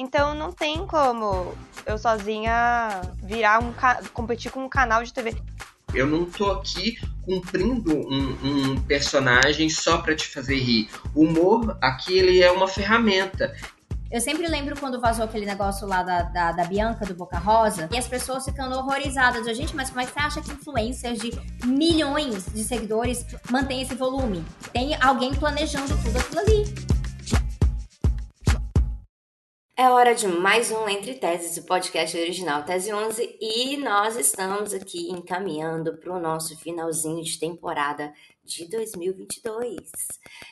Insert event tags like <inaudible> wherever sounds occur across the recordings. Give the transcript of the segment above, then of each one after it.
Então não tem como eu sozinha virar um competir com um canal de TV. Eu não tô aqui cumprindo um, um personagem só para te fazer rir. O humor aqui ele é uma ferramenta. Eu sempre lembro quando vazou aquele negócio lá da, da, da, Bianca, do Boca Rosa, e as pessoas ficando horrorizadas. Eu, gente, mas como é que você acha que influencers de milhões de seguidores mantêm esse volume? Tem alguém planejando tudo aquilo ali. É hora de mais um Entre Teses, o podcast original Tese 11, e nós estamos aqui encaminhando para o nosso finalzinho de temporada de 2022.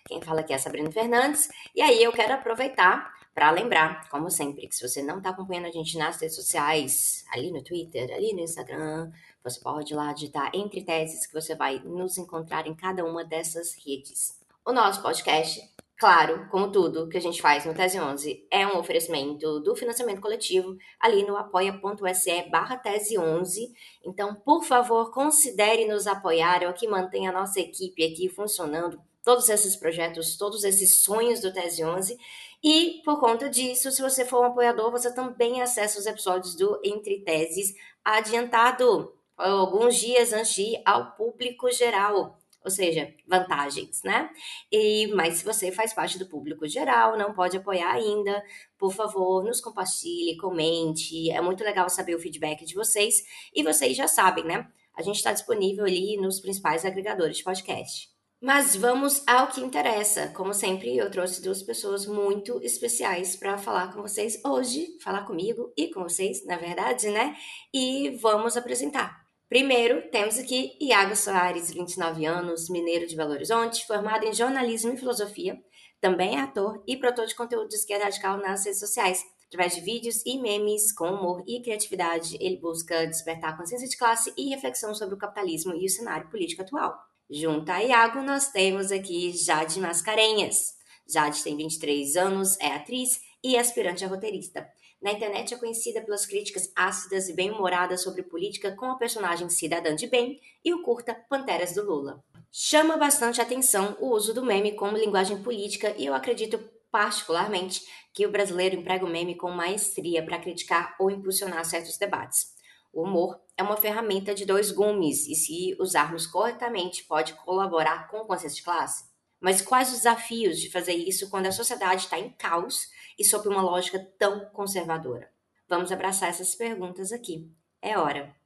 Quem fala aqui é a Sabrina Fernandes, e aí eu quero aproveitar para lembrar, como sempre, que se você não está acompanhando a gente nas redes sociais, ali no Twitter, ali no Instagram, você pode lá digitar Entre Teses, que você vai nos encontrar em cada uma dessas redes. O nosso podcast Claro, como tudo que a gente faz no Tese 11, é um oferecimento do financiamento coletivo ali no apoia.se barra Tese 11. Então, por favor, considere nos apoiar, é o que mantém a nossa equipe aqui funcionando, todos esses projetos, todos esses sonhos do Tese 11. E, por conta disso, se você for um apoiador, você também acessa os episódios do Entre Teses adiantado, alguns dias antes de ir ao público geral ou seja, vantagens, né? E mas se você faz parte do público geral, não pode apoiar ainda, por favor, nos compartilhe, comente. É muito legal saber o feedback de vocês e vocês já sabem, né? A gente está disponível ali nos principais agregadores de podcast. Mas vamos ao que interessa. Como sempre, eu trouxe duas pessoas muito especiais para falar com vocês hoje, falar comigo e com vocês, na verdade, né? E vamos apresentar. Primeiro, temos aqui Iago Soares, 29 anos, mineiro de Belo Horizonte, formado em jornalismo e filosofia, também é ator e produtor de conteúdo de esquerda radical nas redes sociais. Através de vídeos e memes com humor e criatividade, ele busca despertar consciência de classe e reflexão sobre o capitalismo e o cenário político atual. Junto a Iago, nós temos aqui Jade Mascarenhas. Jade tem 23 anos, é atriz e aspirante a roteirista. Na internet é conhecida pelas críticas ácidas e bem-humoradas sobre política com a personagem cidadã de bem e o curta Panteras do Lula. Chama bastante atenção o uso do meme como linguagem política e eu acredito particularmente que o brasileiro emprega o meme com maestria para criticar ou impulsionar certos debates. O humor é uma ferramenta de dois gumes e, se usarmos corretamente, pode colaborar com o conceito de classe. Mas quais os desafios de fazer isso quando a sociedade está em caos e sob uma lógica tão conservadora? Vamos abraçar essas perguntas aqui. É hora.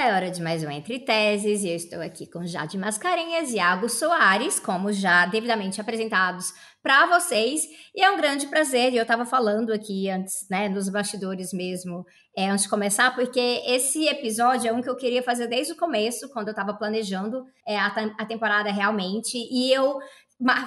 É hora de mais um Entre Teses e eu estou aqui com Jade Mascarenhas e Iago Soares, como já devidamente apresentados para vocês. E é um grande prazer, e eu estava falando aqui antes, né, nos bastidores mesmo, é, antes de começar, porque esse episódio é um que eu queria fazer desde o começo, quando eu estava planejando é, a, a temporada realmente, e eu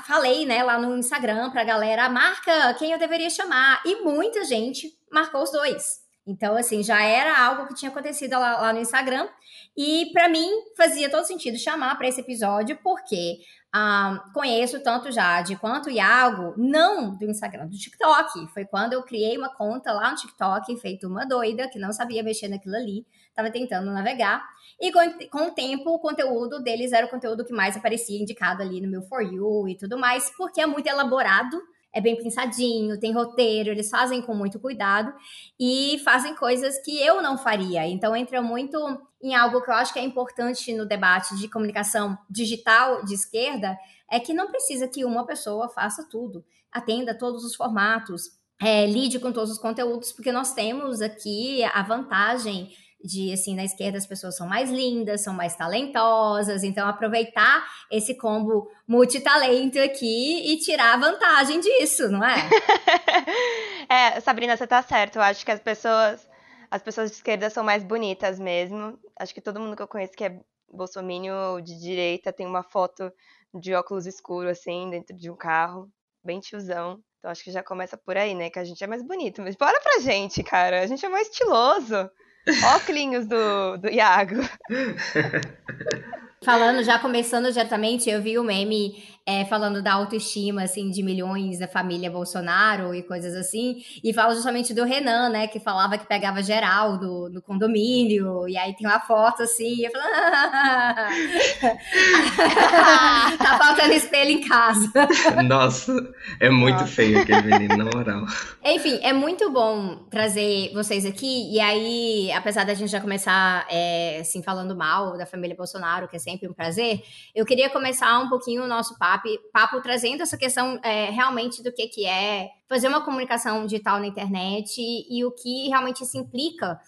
falei, né, lá no Instagram pra galera, marca quem eu deveria chamar, e muita gente marcou os dois. Então, assim, já era algo que tinha acontecido lá, lá no Instagram. E para mim fazia todo sentido chamar para esse episódio, porque um, conheço tanto Jade quanto Iago, não do Instagram, do TikTok. Foi quando eu criei uma conta lá no TikTok, feito uma doida, que não sabia mexer naquilo ali, estava tentando navegar. E com, com, o tempo, o conteúdo deles era o conteúdo que mais aparecia indicado ali no meu For You e tudo mais, porque é muito elaborado é bem pensadinho, tem roteiro, eles fazem com muito cuidado e fazem coisas que eu não faria. Então entra muito em algo que eu acho que é importante no debate de comunicação digital de esquerda, é que não precisa que uma pessoa faça tudo, atenda todos os formatos, é, lide com todos os conteúdos, porque nós temos aqui a vantagem de assim na esquerda as pessoas são mais lindas, são mais talentosas, então aproveitar esse combo multitalento aqui e tirar vantagem disso, não é? <laughs> é, Sabrina, você tá certo. Eu acho que as pessoas as pessoas de esquerda são mais bonitas mesmo. Acho que todo mundo que eu conheço que é bolsominion de direita tem uma foto de óculos escuro assim dentro de um carro, bem tiozão. Então acho que já começa por aí, né? Que a gente é mais bonito. Mas bora pra gente, cara. A gente é mais estiloso. Óculos do, do Iago. <laughs> Falando, já começando diretamente, eu vi o meme é, falando da autoestima, assim, de milhões da família Bolsonaro e coisas assim, e fala justamente do Renan, né, que falava que pegava geral do, do condomínio, e aí tem uma foto assim, e eu falo, ah, <laughs> tá faltando espelho em casa. Nossa, é muito Nossa. feio aquele menino, na moral. Enfim, é muito bom trazer vocês aqui, e aí, apesar da gente já começar, é, assim, falando mal da família Bolsonaro, que é sempre um prazer, eu queria começar um pouquinho o nosso papo papo, papo trazendo essa questão é, realmente do que, que é fazer uma comunicação digital na internet e, e o que realmente se implica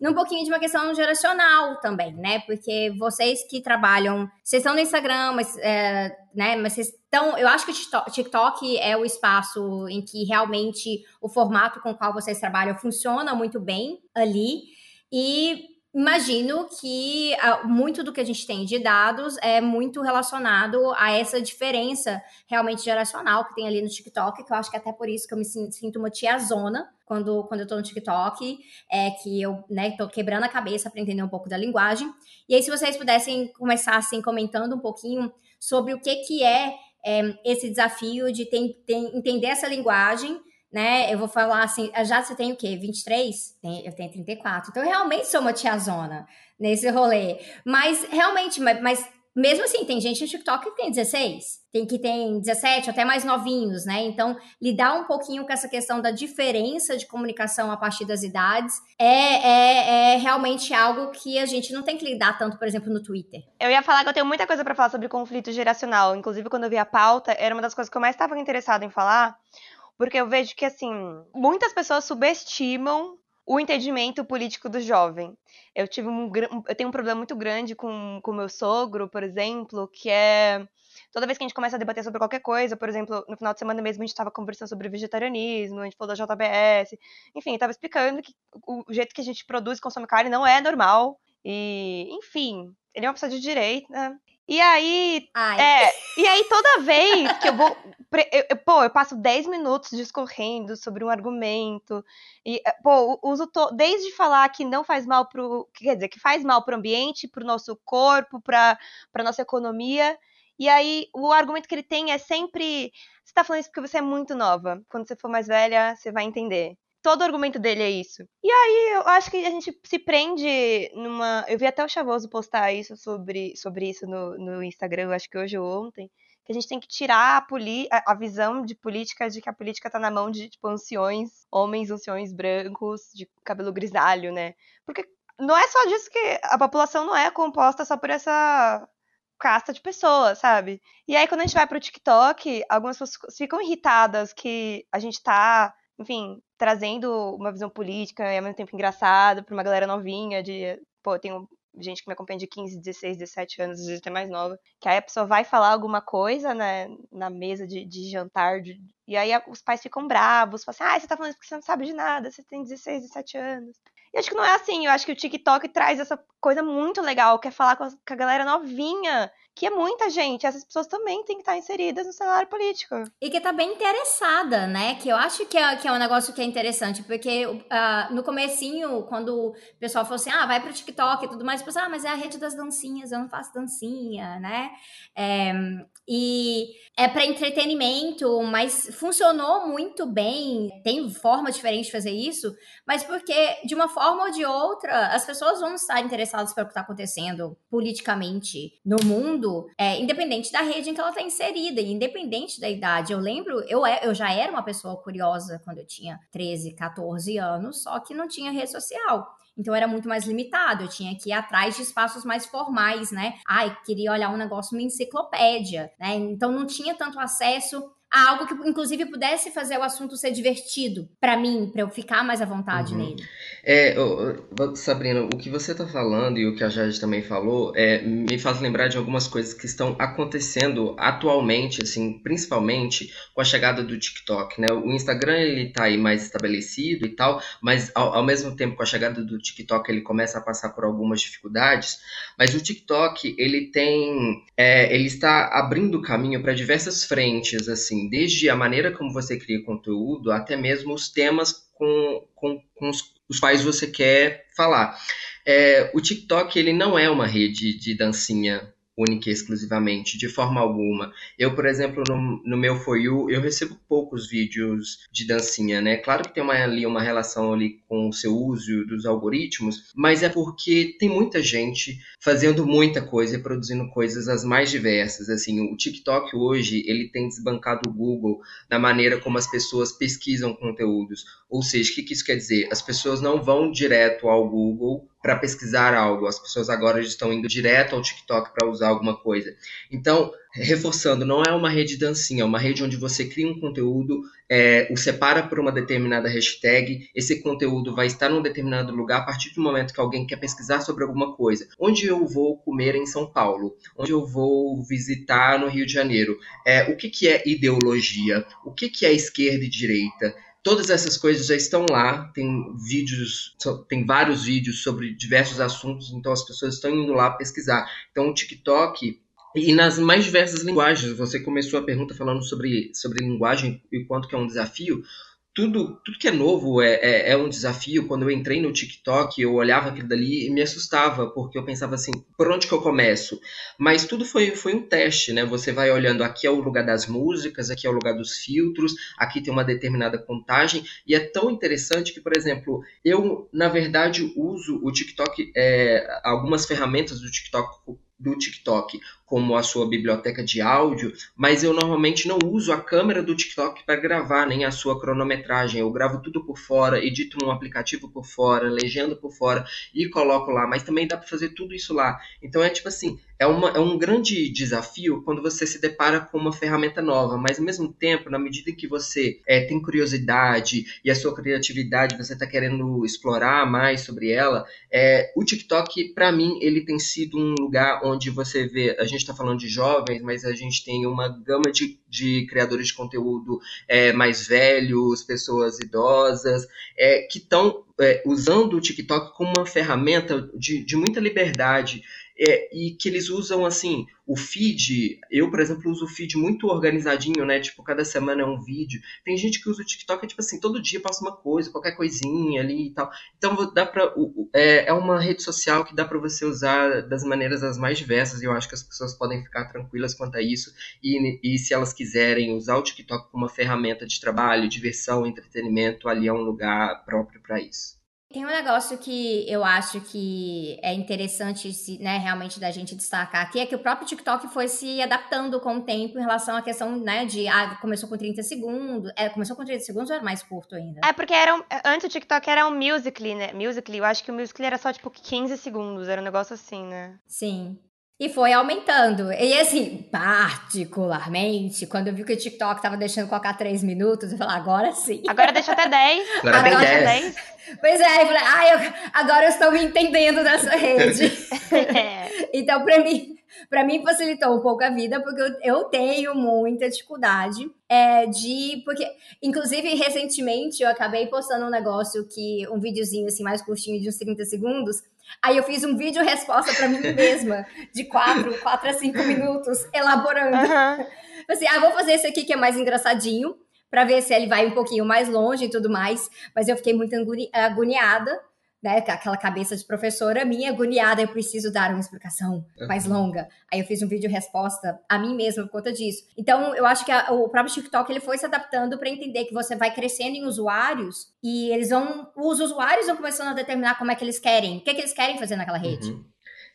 num pouquinho de uma questão geracional também, né? Porque vocês que trabalham, vocês estão no Instagram, mas, é, né, mas vocês estão. Eu acho que o TikTok é o espaço em que realmente o formato com o qual vocês trabalham funciona muito bem ali. E Imagino que ah, muito do que a gente tem de dados é muito relacionado a essa diferença realmente geracional que tem ali no TikTok, que eu acho que é até por isso que eu me sinto uma tiazona quando, quando eu tô no TikTok, é que eu, né, tô quebrando a cabeça para entender um pouco da linguagem. E aí, se vocês pudessem começar, assim, comentando um pouquinho sobre o que que é, é esse desafio de ter, ter, entender essa linguagem né? Eu vou falar assim, já você tem o quê? 23? Eu tenho 34. Então, eu realmente sou uma tiazona nesse rolê. Mas, realmente, mas, mas mesmo assim, tem gente no TikTok que tem 16, tem que tem 17, até mais novinhos, né? Então, lidar um pouquinho com essa questão da diferença de comunicação a partir das idades é, é, é realmente algo que a gente não tem que lidar tanto, por exemplo, no Twitter. Eu ia falar que eu tenho muita coisa para falar sobre conflito geracional. Inclusive, quando eu vi a pauta, era uma das coisas que eu mais estava interessada em falar, porque eu vejo que, assim, muitas pessoas subestimam o entendimento político do jovem. Eu tive um, eu tenho um problema muito grande com o meu sogro, por exemplo, que é toda vez que a gente começa a debater sobre qualquer coisa, por exemplo, no final de semana mesmo a gente estava conversando sobre vegetarianismo, a gente falou da JBS, enfim, estava explicando que o jeito que a gente produz e consome carne não é normal. E, enfim, ele é uma pessoa de direita, e aí, Ai. é, e aí toda vez que eu vou, eu, eu, pô, eu passo 10 minutos discorrendo sobre um argumento e, é, pô, uso to, desde falar que não faz mal pro, quer dizer, que faz mal pro ambiente, pro nosso corpo, pra, pra nossa economia. E aí o argumento que ele tem é sempre, você tá falando isso porque você é muito nova. Quando você for mais velha, você vai entender todo o argumento dele é isso. E aí eu acho que a gente se prende numa. Eu vi até o Chavoso postar isso sobre, sobre isso no, no Instagram, acho que hoje ou ontem. Que a gente tem que tirar a, poli... a visão de política de que a política tá na mão de, tipo, anciões, homens, anciões brancos, de cabelo grisalho, né? Porque não é só disso que a população não é composta só por essa casta de pessoas, sabe? E aí, quando a gente vai pro TikTok, algumas pessoas ficam irritadas que a gente tá enfim, trazendo uma visão política e ao mesmo tempo engraçada para uma galera novinha, de, pô, tem gente que me acompanha de 15, 16, 17 anos, às vezes até mais nova, que aí a pessoa vai falar alguma coisa, né, na mesa de, de jantar, de, e aí os pais ficam bravos, falam assim, ah, você tá falando isso porque você não sabe de nada, você tem 16, 17 anos. E acho que não é assim, eu acho que o TikTok traz essa coisa muito legal, que é falar com a, com a galera novinha, que é muita gente. Essas pessoas também têm que estar inseridas no cenário político. E que tá bem interessada, né? Que eu acho que é, que é um negócio que é interessante, porque uh, no comecinho, quando o pessoal falou assim, ah, vai pro TikTok e tudo mais, eu ah, mas é a rede das dancinhas, eu não faço dancinha, né? É, e é para entretenimento, mas funcionou muito bem. Tem forma diferente de fazer isso, mas porque de uma forma ou de outra, as pessoas vão estar interessadas pelo que está acontecendo politicamente no mundo, é, independente da rede em que ela está inserida, e independente da idade. Eu lembro, eu, é, eu já era uma pessoa curiosa quando eu tinha 13, 14 anos, só que não tinha rede social. Então era muito mais limitado, eu tinha que ir atrás de espaços mais formais, né? Ai, queria olhar um negócio, uma enciclopédia, né? Então não tinha tanto acesso a algo que, inclusive, pudesse fazer o assunto ser divertido para mim, para eu ficar mais à vontade uhum. nele. É, Sabrina, o que você está falando e o que a Jade também falou é, me faz lembrar de algumas coisas que estão acontecendo atualmente, assim, principalmente com a chegada do TikTok, né? O Instagram ele tá aí mais estabelecido e tal, mas ao, ao mesmo tempo com a chegada do TikTok ele começa a passar por algumas dificuldades, mas o TikTok ele tem, é, ele está abrindo caminho para diversas frentes, assim desde a maneira como você cria conteúdo, até mesmo os temas com, com, com os os quais você quer falar. É, o TikTok ele não é uma rede de dancinha única e exclusivamente, de forma alguma. Eu, por exemplo, no, no meu For You, eu recebo poucos vídeos de dancinha, né? Claro que tem uma, ali uma relação ali com o seu uso dos algoritmos, mas é porque tem muita gente fazendo muita coisa e produzindo coisas as mais diversas. Assim, o TikTok hoje, ele tem desbancado o Google na maneira como as pessoas pesquisam conteúdos. Ou seja, o que, isso quer dizer? As pessoas não vão direto ao Google para pesquisar algo. As pessoas agora estão indo direto ao TikTok para usar alguma coisa. Então, reforçando, não é uma rede dancinha, é uma rede onde você cria um conteúdo, é, o separa por uma determinada hashtag, esse conteúdo vai estar num determinado lugar a partir do momento que alguém quer pesquisar sobre alguma coisa. Onde eu vou comer em São Paulo? Onde eu vou visitar no Rio de Janeiro? É, o que, que é ideologia? O que, que é esquerda e direita? Todas essas coisas já estão lá, tem vídeos, tem vários vídeos sobre diversos assuntos, então as pessoas estão indo lá pesquisar. Então o TikTok e nas mais diversas linguagens, você começou a pergunta falando sobre, sobre linguagem e quanto que é um desafio tudo, tudo que é novo é, é, é, um desafio. Quando eu entrei no TikTok, eu olhava aquilo dali e me assustava, porque eu pensava assim, por onde que eu começo? Mas tudo foi, foi um teste, né? Você vai olhando, aqui é o lugar das músicas, aqui é o lugar dos filtros, aqui tem uma determinada contagem, e é tão interessante que, por exemplo, eu, na verdade, uso o TikTok, é, algumas ferramentas do TikTok do TikTok como a sua biblioteca de áudio, mas eu normalmente não uso a câmera do TikTok para gravar, nem a sua cronometragem. Eu gravo tudo por fora, edito num aplicativo por fora, legendo por fora e coloco lá, mas também dá para fazer tudo isso lá. Então é tipo assim, é, uma, é um grande desafio quando você se depara com uma ferramenta nova, mas ao mesmo tempo, na medida que você é, tem curiosidade e a sua criatividade, você está querendo explorar mais sobre ela, é, o TikTok, para mim, ele tem sido um lugar onde você vê, a gente gente está falando de jovens, mas a gente tem uma gama de, de criadores de conteúdo é, mais velhos, pessoas idosas, é, que estão é, usando o TikTok como uma ferramenta de, de muita liberdade é, e que eles usam assim o feed. Eu, por exemplo, uso o feed muito organizadinho, né? Tipo, cada semana é um vídeo. Tem gente que usa o TikTok, tipo assim, todo dia passa uma coisa, qualquer coisinha ali e tal. Então, dá pra. É, é uma rede social que dá para você usar das maneiras as mais diversas e eu acho que as pessoas podem ficar tranquilas quanto a isso. E, e se elas quiserem usar o TikTok como uma ferramenta de trabalho, diversão, entretenimento, ali é um lugar próprio para isso. Tem um negócio que eu acho que é interessante, né, realmente da gente destacar aqui, é que o próprio TikTok foi se adaptando com o tempo em relação à questão, né, de, ah, começou com 30 segundos, é, começou com 30 segundos ou era mais curto ainda? É, porque era um, antes o TikTok era um Musical.ly, né, Musical.ly, eu acho que o Musical.ly era só, tipo, 15 segundos, era um negócio assim, né? Sim. E foi aumentando. E assim, particularmente, quando eu vi que o TikTok tava deixando colocar 3 minutos, eu falei, agora sim. Agora deixa até 10. Agora, agora deixa 10. 10. Pois é, eu falei, ah, eu, agora eu estou me entendendo dessa rede. <laughs> é. Então, para mim, para mim facilitou um pouco a vida, porque eu, eu tenho muita dificuldade é, de. Porque, inclusive, recentemente eu acabei postando um negócio que. um videozinho assim, mais curtinho, de uns 30 segundos. Aí eu fiz um vídeo resposta para mim mesma, de 4, 4 a 5 minutos, elaborando. Uhum. Assim, ah, vou fazer esse aqui que é mais engraçadinho para ver se ele vai um pouquinho mais longe e tudo mais. Mas eu fiquei muito agoniada, né? Aquela cabeça de professora minha agoniada, eu preciso dar uma explicação mais longa. Aí eu fiz um vídeo resposta a mim mesma por conta disso. Então, eu acho que a, o próprio TikTok ele foi se adaptando para entender que você vai crescendo em usuários e eles vão, os usuários vão começando a determinar como é que eles querem, o que, é que eles querem fazer naquela rede. Uhum.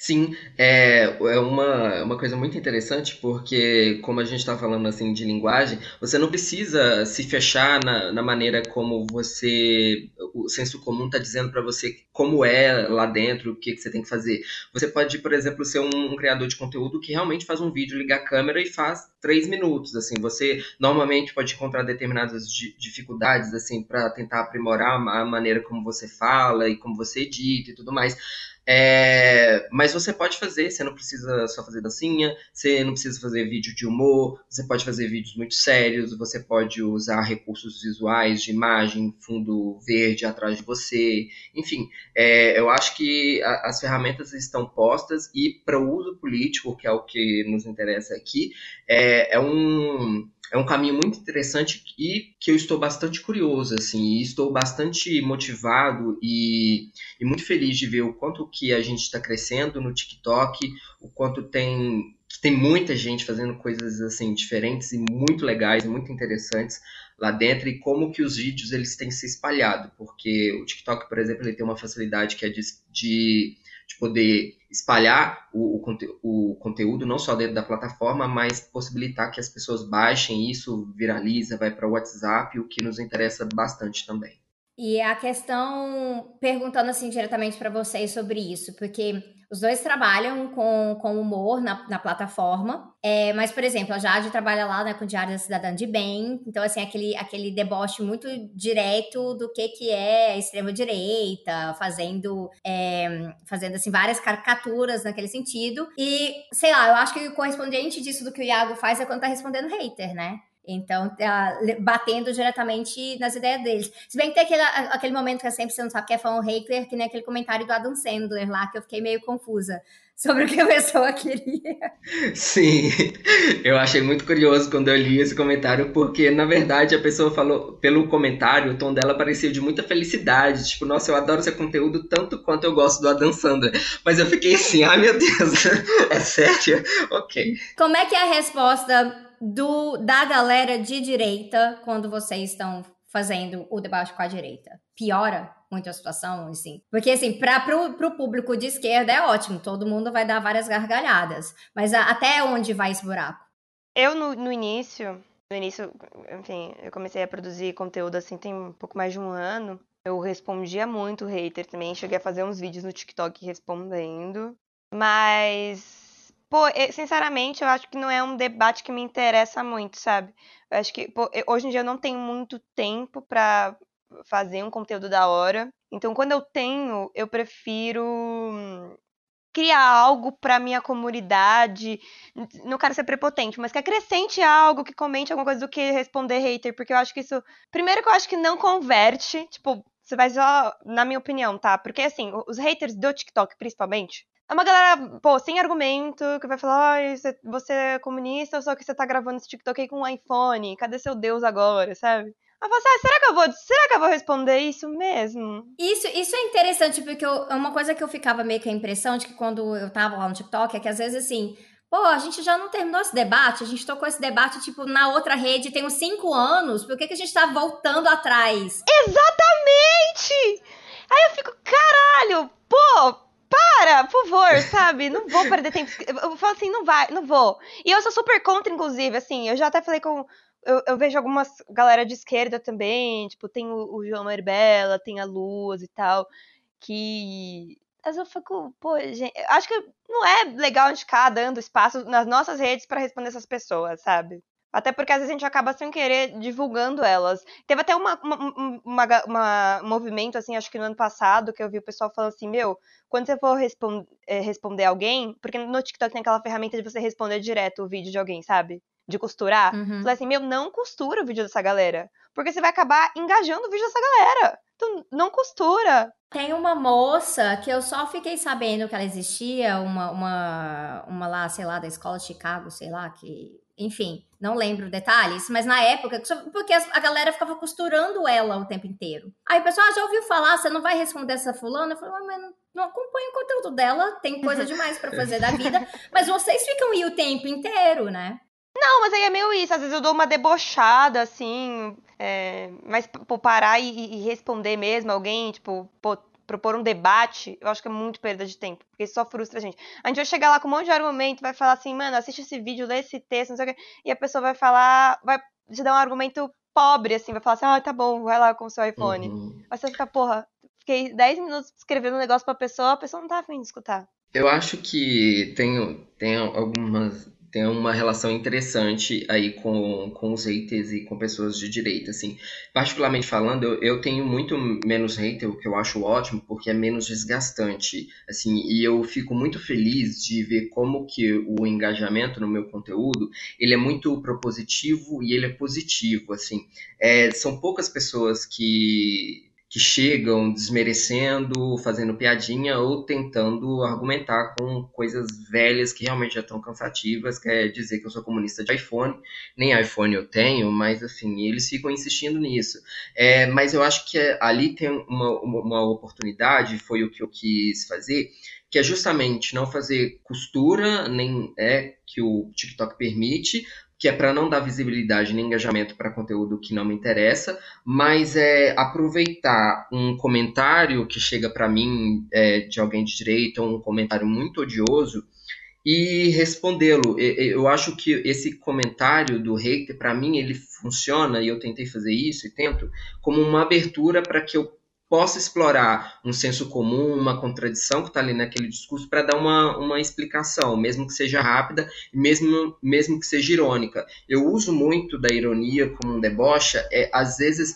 Sim, é, é uma, uma coisa muito interessante porque, como a gente está falando assim de linguagem, você não precisa se fechar na, na maneira como você, o senso comum está dizendo para você como é lá dentro, o que, que você tem que fazer. Você pode, por exemplo, ser um, um, criador de conteúdo que realmente faz um vídeo, liga a câmera e faz três minutos. Assim, você normalmente pode encontrar determinadas dificuldades assim para tentar aprimorar a maneira como você fala e como você edita e tudo mais. É, mas você pode fazer, você não precisa só fazer dancinha, você não precisa fazer vídeo de humor, você pode fazer vídeos muito sérios, você pode usar recursos visuais de imagem, fundo verde atrás de você, enfim, é, eu acho que a, as ferramentas estão postas e para o uso político, que é o que nos interessa aqui, é, é um é um caminho muito interessante e que eu estou bastante curioso, assim, e estou bastante motivado e, e muito feliz de ver o quanto que a gente está crescendo no TikTok, o quanto tem tem muita gente fazendo coisas assim diferentes e muito legais, muito interessantes lá dentro e como que os vídeos eles têm se espalhado, porque o TikTok, por exemplo, ele tem uma facilidade que é de, de de poder espalhar o, o, conte o, conteúdo não só dentro da plataforma, mas possibilitar que as pessoas baixem isso, viraliza, vai para o WhatsApp, o que nos interessa bastante também. E a questão, perguntando assim diretamente para vocês sobre isso, porque os dois trabalham com, com humor na, na plataforma, é, mas, por exemplo, a Jade trabalha lá né, com o Diário da Cidadã de Bem, então, assim, aquele, aquele deboche muito direto do que, que é extrema-direita, fazendo, é, fazendo, assim, várias caricaturas naquele sentido. E, sei lá, eu acho que o correspondente disso do que o Iago faz é quando tá respondendo hater, né? Então, tá batendo diretamente nas ideias deles. Se bem que tem aquele, aquele momento que sempre você não sabe que é fã ou que nem aquele comentário do Adam Sandler lá, que eu fiquei meio confusa <laughs> sobre o que a pessoa queria. Sim, eu achei muito curioso quando eu li esse comentário, porque na verdade a pessoa falou, pelo comentário, o tom dela parecia de muita felicidade. Tipo, nossa, eu adoro seu conteúdo tanto quanto eu gosto do Adam Sandler. Mas eu fiquei assim, ai meu Deus, <laughs> é sério? Ok. Como é que é a resposta do da galera de direita quando vocês estão fazendo o debate com a direita? Piora muito a situação, assim? Porque, assim, para pro público de esquerda é ótimo, todo mundo vai dar várias gargalhadas. Mas a, até onde vai esse buraco? Eu, no, no início, no início, enfim, eu comecei a produzir conteúdo, assim, tem um pouco mais de um ano. Eu respondia muito hater também, cheguei a fazer uns vídeos no TikTok respondendo. Mas Pô, sinceramente, eu acho que não é um debate que me interessa muito, sabe? Eu acho que pô, hoje em dia eu não tenho muito tempo para fazer um conteúdo da hora. Então, quando eu tenho, eu prefiro criar algo para minha comunidade. Não quero ser prepotente, mas que acrescente algo, que comente alguma coisa do que responder hater, porque eu acho que isso. Primeiro que eu acho que não converte, tipo, você vai só, na minha opinião, tá? Porque assim, os haters do TikTok, principalmente, é uma galera, pô, sem argumento, que vai falar, ai, você é comunista, só que você tá gravando esse TikTok aí com um iPhone, cadê seu Deus agora, sabe? Eu falo assim, ah, será que eu vou, será que eu vou responder isso mesmo? Isso, isso é interessante, porque eu, é uma coisa que eu ficava meio que a impressão de que quando eu tava lá no TikTok é que às vezes assim, pô, a gente já não terminou esse debate, a gente tocou esse debate, tipo, na outra rede tem uns cinco anos, por que, que a gente tá voltando atrás? Exatamente! Aí eu fico, caralho, favor, sabe? Não vou perder tempo. Eu falo assim, não vai, não vou. E eu sou super contra, inclusive, assim, eu já até falei com. Eu, eu vejo algumas galera de esquerda também, tipo, tem o, o João Marbella, tem a Luz e tal, que. Mas eu fico, pô, gente, acho que não é legal a gente ficar dando espaço nas nossas redes para responder essas pessoas, sabe? Até porque às vezes a gente acaba sem querer divulgando elas. Teve até uma, uma, uma, uma, um movimento, assim, acho que no ano passado, que eu vi o pessoal falando assim, meu, quando você for respond, é, responder alguém, porque no TikTok tem aquela ferramenta de você responder direto o vídeo de alguém, sabe? De costurar. Uhum. Falei assim, meu, não costura o vídeo dessa galera. Porque você vai acabar engajando o vídeo dessa galera. Então, não costura. Tem uma moça que eu só fiquei sabendo que ela existia, uma, uma, uma lá, sei lá, da escola de Chicago, sei lá, que enfim, não lembro detalhes, mas na época, porque a galera ficava costurando ela o tempo inteiro. Aí o pessoal ah, já ouviu falar, você não vai responder essa fulana? Eu falei, mas não, não acompanho o conteúdo dela, tem coisa demais para fazer da vida, <laughs> mas vocês ficam aí o tempo inteiro, né? Não, mas aí é meio isso. Às vezes eu dou uma debochada, assim. É, mas pô, parar e, e, responder mesmo alguém, tipo, pô, propor um debate, eu acho que é muito perda de tempo, porque isso só frustra a gente. A gente vai chegar lá com um monte de argumento, vai falar assim, mano, assiste esse vídeo, lê esse texto, não sei o quê, e a pessoa vai falar, vai te dar um argumento pobre, assim, vai falar assim, ah, tá bom, vai lá com o seu iPhone. Uhum. Aí você fica, porra, fiquei 10 minutos escrevendo um negócio pra pessoa, a pessoa não tá afim de escutar. Eu acho que tem, tem algumas tem uma relação interessante aí com, com os haters e com pessoas de direita, assim. Particularmente falando, eu, eu tenho muito menos hater, o que eu acho ótimo, porque é menos desgastante, assim, e eu fico muito feliz de ver como que o engajamento no meu conteúdo, ele é muito propositivo e ele é positivo, assim. É, são poucas pessoas que que chegam desmerecendo, fazendo piadinha ou tentando argumentar com coisas velhas que realmente já estão cansativas, quer dizer que eu sou comunista de iPhone, nem iPhone eu tenho, mas assim, eles ficam insistindo nisso. É, mas eu acho que ali tem uma, uma oportunidade, foi o que eu quis fazer, que é justamente não fazer costura, nem é que o TikTok permite, que é para não dar visibilidade nem engajamento para conteúdo que não me interessa, mas é aproveitar um comentário que chega para mim é, de alguém de direita, um comentário muito odioso, e respondê-lo. Eu acho que esse comentário do hater, para mim, ele funciona, e eu tentei fazer isso e tento, como uma abertura para que eu possa explorar um senso comum, uma contradição que está ali naquele discurso para dar uma, uma explicação, mesmo que seja rápida, mesmo, mesmo que seja irônica. Eu uso muito da ironia como um deboche, é, às vezes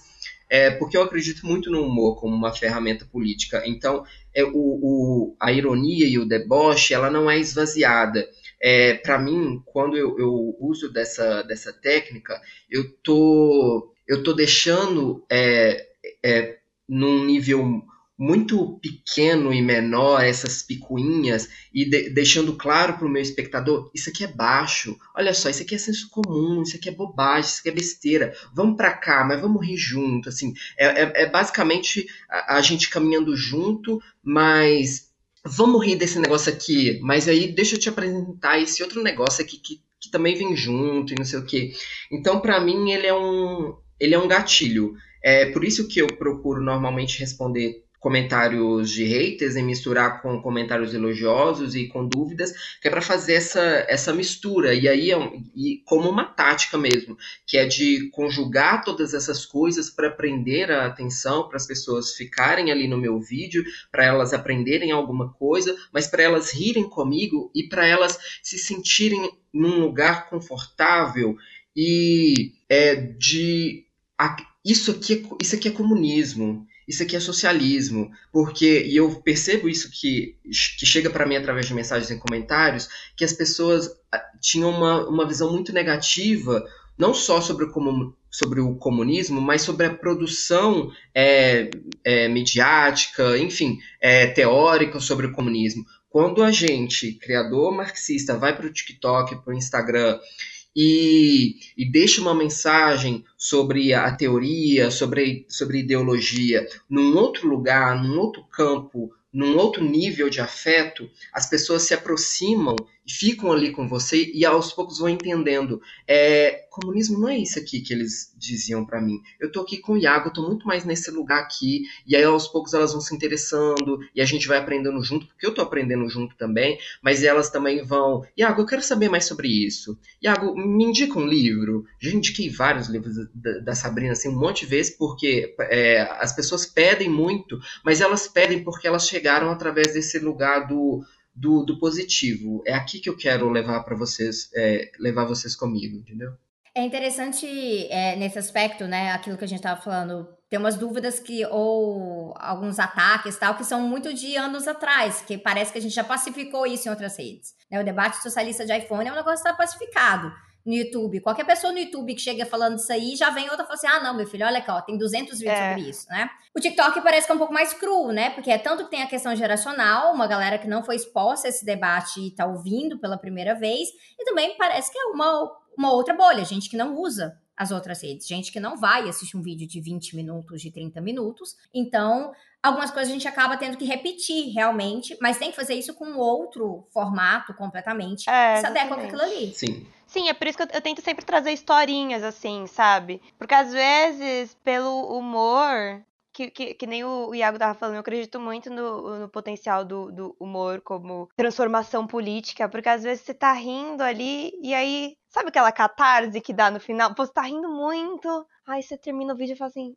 é, porque eu acredito muito no humor como uma ferramenta política. Então, é, o, o, a ironia e o deboche, ela não é esvaziada. É, para mim, quando eu, eu, uso dessa, dessa técnica, eu tô, eu tô deixando é, é, num nível muito pequeno e menor essas picuinhas e de, deixando claro para o meu espectador isso aqui é baixo olha só isso aqui é senso comum isso aqui é bobagem isso aqui é besteira vamos para cá mas vamos rir junto assim. É, é, é basicamente a, a, gente caminhando junto mas vamos rir desse negócio aqui mas aí deixa eu te apresentar esse outro negócio aqui que, que também vem junto e não sei o que então para mim ele é um ele é um gatilho é por isso que eu procuro normalmente responder comentários de haters e misturar com comentários elogiosos e com dúvidas, que é para fazer essa, essa mistura. E aí é um, e como uma tática mesmo, que é de conjugar todas essas coisas para prender a atenção, para as pessoas ficarem ali no meu vídeo, para elas aprenderem alguma coisa, mas para elas rirem comigo e para elas se sentirem num lugar confortável e é de isso aqui, é, isso aqui é comunismo, isso aqui é socialismo, porque, e eu percebo isso que, que chega para mim através de mensagens e comentários, que as pessoas ah, tinham uma, uma visão muito negativa, não só sobre o, sobre o comunismo, mas sobre a produção é, é, midiática, enfim, é, teórica sobre o comunismo. Quando a gente, criador marxista, vai para o TikTok, para o Instagram e, e deixa uma mensagem sobre a teoria, sobre, sobre ideologia, num outro lugar, num outro campo, num outro nível de afeto, as pessoas se aproximam ficam ali com você e aos poucos vão entendendo. É, comunismo não é isso aqui que eles diziam para mim. Eu tô aqui com o Iago, tô muito mais nesse lugar aqui, e aí aos poucos elas vão se interessando e a gente vai aprendendo junto, porque eu tô aprendendo junto também, mas elas também vão, Iago, eu quero saber mais sobre isso. Iago, me indica um livro. Já indiquei vários livros da, da Sabrina, assim, um monte de vezes, porque é, as pessoas pedem muito, mas elas pedem porque elas chegaram através desse lugar do do, do positivo. É aqui que eu quero levar para vocês, é, levar vocês comigo, entendeu? É interessante é, nesse aspecto, né? Aquilo que a gente estava falando, tem umas dúvidas que, ou alguns ataques tal, que são muito de anos atrás, que parece que a gente já pacificou isso em outras redes. Né? O debate socialista de iPhone é um negócio que está pacificado no YouTube. Qualquer pessoa no YouTube que chega falando isso aí, já vem outra e fala assim: ah, não, meu filho, olha aqui, ó, tem 200 vídeos é. sobre isso, né? O TikTok parece que é um pouco mais cru, né? Porque é tanto que tem a questão geracional, uma galera que não foi exposta a esse debate e tá ouvindo pela primeira vez, e também parece que é uma, uma outra bolha, gente que não usa as outras redes, gente que não vai assistir um vídeo de 20 minutos, de 30 minutos. Então, algumas coisas a gente acaba tendo que repetir realmente, mas tem que fazer isso com outro formato completamente é, que se adequa com aquilo ali. Sim. Sim, é por isso que eu, eu, tento sempre trazer historinhas, assim, sabe? Porque às vezes, pelo humor, que, que, que, nem o Iago tava falando, eu acredito muito no, no potencial do, do, humor como transformação política, porque às vezes você tá rindo ali e aí, sabe aquela catarse que dá no final? Pô, você tá rindo muito, aí você termina o vídeo e fala assim,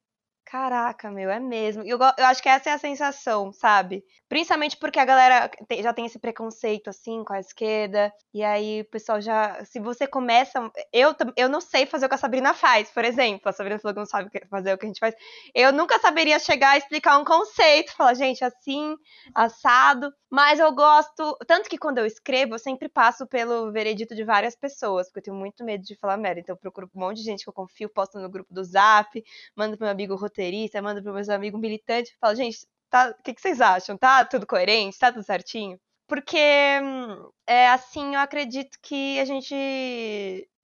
Caraca, meu, é mesmo. Eu, eu acho que essa é a sensação, sabe? Principalmente porque a galera tem, já tem esse preconceito, assim, com a esquerda. E aí o pessoal já. Se você começa. Eu, eu não sei fazer o que a Sabrina faz, por exemplo. A Sabrina falou que não sabe fazer o que a gente faz. Eu nunca saberia chegar a explicar um conceito. Falar, gente, assim, assado. Mas eu gosto. Tanto que quando eu escrevo, eu sempre passo pelo veredito de várias pessoas, porque eu tenho muito medo de falar merda. Então eu procuro um monte de gente que eu confio, posto no grupo do zap, mando pro meu amigo roteiro roteirista, mando pros meus amigos militantes, falo, gente, tá, o que, que vocês acham? Tá tudo coerente? Tá tudo certinho? Porque, é, assim, eu acredito que a gente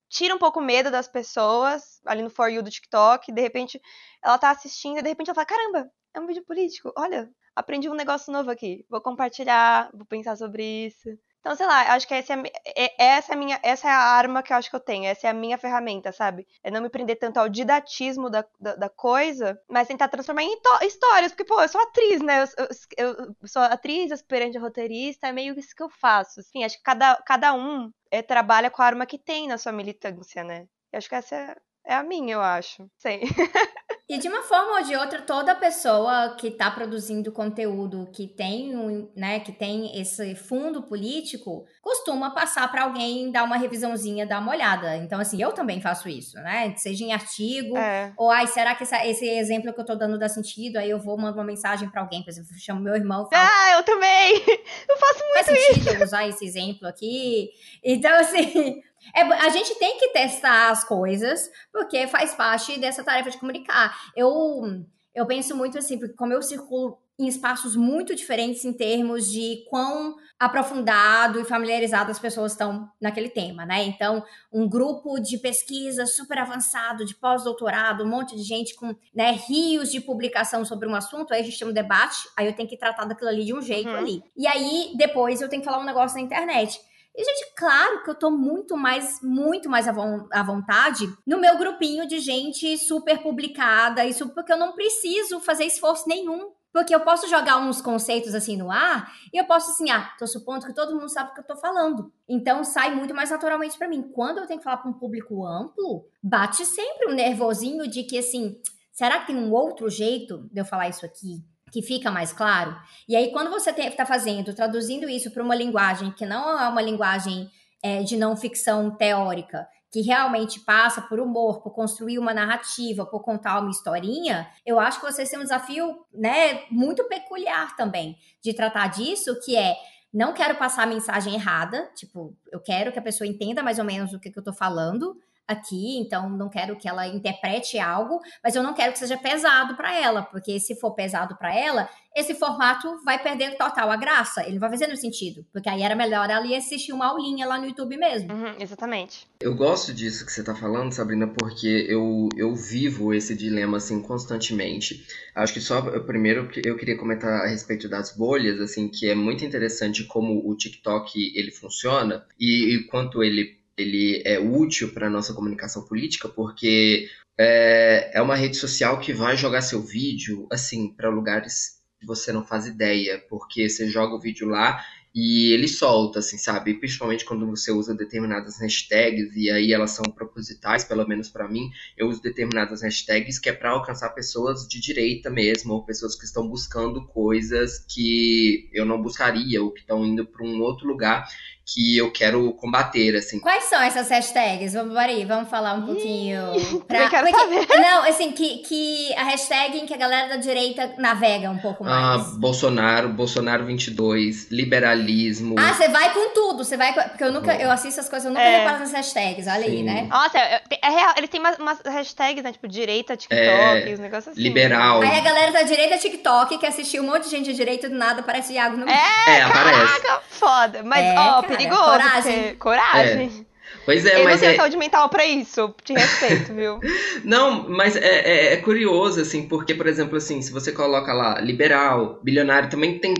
tira um pouco o medo das pessoas ali no For You do TikTok, de repente ela tá assistindo e de repente ela fala, caramba, é um vídeo político, olha, aprendi um negócio novo aqui, vou compartilhar, vou pensar sobre isso. Então, sei lá, acho que essa é, é, essa, é minha, essa é a arma que eu acho que eu tenho, essa é a minha ferramenta, sabe? É não me prender tanto ao didatismo da, da, da coisa, mas tentar transformar em histórias, porque, pô, eu sou atriz, né? Eu, eu, eu sou atriz, aspirante roteirista, é meio isso que eu faço. Assim, acho que cada, cada um é, trabalha com a arma que tem na sua militância, né? Eu acho que essa é, é a minha, eu acho. Sei. <laughs> E de uma forma ou de outra, toda pessoa que está produzindo conteúdo que tem, um, né, que tem esse fundo político, costuma passar para alguém dar uma revisãozinha, dar uma olhada. Então, assim, eu também faço isso, né? Seja em artigo, é. ou ai, será que essa, esse exemplo que eu estou dando dá sentido? Aí eu vou mandar uma mensagem para alguém, por exemplo, chamo meu irmão. Falo, ah, eu também! <laughs> Eu faço muito Faz sentido isso. usar esse exemplo aqui. Então, assim, é, a gente tem que testar as coisas, porque faz parte dessa tarefa de comunicar. Eu, eu penso muito assim, porque como eu circulo em espaços muito diferentes em termos de quão aprofundado e familiarizado as pessoas estão naquele tema, né? Então, um grupo de pesquisa super avançado, de pós-doutorado, um monte de gente com né, rios de publicação sobre um assunto, aí a gente tem um debate, aí eu tenho que tratar daquilo ali de um jeito uhum. ali. E aí, depois, eu tenho que falar um negócio na internet. E, gente, claro que eu tô muito mais, muito mais à vontade no meu grupinho de gente super publicada, isso porque eu não preciso fazer esforço nenhum. Porque eu posso jogar uns conceitos assim no ar e eu posso assim, ah, tô supondo que todo mundo sabe o que eu tô falando. Então sai muito mais naturalmente para mim. Quando eu tenho que falar para um público amplo, bate sempre um nervosinho de que assim, será que tem um outro jeito de eu falar isso aqui? Que fica mais claro. E aí, quando você está fazendo, traduzindo isso para uma linguagem que não é uma linguagem é, de não ficção teórica, que realmente passa por humor, por construir uma narrativa, por contar uma historinha, eu acho que vocês têm um desafio, né, muito peculiar também de tratar disso, que é não quero passar a mensagem errada, tipo, eu quero que a pessoa entenda mais ou menos o que, que eu tô falando, aqui, então não quero que ela interprete algo, mas eu não quero que seja pesado para ela, porque se for pesado para ela, esse formato vai perder total a graça, ele vai fazendo sentido, porque aí era melhor ela ir assistir uma aulinha lá no YouTube mesmo. Uhum, exatamente. Eu gosto disso que você tá falando, Sabrina, porque eu, eu vivo esse dilema, assim, constantemente. Acho que só, primeiro, eu queria comentar a respeito das bolhas, assim, que é muito interessante como o TikTok, ele funciona, e, e quanto ele ele é útil para a nossa comunicação política, porque é, é uma rede social que vai jogar seu vídeo assim para lugares que você não faz ideia, porque você joga o vídeo lá e ele solta, assim, sabe? Principalmente quando você usa determinadas hashtags, e aí elas são propositais, pelo menos para mim, eu uso determinadas hashtags que é para alcançar pessoas de direita mesmo, ou pessoas que estão buscando coisas que eu não buscaria, ou que estão indo para um outro lugar que eu quero combater, assim. Quais são essas hashtags? Vamos, Mari, vamos falar um pouquinho. Pra... Eu quero Porque, saber. <laughs> Não, assim, que, que a hashtag em que a galera da direita navega um pouco ah, mais. Ah, Bolsonaro, Bolsonaro 22, liberalismo. Ah, você vai com tudo, você vai com... Porque eu nunca, eu assisto as coisas, eu nunca é. reparo nas hashtags, olha Sim. aí, né? Nossa, é, é real, eles têm umas, umas, hashtags, né, tipo, direita, TikTok, é, os negócios assim. Liberal. Aí a galera da direita TikTok, que assistiu um monte de gente de direita do nada, aparece Iago no... É, é aparece. Caraca, foda. Mas, é, ó, cara, perigoso. Coragem. Coragem. É. Pois é, eu mas. não tenho é... saúde mental pra isso. Te respeito, viu? <laughs> não, mas é, é, é, curioso, assim, porque, por exemplo, assim, se você coloca lá liberal, bilionário, também tem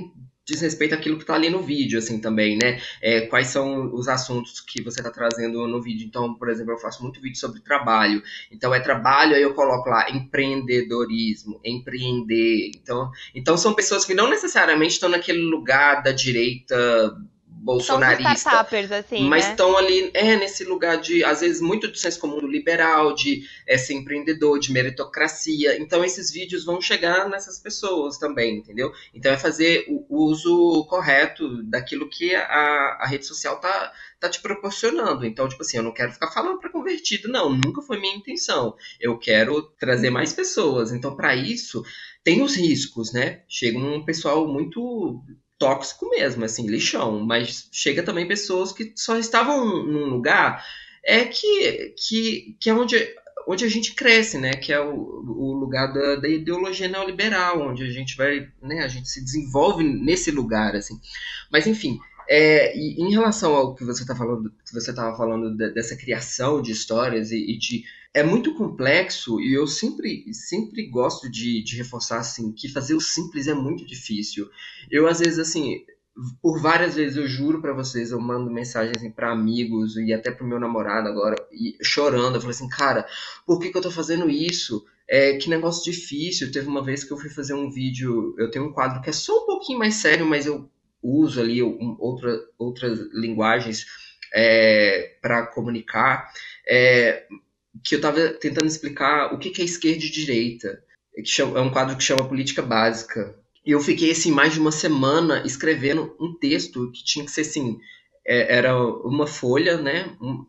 diz respeito àquilo que está ali no vídeo, assim, também, né? É, quais são os assuntos que você está trazendo no vídeo. Então, por exemplo, eu faço muito vídeo sobre trabalho. Então, é trabalho, aí eu coloco lá empreendedorismo, empreender. Então, então são pessoas que não necessariamente estão naquele lugar da direita bolsonarista. Assim, mas né? estão ali, é, nesse lugar de, às vezes, muito do senso comum liberal, de é, ser empreendedor, de meritocracia. Então, esses vídeos vão chegar nessas pessoas também, entendeu? Então, é fazer o uso correto daquilo que a, a rede social tá, tá te proporcionando. Então, tipo assim, eu não quero ficar falando para convertido, não. Nunca foi minha intenção. Eu quero trazer mais pessoas. Então, para isso, tem os riscos, né? Chega um pessoal muito tóxico mesmo, assim, lixão. Mas chega também pessoas que só estavam num lugar é que, que, que é onde onde a gente cresce, né? Que é o, o lugar da, da, ideologia neoliberal, onde a gente vai, né? A gente se desenvolve nesse lugar, assim. Mas enfim, é, em relação ao que você está falando, que você estava falando de, dessa criação de histórias e, e, de é muito complexo e eu sempre sempre gosto de, de reforçar assim que fazer o simples é muito difícil. Eu às vezes assim por várias vezes eu juro para vocês, eu mando mensagens assim, para amigos e até pro meu namorado agora, e, chorando. Eu falei assim, cara, por que, que eu tô fazendo isso? É, que negócio difícil. Teve uma vez que eu fui fazer um vídeo, eu tenho um quadro que é só um pouquinho mais sério, mas eu uso ali um, outra, outras linguagens é, para comunicar, é, que eu estava tentando explicar o que, que é esquerda e direita. Que chama, é um quadro que chama Política Básica. E eu fiquei assim mais de uma semana escrevendo um texto que tinha que ser assim, é, era uma folha, né, um,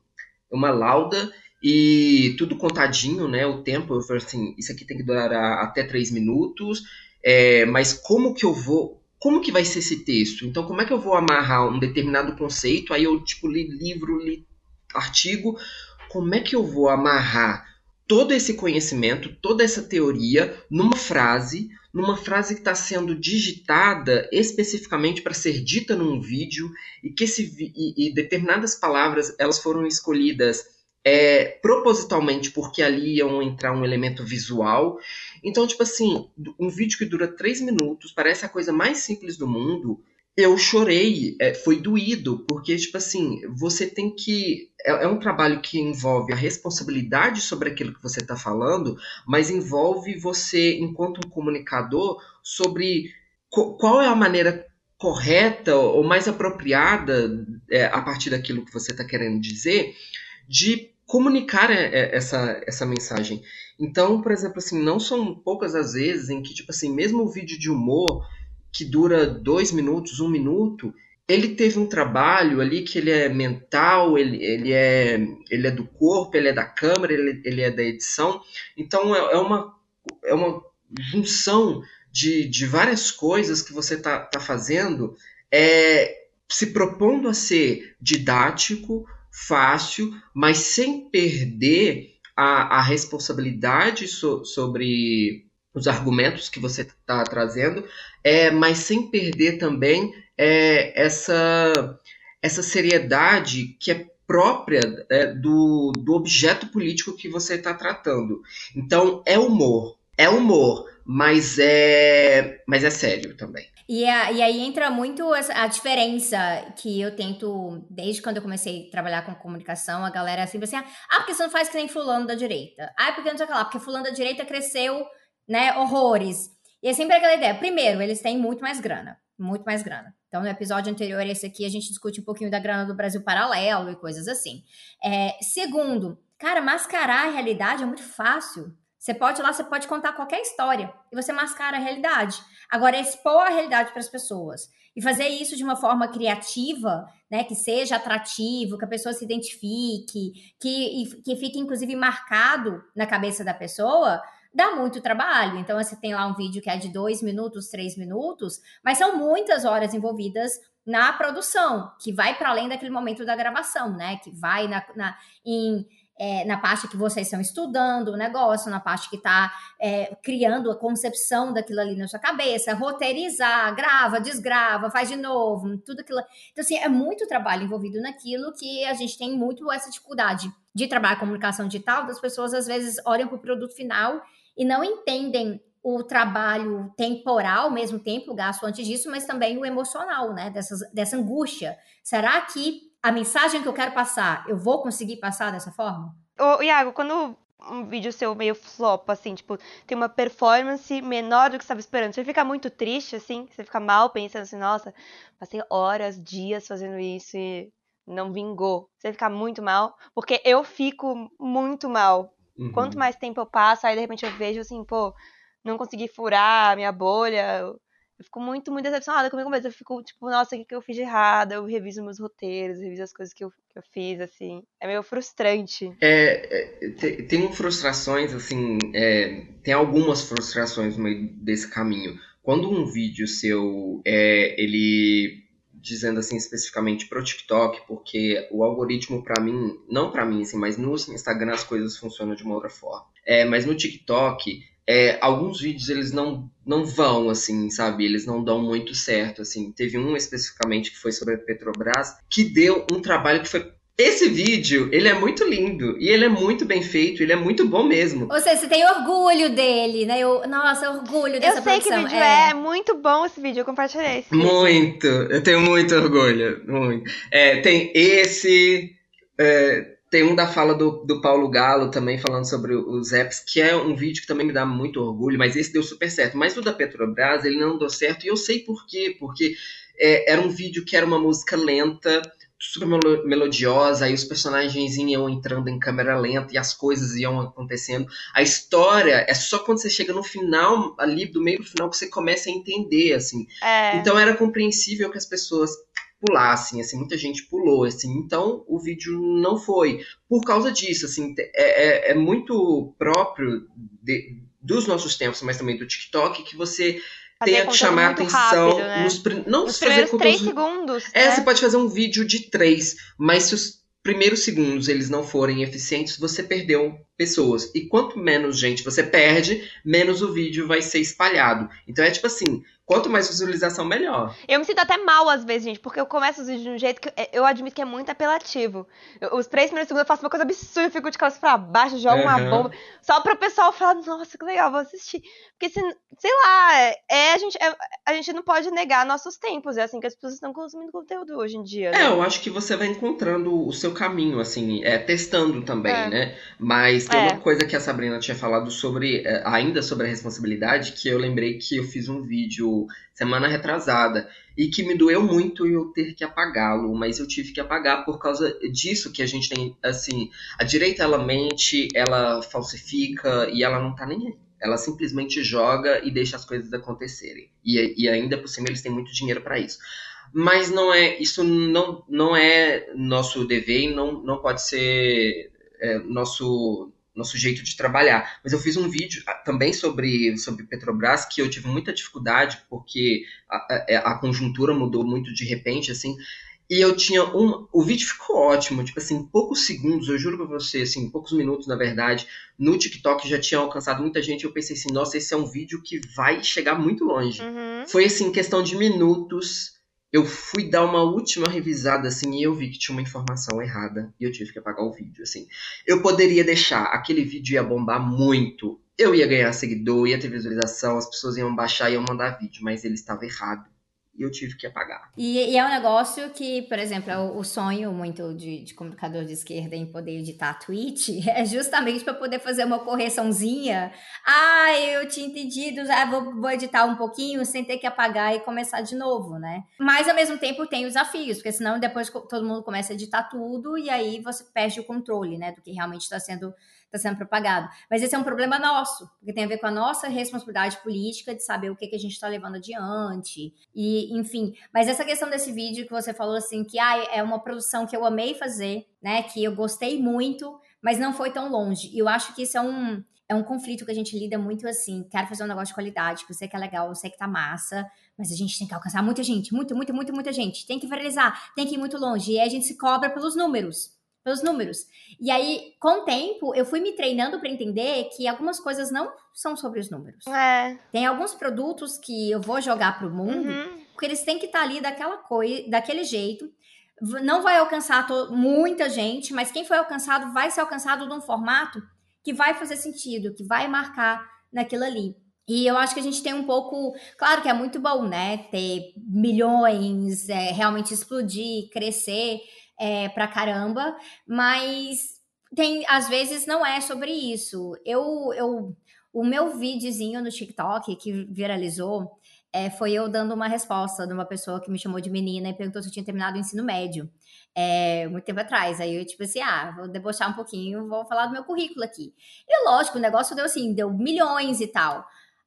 uma lauda e tudo contadinho, né, o tempo. Eu falei assim, isso aqui tem que durar até três minutos. É, mas como que eu vou como que vai ser esse texto? Então, como é que eu vou amarrar um determinado conceito? Aí eu, tipo, li livro, li artigo. Como é que eu vou amarrar todo esse conhecimento, toda essa teoria numa frase, numa frase que está sendo digitada especificamente para ser dita num vídeo e que esse, e, e determinadas palavras elas foram escolhidas é, propositalmente porque ali iam entrar um elemento visual. Então, tipo assim, um vídeo que dura três minutos, parece a coisa mais simples do mundo. Eu chorei, é, foi doído, porque, tipo assim, você tem que. É, é, um trabalho que envolve a responsabilidade sobre aquilo que você está falando, mas envolve você, enquanto um comunicador, sobre co qual é a maneira correta ou mais apropriada, é, a partir daquilo que você está querendo dizer, de comunicar é, é, essa, essa mensagem. Então, por exemplo, assim, não são poucas as vezes em que, tipo assim, mesmo o vídeo de humor que dura dois minutos, um minuto, ele teve um trabalho ali que ele é mental, ele, ele, é, ele é do corpo, ele é da câmera, ele, ele é da edição. Então é, é, uma, é uma junção de, de várias coisas que você está tá fazendo, é, se propondo a ser didático, fácil, mas sem perder a, a responsabilidade so, sobre os argumentos que você está trazendo, é, mas sem perder também é, essa, essa seriedade que é própria é, do, do objeto político que você está tratando. Então, é humor. É humor, mas é, mas é sério também. E, a, e aí entra muito a, diferença que eu tento, desde quando eu comecei a trabalhar com comunicação, a galera assim, assim, ah, porque você não faz que nem fulano da direita. Ah, porque não sei o que lá, porque fulano da direita cresceu, né, horrores. E é sempre aquela ideia. Primeiro, eles têm muito mais grana, muito mais grana. Então, no episódio anterior, esse aqui, a gente discute um pouquinho da grana do Brasil paralelo e coisas assim. É, segundo, cara, mascarar a realidade é muito fácil. Você pode lá, você pode contar qualquer história e você mascara a realidade. Agora, expor a realidade para as pessoas e fazer isso de uma forma criativa, né, que seja atrativo, que a pessoa se identifique, que, que fique inclusive marcado na cabeça da pessoa, dá muito trabalho. Então, você tem lá um vídeo que é de dois minutos, três minutos, mas são muitas horas envolvidas na produção, que vai para além daquele momento da gravação, né? Que vai na, na em é, na parte que vocês estão estudando o negócio, na parte que está é, criando a concepção daquilo ali na sua cabeça, roteirizar, grava, desgrava, faz de novo, tudo aquilo. Então, assim, é muito trabalho envolvido naquilo que a gente tem muito essa dificuldade de trabalhar comunicação digital, das pessoas às vezes olham para o produto final e não entendem o trabalho temporal, ao mesmo tempo, gasto antes disso, mas também o emocional, né? Dessas, dessa angústia. Será que a mensagem que eu quero passar, eu vou conseguir passar dessa forma? Ô, Iago, quando um vídeo seu meio flop, assim, tipo, tem uma performance menor do que estava esperando, você fica muito triste, assim? Você fica mal pensando assim, nossa, passei horas, dias fazendo isso e não vingou. Você fica muito mal? Porque eu fico muito mal. Uhum. Quanto mais tempo eu passo, aí de repente eu vejo assim, pô, não consegui furar a minha bolha, eu fico muito, muito decepcionada comigo mesma. Eu fico, tipo, nossa, o que, que eu fiz de errado? Eu reviso meus roteiros, reviso as coisas que eu, que eu fiz, assim. É meio frustrante. É, é tem, tem frustrações, assim, é, tem algumas frustrações no meio desse caminho. Quando um vídeo seu, é, ele dizendo assim especificamente pro TikTok, porque o algoritmo para mim, não para mim, assim, mas no Instagram as coisas funcionam de uma outra forma. É, mas no TikTok, é, alguns vídeos eles não, não vão, assim, sabe? Eles não dão muito certo, assim. Teve um especificamente que foi sobre a Petrobras, que deu um trabalho que foi esse vídeo, ele é muito lindo e ele é muito bem feito, ele é muito bom mesmo. Ou seja, você tem orgulho dele, né? Eu, nossa, orgulho dessa Eu sei produção. que vídeo é. é. muito bom esse vídeo, eu compartilhei esse Muito, eu tenho muito orgulho, muito. É, tem esse, é, tem um da fala do, do Paulo Galo também falando sobre os apps, que é um vídeo que também me dá muito orgulho, mas esse deu super certo. Mas o da Petrobras, ele não deu certo e eu sei por quê, porque é, era um vídeo que era uma música lenta, super melodiosa, aí os personagens iam entrando em câmera lenta e as coisas iam acontecendo. A história é só quando você chega no final, ali do meio pro final, que você começa a entender, assim. É. Então era compreensível que as pessoas pulassem, assim, muita gente pulou, assim, então o vídeo não foi. Por causa disso, assim, é, é, é muito próprio de, dos nossos tempos, mas também do TikTok, que você tenha que chamar atenção rápido, né? nos, não nos primeiros três segundos. É, né? você pode fazer um vídeo de três, mas se os primeiros segundos eles não forem eficientes, você perdeu pessoas. E quanto menos gente você perde, menos o vídeo vai ser espalhado. Então é tipo assim, Quanto mais visualização, melhor. Eu me sinto até mal às vezes, gente, porque eu começo os vídeos de um jeito que eu admito que é muito apelativo. Eu, os três primeiros segundos eu faço uma coisa absurda, fico de cabeça pra baixo, jogo uhum. uma bomba, só para o pessoal falar, nossa, que legal, vou assistir. Porque, se, sei lá, é, a, gente, é, a gente não pode negar nossos tempos, é assim que as pessoas estão consumindo conteúdo hoje em dia. Né? É, eu acho que você vai encontrando o seu caminho, assim, é, testando também, é. né? Mas tem uma é. coisa que a Sabrina tinha falado sobre, é, ainda sobre a responsabilidade, que eu lembrei que eu fiz um vídeo semana retrasada e que me doeu muito eu ter que apagá-lo, mas eu tive que apagar por causa disso que a gente tem, assim, a direita ela mente, ela falsifica e ela não tá nem aí. Ela simplesmente joga e deixa as coisas acontecerem. E, e ainda por cima eles têm muito dinheiro para isso. Mas não é, isso não, não é nosso dever e não, não pode ser é, nosso nosso jeito de trabalhar. Mas eu fiz um vídeo ah, também sobre, sobre Petrobras que eu tive muita dificuldade porque a, a, é, a conjuntura mudou muito de repente, assim. E eu tinha um. O vídeo ficou ótimo, tipo assim, poucos segundos, eu juro pra você, assim, poucos minutos, na verdade. No TikTok já tinha alcançado muita gente. Eu pensei assim, nossa, esse é um vídeo que vai chegar muito longe. Uhum. Foi assim, questão de minutos eu fui dar uma última revisada assim e eu vi que tinha uma informação errada e eu tive que apagar o vídeo assim. Eu poderia deixar, aquele vídeo ia bombar muito. Eu ia ganhar seguidor, ia ter visualização, as pessoas iam baixar e iam mandar vídeo, mas ele estava errado e eu tive que apagar. E, e, é um negócio que, por exemplo, é o, o sonho muito de, de, comunicador de esquerda em poder editar tweet <laughs> é justamente para poder fazer uma correçãozinha. Ah, eu tinha entendido, ah, vou, vou, editar um pouquinho sem ter que apagar e começar de novo, né? Mas ao mesmo tempo tem os desafios, porque senão depois todo mundo começa a editar tudo e aí você perde o controle, né, do que realmente está sendo está sendo propagado. Mas esse é um problema nosso, porque tem a ver com a nossa responsabilidade política de saber o que, que a gente está levando adiante. E, enfim. Mas essa questão desse vídeo que você falou assim, que ah, é uma produção que eu amei fazer, né? Que eu gostei muito, mas não foi tão longe. E eu acho que isso é um. É um conflito que a gente lida muito assim. Quero fazer um negócio de qualidade, que eu sei que é legal, eu sei que tá massa, mas a gente tem que alcançar muita gente, muita, muita, muita, muita gente. Tem que viralizar, tem que ir muito longe. E aí a gente se cobra pelos números pelos números. E aí, com o tempo, eu fui me treinando para entender que algumas coisas não são sobre os números. É. Tem alguns produtos que eu vou jogar para o mundo, uhum. porque eles têm que estar tá ali daquela coisa, daquele jeito. Não vai alcançar muita gente, mas quem foi alcançado vai ser alcançado num formato que vai fazer sentido, que vai marcar naquilo ali. E eu acho que a gente tem um pouco. Claro que é muito bom, né? Ter milhões, é, realmente explodir, crescer é, pra caramba, mas tem às vezes não é sobre isso. Eu, eu o meu videozinho no TikTok que viralizou é, foi eu dando uma resposta de uma pessoa que me chamou de menina e perguntou se eu tinha terminado o ensino médio. É, muito tempo atrás. Aí eu, tipo assim, ah, vou debochar um pouquinho, vou falar do meu currículo aqui. E lógico, o negócio deu assim, deu milhões e tal.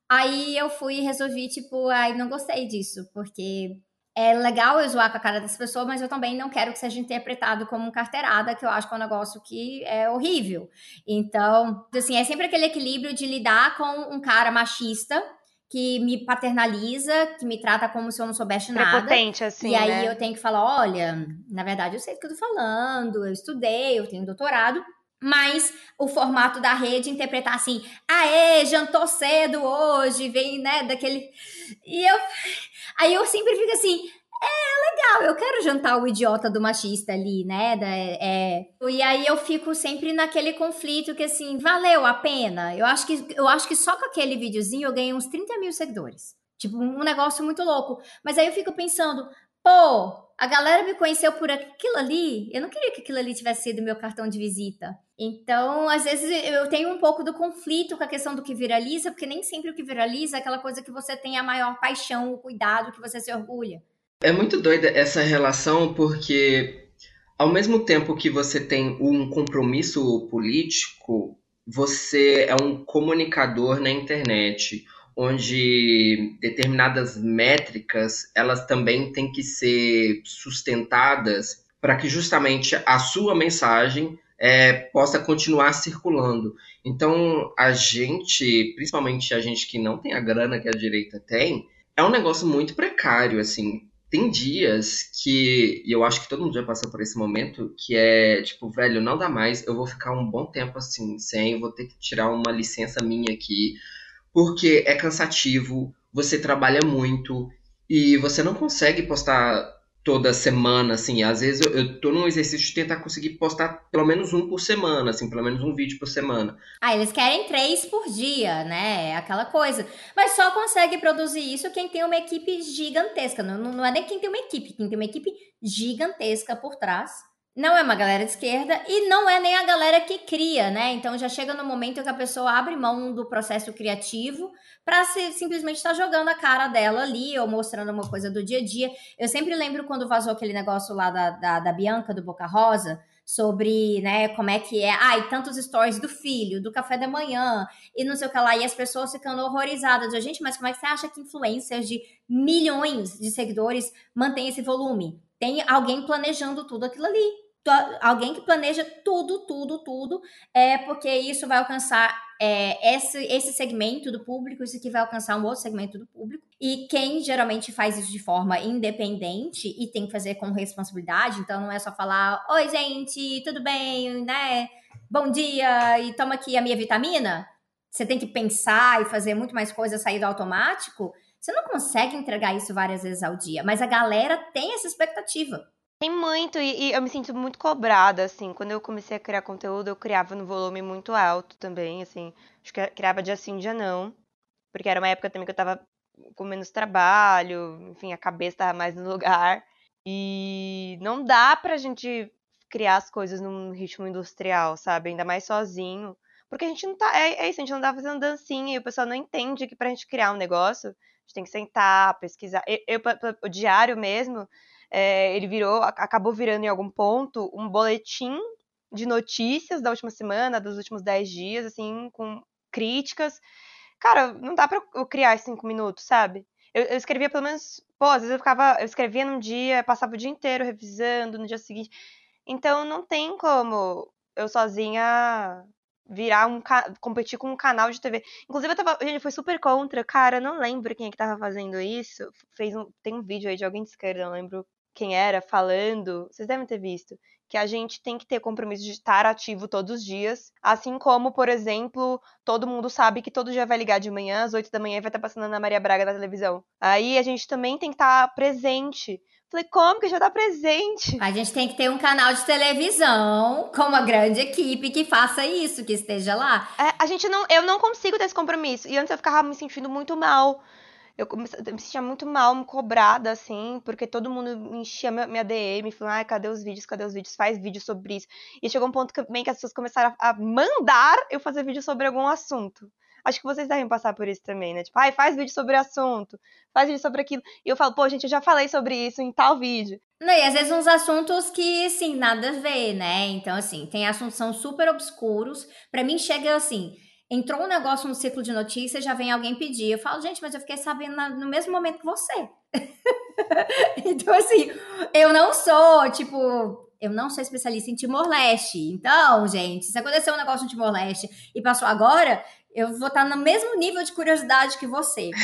Aí eu fui e resolvi, tipo, ai, não gostei disso, porque é legal eu zoar com a cara das pessoas, mas eu também não quero que seja interpretado como carteirada, que eu acho que é um negócio que é horrível. Então, assim, é sempre aquele equilíbrio de lidar com um cara machista que me paternaliza, que me trata como se eu não soubesse nada. Prepotente, assim, E aí né? eu tenho que falar, olha, na verdade eu sei do que eu tô falando, eu estudei, eu tenho doutorado, mas o formato da rede interpretar assim, aê, jantou cedo hoje, vem, né, daquele... E eu... Aí eu sempre fico assim, é legal, eu quero jantar o idiota do machista ali, né? Da, é... E aí eu fico sempre naquele conflito que assim, valeu a pena. Eu acho que, eu acho que só com aquele videozinho eu ganhei uns 30 mil seguidores. Tipo, um negócio muito louco. Mas aí eu fico pensando, pô, a galera me conheceu por aquilo ali. Eu não queria que aquilo ali tivesse sido meu cartão de visita. Então, às vezes, eu tenho um pouco do conflito com a questão do que viraliza, porque nem sempre o que viraliza é aquela coisa que você tem a maior paixão, o cuidado, que você se orgulha. É muito doida essa relação, porque ao mesmo tempo que você tem um compromisso político, você é um comunicador na internet, onde determinadas métricas elas também têm que ser sustentadas para que justamente a sua mensagem é, possa continuar circulando. Então, a gente, principalmente a gente que não tem a grana que a direita tem, é um negócio muito precário, assim tem dias que, e eu acho que todo mundo já passou por esse momento, que é tipo, velho, não dá mais, eu vou ficar um bom tempo assim, sem, vou ter que tirar uma licença minha aqui, porque é cansativo, você trabalha muito e você não consegue postar toda semana, assim. Às vezes eu, eu tô num exercício de tentar conseguir postar pelo menos um por semana, assim, pelo menos um vídeo por semana. Ah, eles querem três por dia, né? Aquela coisa. Mas só consegue produzir isso quem tem uma equipe gigantesca. Não, não é nem quem tem uma equipe, quem tem uma equipe gigantesca por trás. Não é uma galera de esquerda e não é nem a galera que cria, né? Então já chega no momento que a pessoa abre mão do processo criativo para simplesmente estar tá jogando a cara dela ali ou mostrando uma coisa do dia a dia. Eu sempre lembro quando vazou aquele negócio lá da, da, da Bianca, do Boca Rosa, sobre, né, como é que é, ai, ah, tantos stories do filho, do café da manhã, e não sei o que lá, e as pessoas ficando horrorizadas, gente, mas como é que você acha que influencers de milhões de seguidores mantêm esse volume? Tem alguém planejando tudo aquilo ali. Alguém que planeja tudo, tudo, tudo, é porque isso vai alcançar é, esse, esse segmento do público, isso aqui vai alcançar um outro segmento do público. E quem geralmente faz isso de forma independente e tem que fazer com responsabilidade, então não é só falar: Oi, gente, tudo bem, né? Bom dia, e toma aqui a minha vitamina. Você tem que pensar e fazer muito mais coisas sair do automático. Você não consegue entregar isso várias vezes ao dia, mas a galera tem essa expectativa. Tem muito, e, e, eu me sinto muito cobrada, assim. Quando eu comecei a criar conteúdo, eu criava no volume muito alto também, assim. Acho que criava dia sim, dia não. Porque era uma época também que eu tava com menos trabalho, enfim, a cabeça tava mais no lugar. E não dá pra gente criar as coisas num ritmo industrial, sabe? Ainda mais sozinho. Porque a gente não tá. É, é isso, a gente não tá fazendo dancinha e o pessoal não entende que pra gente criar um negócio, gente tem que sentar, pesquisar. Eu, eu o diário mesmo, é, ele virou, acabou virando em algum ponto um boletim de notícias da última semana, dos últimos dez dias, assim, com críticas. Cara, não dá pra eu criar cinco minutos, sabe? Eu, eu, escrevia pelo menos. Pô, às vezes eu ficava. Eu escrevia num dia, passava o dia inteiro revisando, no dia seguinte. Então não tem como eu sozinha virar um competir com um canal de TV. Inclusive, eu tava, gente, foi super contra, cara, não lembro quem é que tava fazendo isso. Fez um, tem um vídeo aí de alguém de esquerda, não lembro quem era, falando, vocês devem ter visto, que a gente tem que ter compromisso de estar ativo todos os dias, assim como, por exemplo, todo mundo sabe que todo dia vai ligar de manhã, às 8 da manhã, e vai estar passando na Maria Braga na televisão. Aí a gente também tem que estar presente. Falei, como que já tá presente? A gente tem que ter um canal de televisão com uma grande equipe que faça isso, que esteja lá. É, a gente não, eu não consigo ter esse compromisso. E antes eu ficava me sentindo muito mal. Eu, eu me sentia muito mal, cobrada, assim, porque todo mundo me enchia minha, DM, falando, ai, cadê os vídeos, cadê os vídeos? Faz vídeo sobre isso. E chegou um ponto bem que as pessoas começaram a, mandar eu fazer vídeo sobre algum assunto. Acho que vocês devem passar por isso também, né? Tipo, ai, faz vídeo sobre assunto, faz vídeo sobre aquilo. E eu falo, pô, gente, eu já falei sobre isso em tal vídeo. Não, e às vezes uns assuntos que, assim, nada a ver, né? Então, assim, tem assuntos que são super obscuros. Para mim, chega assim, entrou um negócio no ciclo de notícias, já vem alguém pedir. Eu falo, gente, mas eu fiquei sabendo no mesmo momento que você. <laughs> então, assim, eu não sou, tipo, Eu não sou especialista em Timor-Leste. Então, gente, se acontecer um negócio no Timor-Leste e passou agora, eu vou estar no mesmo nível de curiosidade que você. <laughs>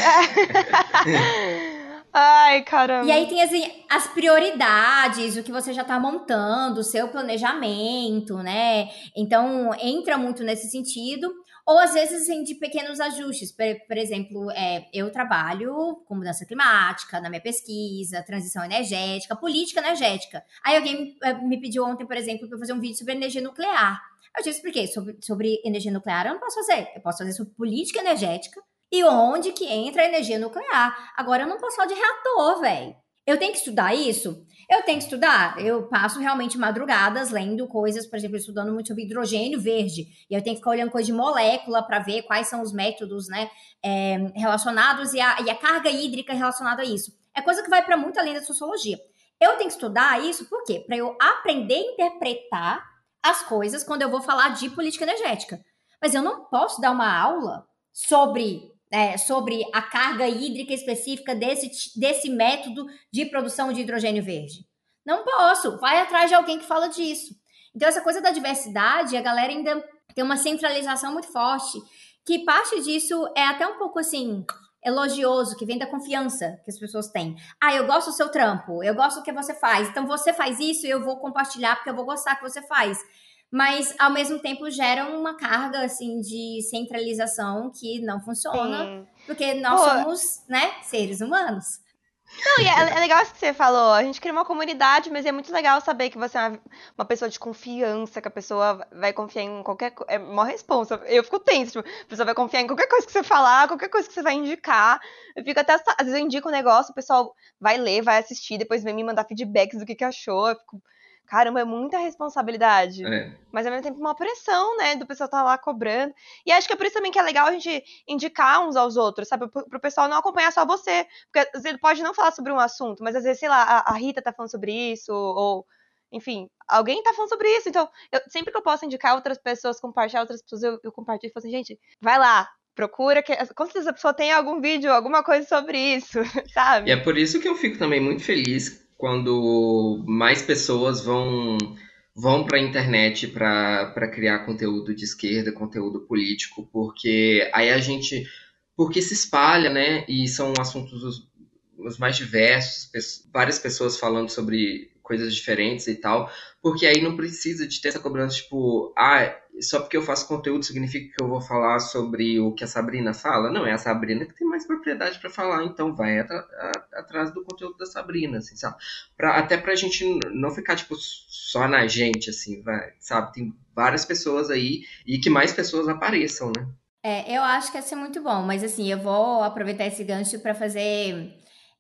Ai, caramba. E aí tem assim, as prioridades, o que você já tá montando, o seu planejamento, né? Então, entra muito nesse sentido. Ou às vezes, assim, de pequenos ajustes. Por, por exemplo, é, eu trabalho com mudança climática na minha pesquisa, transição energética, política energética. Aí alguém me, me pediu ontem, por exemplo, para fazer um vídeo sobre energia nuclear. Eu te expliquei sobre, sobre energia nuclear, eu não posso fazer. Eu posso fazer sobre política energética e onde que entra a energia nuclear. Agora eu não posso falar de reator, velho. Eu tenho que estudar isso? Eu tenho que estudar. Eu passo realmente madrugadas lendo coisas, por exemplo, estudando muito sobre hidrogênio verde. E eu tenho que ficar olhando coisa de molécula para ver quais são os métodos né, é, relacionados e a, e a carga hídrica relacionada a isso. É coisa que vai para muito além da sociologia. Eu tenho que estudar isso por quê? Para eu aprender a interpretar as coisas quando eu vou falar de política energética. Mas eu não posso dar uma aula sobre, é, sobre a carga hídrica específica desse, desse método de produção de hidrogênio verde. Não posso. Vai atrás de alguém que fala disso. Então, essa coisa da diversidade, a galera ainda tem uma centralização muito forte, que parte disso é até um pouco assim elogioso, que vem da confiança que as pessoas têm. Ah, eu gosto do seu trampo, eu gosto do que você faz, então você faz isso e eu vou compartilhar porque eu vou gostar que você faz. Mas, ao mesmo tempo, gera uma carga, assim, de centralização que não funciona, Sim. porque nós Pô, somos, né, seres humanos. Não, e é, é, legal isso que você falou. A gente cria uma comunidade, mas é muito legal saber que você é uma, uma pessoa de confiança, que a pessoa vai confiar em qualquer coisa. É uma responsa. Eu fico tenso. Tipo, a pessoa vai confiar em qualquer coisa que você falar, qualquer coisa que você vai indicar. Eu fico até. Às vezes eu indico um negócio, o pessoal vai ler, vai assistir, depois vem me mandar feedbacks do que, que achou. Eu fico Caramba, é muita responsabilidade. É. Mas ao mesmo tempo uma pressão, né? Do pessoal estar tá lá cobrando. E acho que é por isso também que é legal a gente indicar uns aos outros, sabe? Pro, pessoal não acompanhar só você. Porque às vezes pode não falar sobre um assunto, mas às vezes, sei lá, a, a Rita tá falando sobre isso, ou. Enfim, alguém tá falando sobre isso. Então, eu, sempre que eu posso indicar outras pessoas, compartilhar outras pessoas, eu, eu compartilho e falo assim, gente, vai lá, procura que com certeza a pessoa tem algum vídeo, alguma coisa sobre isso, <laughs> sabe? E é por isso que eu fico também muito feliz quando mais pessoas vão vão para a internet para criar conteúdo de esquerda, conteúdo político, porque aí a gente porque se espalha, né? E são assuntos os, os mais diversos, várias pessoas falando sobre coisas diferentes e tal, porque aí não precisa de ter essa cobrança, tipo, ah, só porque eu faço conteúdo significa que eu vou falar sobre o que a Sabrina fala? Não, é a Sabrina que tem mais propriedade para falar, então vai at atrás do conteúdo da Sabrina, assim, sabe? Pra, até pra gente não ficar, tipo, só na gente, assim, vai, sabe? Tem várias pessoas aí e que mais pessoas apareçam, né? É, eu acho que ia ser muito bom, mas assim, eu vou aproveitar esse gancho para fazer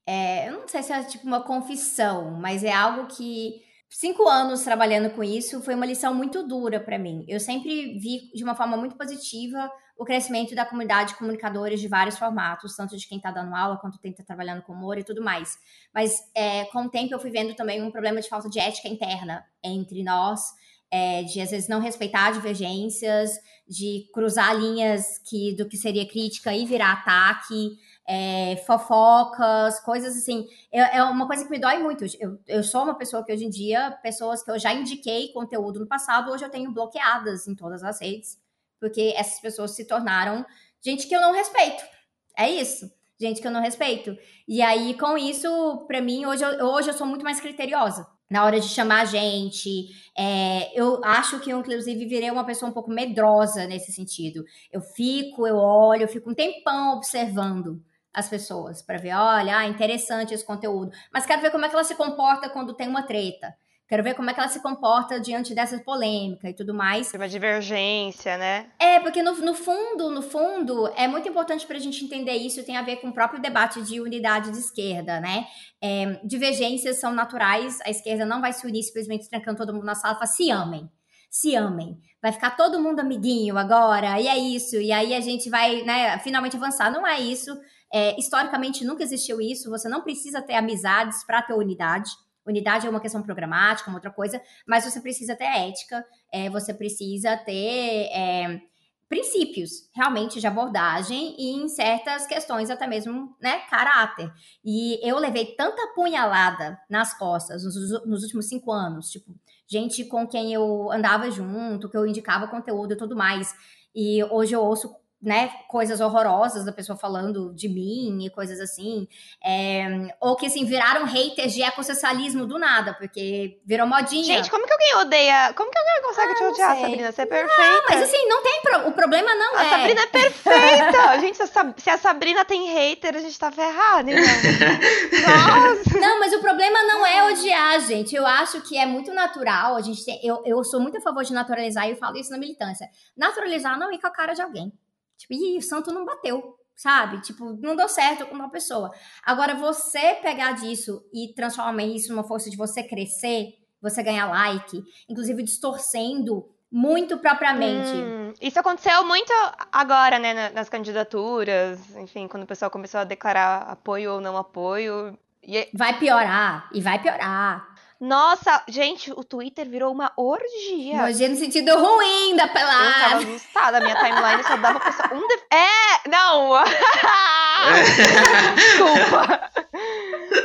é, eu não sei se é tipo uma confissão, mas é algo que cinco anos trabalhando com isso foi uma lição muito dura para mim. Eu sempre vi de uma forma muito positiva o crescimento da comunidade de comunicadores de vários formatos, tanto de quem está dando aula quanto quem está trabalhando com humor e tudo mais. Mas é, com o tempo eu fui vendo também um problema de falta de ética interna entre nós, é, de às vezes não respeitar divergências, de cruzar linhas que do que seria crítica e virar ataque é, fofocas, coisas assim. É, é, uma coisa que me dói muito. Eu, eu sou uma pessoa que hoje em dia, pessoas que eu já indiquei conteúdo no passado, hoje eu tenho bloqueadas em todas as redes, porque essas pessoas se tornaram gente que eu não respeito. É isso. Gente que eu não respeito. E aí, com isso, para mim, hoje eu, hoje eu sou muito mais criteriosa na hora de chamar a gente. É, eu acho que eu, inclusive, virei uma pessoa um pouco medrosa nesse sentido. Eu fico, eu olho, eu fico um tempão observando as pessoas para ver, olha, ah, interessante esse conteúdo, mas quero ver como é que ela se comporta quando tem uma treta. Quero ver como é que ela se comporta diante dessa polêmica e tudo mais. Uma divergência, né? É, porque no, no fundo, no fundo, é muito importante para a gente entender isso, tem a ver com o próprio debate de unidade de esquerda, né? É, divergências são naturais, a esquerda não vai se unir simplesmente trancando todo mundo na sala e falar, se amem se amem. Vai ficar todo mundo amiguinho agora, e é isso. E aí a gente vai, né, finalmente avançar. Não é isso. É, historicamente nunca existiu isso. Você não precisa ter amizades para ter unidade. Unidade é uma questão programática, uma outra coisa, mas você precisa ter ética, é, você precisa ter é, princípios realmente de abordagem e em certas questões até mesmo, né, caráter. E eu levei tanta punhalada nas costas nos, nos últimos cinco anos, tipo, gente com quem eu andava junto, que eu indicava conteúdo e tudo mais. E hoje eu ouço né, coisas horrorosas da pessoa falando de mim e coisas assim. É, ou que, assim, viraram haters de ecossocialismo do nada, porque virou modinha. Gente, como que alguém odeia? Como que alguém consegue ah, te odiar, sei. Sabrina? Você é perfeita. Não, mas assim, não tem pro... O problema não a é... A Sabrina é perfeita! <laughs> gente, se a Sabrina tem hater, a gente tá ferrado, então. <laughs> Nossa! Não, mas o problema não é odiar, gente. Eu acho que é muito natural. A gente tem... eu, eu sou muito a favor de naturalizar e eu falo isso na militância. Naturalizar não ir com a cara de alguém. Tipo, ih, o santo não bateu, sabe? Tipo, não deu certo com uma pessoa. Agora, você pegar disso e transformar isso numa força de você crescer, você ganhar like, inclusive distorcendo muito propriamente. Hum, isso aconteceu muito agora, né, nas candidaturas, enfim, quando o pessoal começou a declarar apoio ou não apoio. E... Vai piorar, e vai piorar. Nossa, gente, o Twitter virou uma orgia. Orgia no sentido ruim da pelada. Eu tava assustada, minha timeline só dava pessoa. Um def... É! Não! <laughs> <laughs> Desculpa.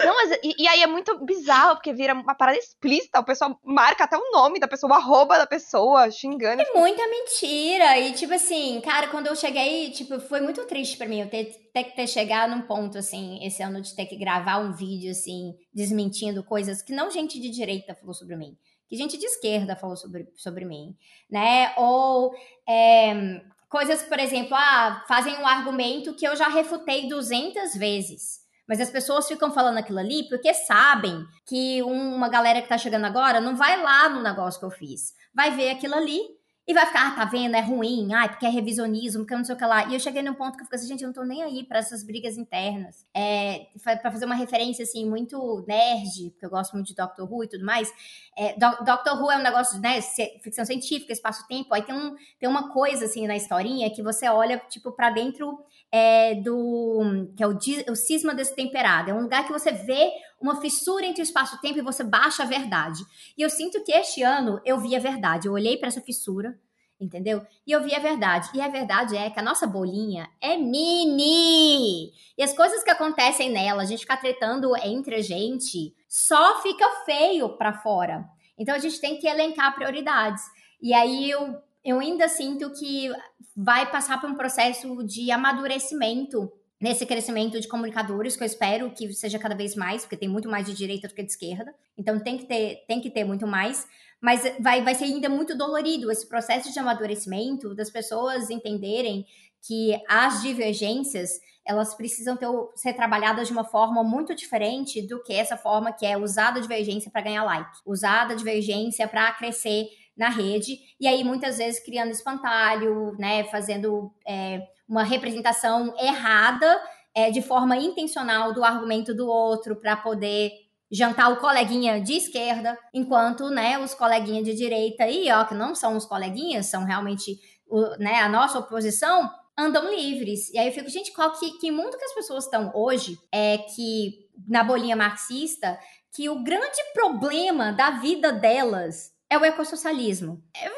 Não, mas e, e, aí é muito bizarro, porque vira uma parada explícita. O pessoal marca até o nome da pessoa, o arroba da pessoa, xingando. É muita mentira. E, tipo assim, cara, quando eu cheguei, tipo, foi muito triste para mim eu ter, ter que ter chegado num ponto, assim, esse ano de ter que gravar um vídeo, assim, desmentindo coisas que não gente de direita falou sobre mim. Que gente de esquerda falou sobre, sobre mim, né? Ou é, coisas, por exemplo, ah, fazem um argumento que eu já refutei 200 vezes. Mas as pessoas ficam falando aquilo ali porque sabem que uma galera que tá chegando agora não vai lá no negócio que eu fiz. Vai ver aquilo ali e vai ficar, ah, tá vendo, é ruim, ai, porque é revisionismo, porque não sei o que lá. E eu cheguei num ponto que eu fiquei assim, gente, eu não tô nem aí para essas brigas internas. É, para fazer uma referência, assim, muito nerd, porque eu gosto muito de Doctor Who e tudo mais. É, Do Doctor Who é um negócio, né, ficção científica, espaço-tempo, aí tem, um, tem uma coisa, assim, na historinha que você olha, tipo, para dentro é, do que é o, o cisma destemperado. É um lugar que você vê uma fissura entre o espaço-tempo e você baixa a verdade. E eu sinto que este ano eu vi a verdade. Eu olhei para essa fissura, entendeu? E eu vi a verdade. E a verdade é que a nossa bolinha é mini. E as coisas que acontecem nela, a gente ficar tretando entre a gente, só fica feio para fora. Então a gente tem que elencar prioridades. E aí eu eu ainda sinto que vai passar por um processo de amadurecimento nesse crescimento de comunicadores, que eu espero que seja cada vez mais, porque tem muito mais de direita do que de esquerda. Então tem que ter, tem que ter muito mais. Mas vai, vai ser ainda muito dolorido esse processo de amadurecimento das pessoas entenderem que as divergências elas precisam ter, ser trabalhadas de uma forma muito diferente do que essa forma que é usar a divergência para ganhar like, usar a divergência para crescer na rede, e aí muitas vezes criando espantalho, né, fazendo é, uma representação errada é, de forma intencional do argumento do outro para poder jantar o coleguinha de esquerda, enquanto né, os coleguinhas de direita aí, ó, que não são os coleguinhas, são realmente o, né, a nossa oposição, andam livres. E aí eu fico, gente, qual que, que mundo que as pessoas estão hoje é que na bolinha marxista que o grande problema da vida delas é o ecossocialismo. É,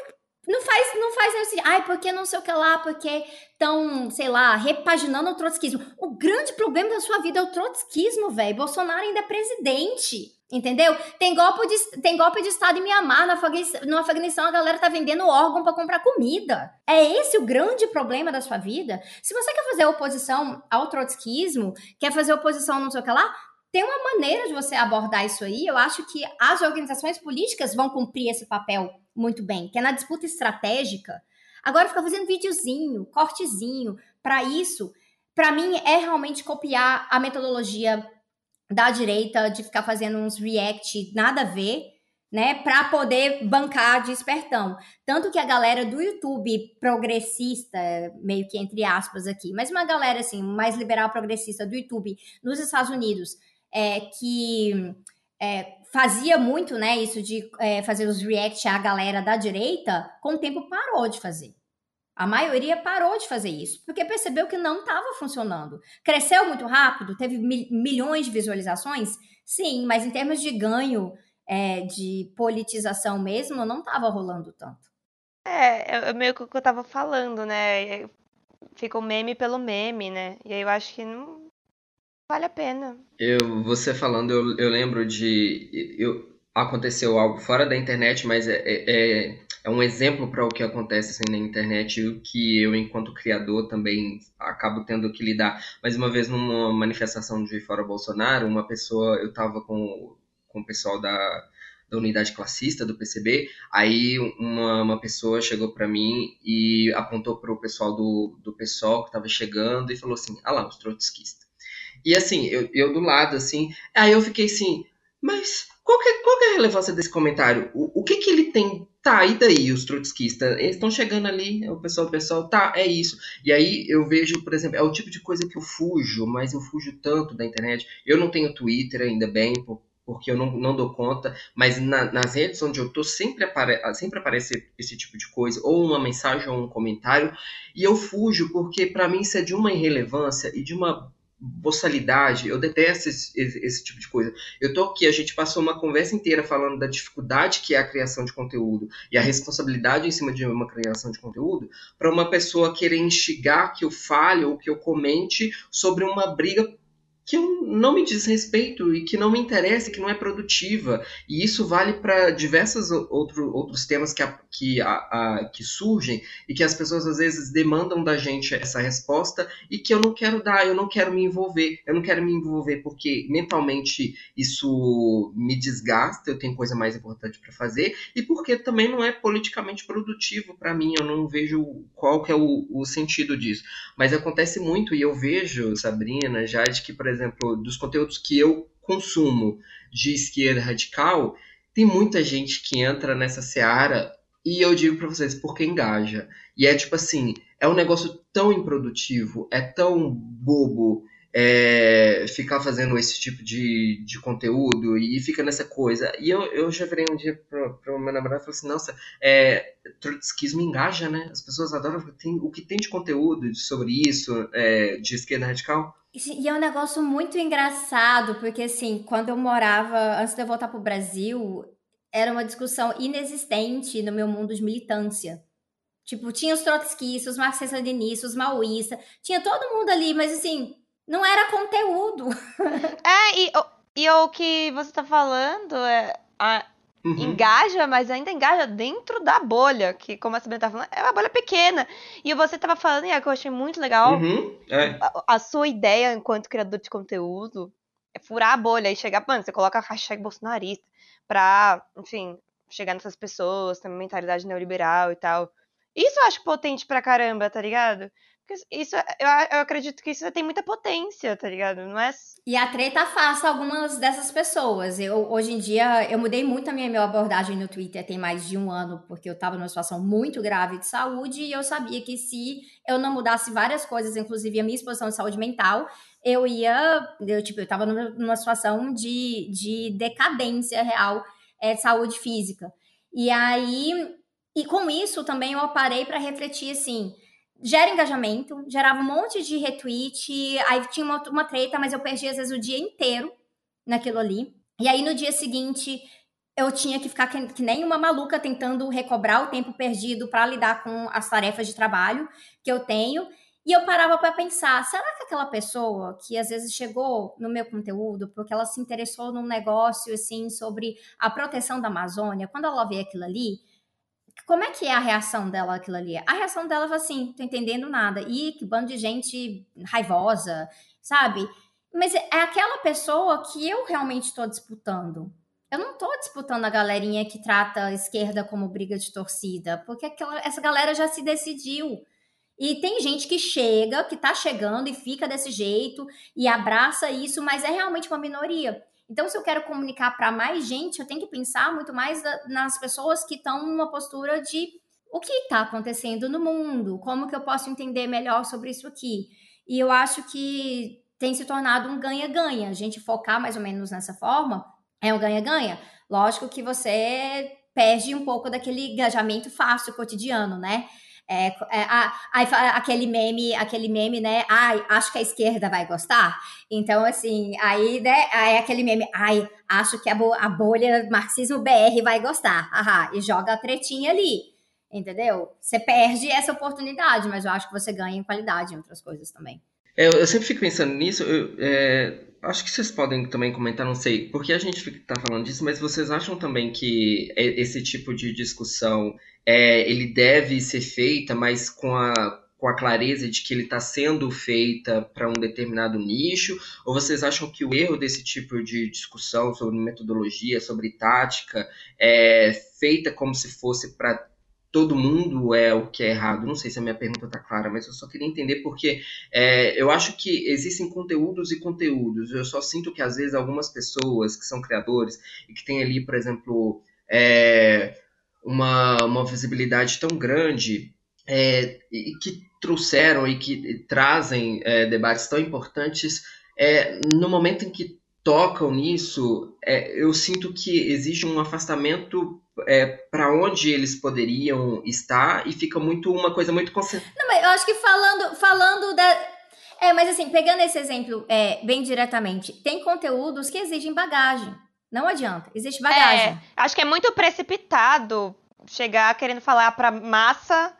não faz, não faz assim, ai, porque não sei o que lá, porque estão, sei lá, repaginando o trotskismo. O grande problema da sua vida é o trotskismo, velho. Bolsonaro ainda é presidente. Entendeu? Tem golpe de, tem golpe de Estado em Mianmar, no Afeganistão, a galera tá vendendo órgão para comprar comida. É esse o grande problema da sua vida? Se você quer fazer oposição ao trotskismo, quer fazer oposição não sei o que lá, tem uma maneira de você abordar isso aí. Eu acho que as organizações políticas vão cumprir esse papel muito bem, que é na disputa estratégica. Agora fica fazendo videozinho, cortezinho, para isso, para mim é realmente copiar a metodologia da direita de ficar fazendo uns react nada a ver, né, para poder bancar de espertão. Tanto que a galera do YouTube progressista, meio que entre aspas aqui, mas uma galera assim, mais liberal progressista do YouTube nos Estados Unidos, é, que é, fazia muito, né, isso de é, fazer os react à galera da direita, com o tempo parou de fazer. A maioria parou de fazer isso, porque percebeu que não estava funcionando. Cresceu muito rápido, teve mil, milhões de visualizações, sim, mas em termos de ganho é, de politização mesmo, não estava rolando tanto. É, é meio que o que eu estava falando, né? Fica o meme pelo meme, né? E aí eu acho que não, Vale a pena. Eu, você falando, eu, eu lembro de. Eu, aconteceu algo fora da internet, mas é, é, é, é um exemplo para o que acontece assim, na internet e o que eu, enquanto criador, também acabo tendo que lidar. Mais uma vez, numa manifestação de Fora Bolsonaro, uma pessoa, eu estava com, com o pessoal da, da unidade classista do PCB, aí uma, uma pessoa chegou para mim e apontou para o pessoal do, do PSOL que estava chegando e falou assim, ah lá, os trotskistas. E assim, eu, eu do lado, assim, aí eu fiquei assim, mas qual que, é, qual que é a relevância desse comentário? O, o que que ele tem? Tá, e daí os trotskistas? Eles estão chegando ali, o pessoal, o pessoal, tá, é isso. E aí eu vejo, por exemplo, é o tipo de coisa que eu fujo, mas eu fujo tanto da internet. Eu não tenho Twitter, ainda bem, porque eu não, não dou conta, mas na, nas redes onde eu tô sempre, apare, sempre aparece esse tipo de coisa, ou uma mensagem ou um comentário, e eu fujo porque para mim isso é de uma irrelevância e de uma boçalidade, eu detesto esse, esse, tipo de coisa. Eu tô aqui, a gente passou uma conversa inteira falando da dificuldade que é a criação de conteúdo e a responsabilidade em cima de uma criação de conteúdo, para uma pessoa querer instigar que eu fale ou que eu comente sobre uma briga que não me diz respeito e que não me interessa, que não é produtiva. E isso vale para diversos outro, outros temas que, a, que, a, a, que surgem e que as pessoas às vezes demandam da gente essa resposta e que eu não quero dar, eu não quero me envolver. Eu não quero me envolver porque mentalmente isso me desgasta, eu tenho coisa mais importante para fazer e porque também não é politicamente produtivo para mim, eu não vejo qual que é o, o sentido disso. Mas acontece muito e eu vejo, Sabrina, Jade, que, por exemplo, dos conteúdos que eu consumo de esquerda radical, tem muita gente que entra nessa seara e eu digo para vocês, porque engaja. E é tipo assim, é um negócio tão improdutivo, é tão bobo, é, ficar fazendo esse tipo de, de conteúdo e fica nessa coisa. E eu, eu já virei um dia para o meu namorado e falei assim, nossa, é, trotskismo engaja, né? As pessoas adoram tem, o que tem de conteúdo sobre isso, é, de esquerda radical. E é um negócio muito engraçado, porque assim, quando eu morava, antes de eu voltar para o Brasil, era uma discussão inexistente no meu mundo de militância. Tipo, tinha os trotskistas, os marxistas-leninistas, os maoístas, tinha todo mundo ali, mas assim, não era conteúdo. é, e, e o que você tá falando é. A, uhum. Engaja, mas ainda engaja dentro da bolha, que, como a Sabrina tá falando, é uma bolha pequena. E você tava falando, e é que eu achei muito legal, uhum. é. a, a, sua ideia enquanto criador de conteúdo é furar a bolha e chegar, mano, você coloca a hashtag bolsonarista pra, enfim, chegar nessas pessoas, ter uma mentalidade neoliberal e tal. Isso eu acho potente pra caramba, tá ligado? Isso, eu, eu acredito que isso tem muita potência, tá ligado? Não é. E a treta faça algumas dessas pessoas. Eu, hoje em dia, eu mudei muito a minha, minha abordagem no Twitter tem mais de um ano, porque eu tava numa situação muito grave de saúde e eu sabia que se eu não mudasse várias coisas, inclusive a minha exposição de saúde mental, eu ia. Eu, tipo, eu tava numa situação de, de decadência real é, de saúde física. E aí. E com isso também eu parei para refletir assim gera engajamento, gerava um monte de retweet, aí tinha uma, uma treta, mas eu perdi às vezes o dia inteiro naquilo ali. E aí no dia seguinte eu tinha que ficar que, que nem uma maluca tentando recobrar o tempo perdido para lidar com as tarefas de trabalho que eu tenho. E eu parava para pensar, será que aquela pessoa que às vezes chegou no meu conteúdo porque ela se interessou num negócio assim sobre a proteção da Amazônia, quando ela vê aquilo ali, como é que é a reação dela aquilo ali? A reação dela foi assim, tô entendendo nada. Ih, que bando de gente raivosa, sabe? Mas é aquela pessoa que eu realmente estou disputando. Eu não estou disputando a galerinha que trata a esquerda como briga de torcida, porque aquela, essa galera já se decidiu. E tem gente que chega, que tá chegando e fica desse jeito e abraça isso, mas é realmente uma minoria. Então, se eu quero comunicar para mais gente, eu tenho que pensar muito mais nas pessoas que estão numa postura de o que está acontecendo no mundo, como que eu posso entender melhor sobre isso aqui. E eu acho que tem se tornado um ganha-ganha. A gente focar mais ou menos nessa forma é um ganha-ganha. Lógico que você perde um pouco daquele engajamento fácil cotidiano, né? É, é, a, a, aquele meme, aquele meme, né? Ai, acho que a esquerda vai gostar. Então, assim, aí, né? Aí aquele meme, ai, acho que a, a bolha marxismo BR vai gostar. Ahá, e joga a tretinha ali. Entendeu? Você perde essa oportunidade, mas eu acho que você ganha em qualidade em outras coisas também. É, eu sempre fico pensando nisso. Eu, é, acho que vocês podem também comentar, não sei, porque a gente está falando disso, mas vocês acham também que esse tipo de discussão é, ele deve ser feita, mas com a, com a clareza de que ele está sendo feita para um determinado nicho? Ou vocês acham que o erro desse tipo de discussão sobre metodologia, sobre tática, é feita como se fosse para todo mundo é o que é errado. Não sei se a minha pergunta está clara, mas eu só queria entender porque é, eu acho que existem conteúdos e conteúdos. Eu só sinto que às vezes algumas pessoas que são criadores e que têm ali, por exemplo, é, uma, uma visibilidade tão grande é, e que trouxeram e que trazem é, debates tão importantes, é, no momento em que tocam nisso, é, eu sinto que existe um afastamento é, para onde eles poderiam estar e fica muito uma coisa muito concentrada. Não, mas eu acho que falando, falando da. É, mas assim, pegando esse exemplo é, bem diretamente, tem conteúdos que exigem bagagem. Não adianta, existe bagagem. É, acho que é muito precipitado chegar querendo falar pra massa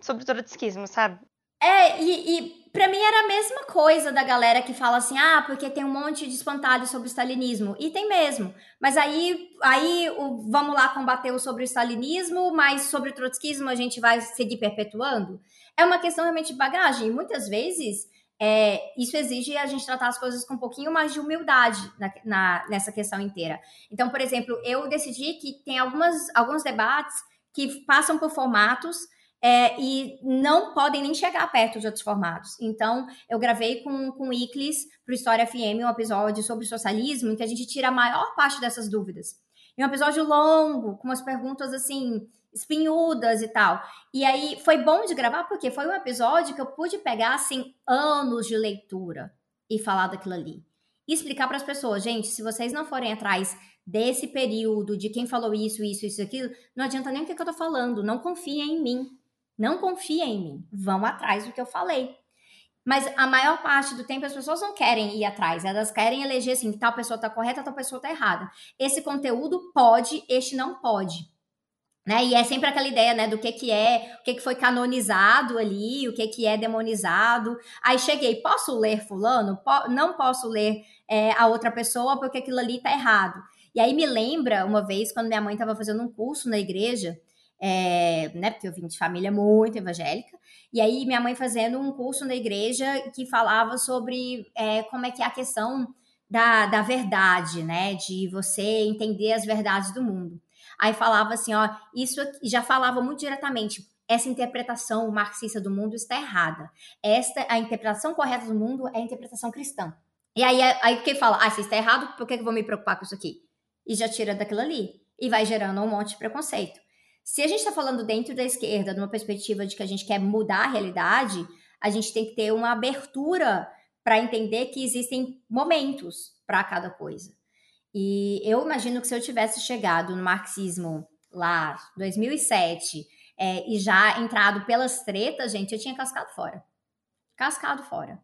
sobre o trotskismo, sabe? É, e, e Pra mim era a mesma coisa da galera que fala assim, ah, porque tem um monte de espantalho sobre o stalinismo. E tem mesmo. Mas aí, aí o, vamos lá combater sobre o stalinismo, mas sobre o trotskismo a gente vai seguir perpetuando? É uma questão realmente de bagagem. E muitas vezes é, isso exige a gente tratar as coisas com um pouquinho mais de humildade na, na, nessa questão inteira. Então, por exemplo, eu decidi que tem algumas, alguns debates que passam por formatos é, e não podem nem chegar perto de outros formatos. Então, eu gravei com, com o Iclis para o História FM um episódio sobre socialismo, em que a gente tira a maior parte dessas dúvidas. E um episódio longo, com umas perguntas assim, espinhudas e tal. E aí foi bom de gravar, porque foi um episódio que eu pude pegar assim, anos de leitura e falar daquilo ali. E explicar para as pessoas, gente, se vocês não forem atrás desse período, de quem falou isso, isso, isso, aquilo, não adianta nem o que eu tô falando, não confiem em mim. Não confia em mim. Vão atrás do que eu falei. Mas a maior parte do tempo as pessoas não querem ir atrás, elas querem eleger assim, tal pessoa está correta, tal pessoa está errada. Esse conteúdo pode, este não pode. Né? E é sempre aquela ideia, né, do que que é, o que que foi canonizado ali, o que que é demonizado. Aí cheguei, posso ler fulano? Po não posso ler é, a outra pessoa porque aquilo ali tá errado. E aí me lembra uma vez quando minha mãe estava fazendo um curso na igreja, é, né, porque eu vim de família muito evangélica, e aí minha mãe fazendo um curso na igreja que falava sobre é, como é que é a questão da, da verdade, né, de você entender as verdades do mundo. Aí falava assim, ó, isso já falava muito diretamente, essa interpretação marxista do mundo está errada. Esta, a interpretação correta do mundo é a interpretação cristã. E aí, aí quem fala, ah, se está errado, por que eu vou me preocupar com isso aqui? E já tira daquilo ali. E vai gerando um monte de preconceito. Se a gente está falando dentro da esquerda, numa perspectiva de que a gente quer mudar a realidade, a gente tem que ter uma abertura para entender que existem momentos para cada coisa. E eu imagino que se eu tivesse chegado no marxismo lá, 2007, é, e já entrado pelas tretas, gente, eu tinha cascado fora. Cascado fora.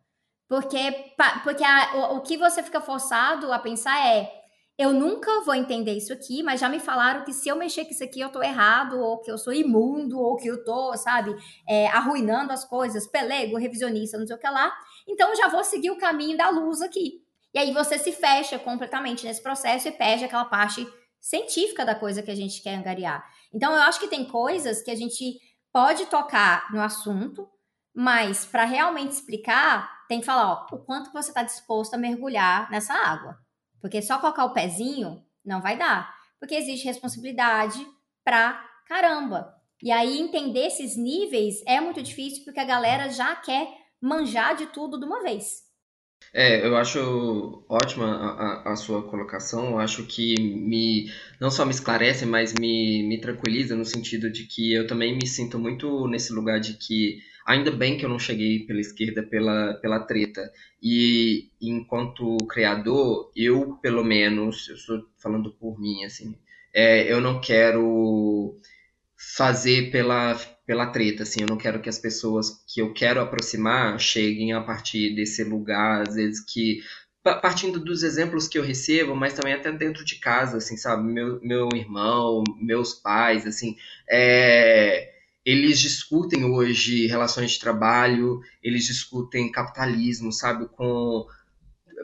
Porque, porque a, o, o que você fica forçado a pensar é eu nunca vou entender isso aqui, mas já me falaram que se eu mexer com isso aqui eu tô errado, ou que eu sou imundo, ou que eu tô, sabe, é, arruinando as coisas, pelego, revisionista, não sei o que lá. Então eu já vou seguir o caminho da luz aqui. E aí você se fecha completamente nesse processo e perde aquela parte científica da coisa que a gente quer angariar. Então eu acho que tem coisas que a gente pode tocar no assunto, mas para realmente explicar, tem que falar, ó, o quanto você está disposto a mergulhar nessa água. Porque só colocar o pezinho não vai dar. Porque existe responsabilidade pra caramba. E aí entender esses níveis é muito difícil porque a galera já quer manjar de tudo de uma vez. É, eu acho ótima a, a, sua colocação. Eu acho que me não só me esclarece, mas me, me tranquiliza no sentido de que eu também me sinto muito nesse lugar de que Ainda bem que eu não cheguei pela esquerda pela, pela treta. E enquanto criador, eu, pelo menos, eu estou falando por mim, assim, é, eu não quero fazer pela, pela treta, assim, eu não quero que as pessoas que eu quero aproximar cheguem a partir desse lugar, às vezes que partindo dos exemplos que eu recebo, mas também até dentro de casa, assim, sabe, meu, meu irmão, meus pais, assim, é eles discutem hoje relações de trabalho, eles discutem capitalismo, sabe, com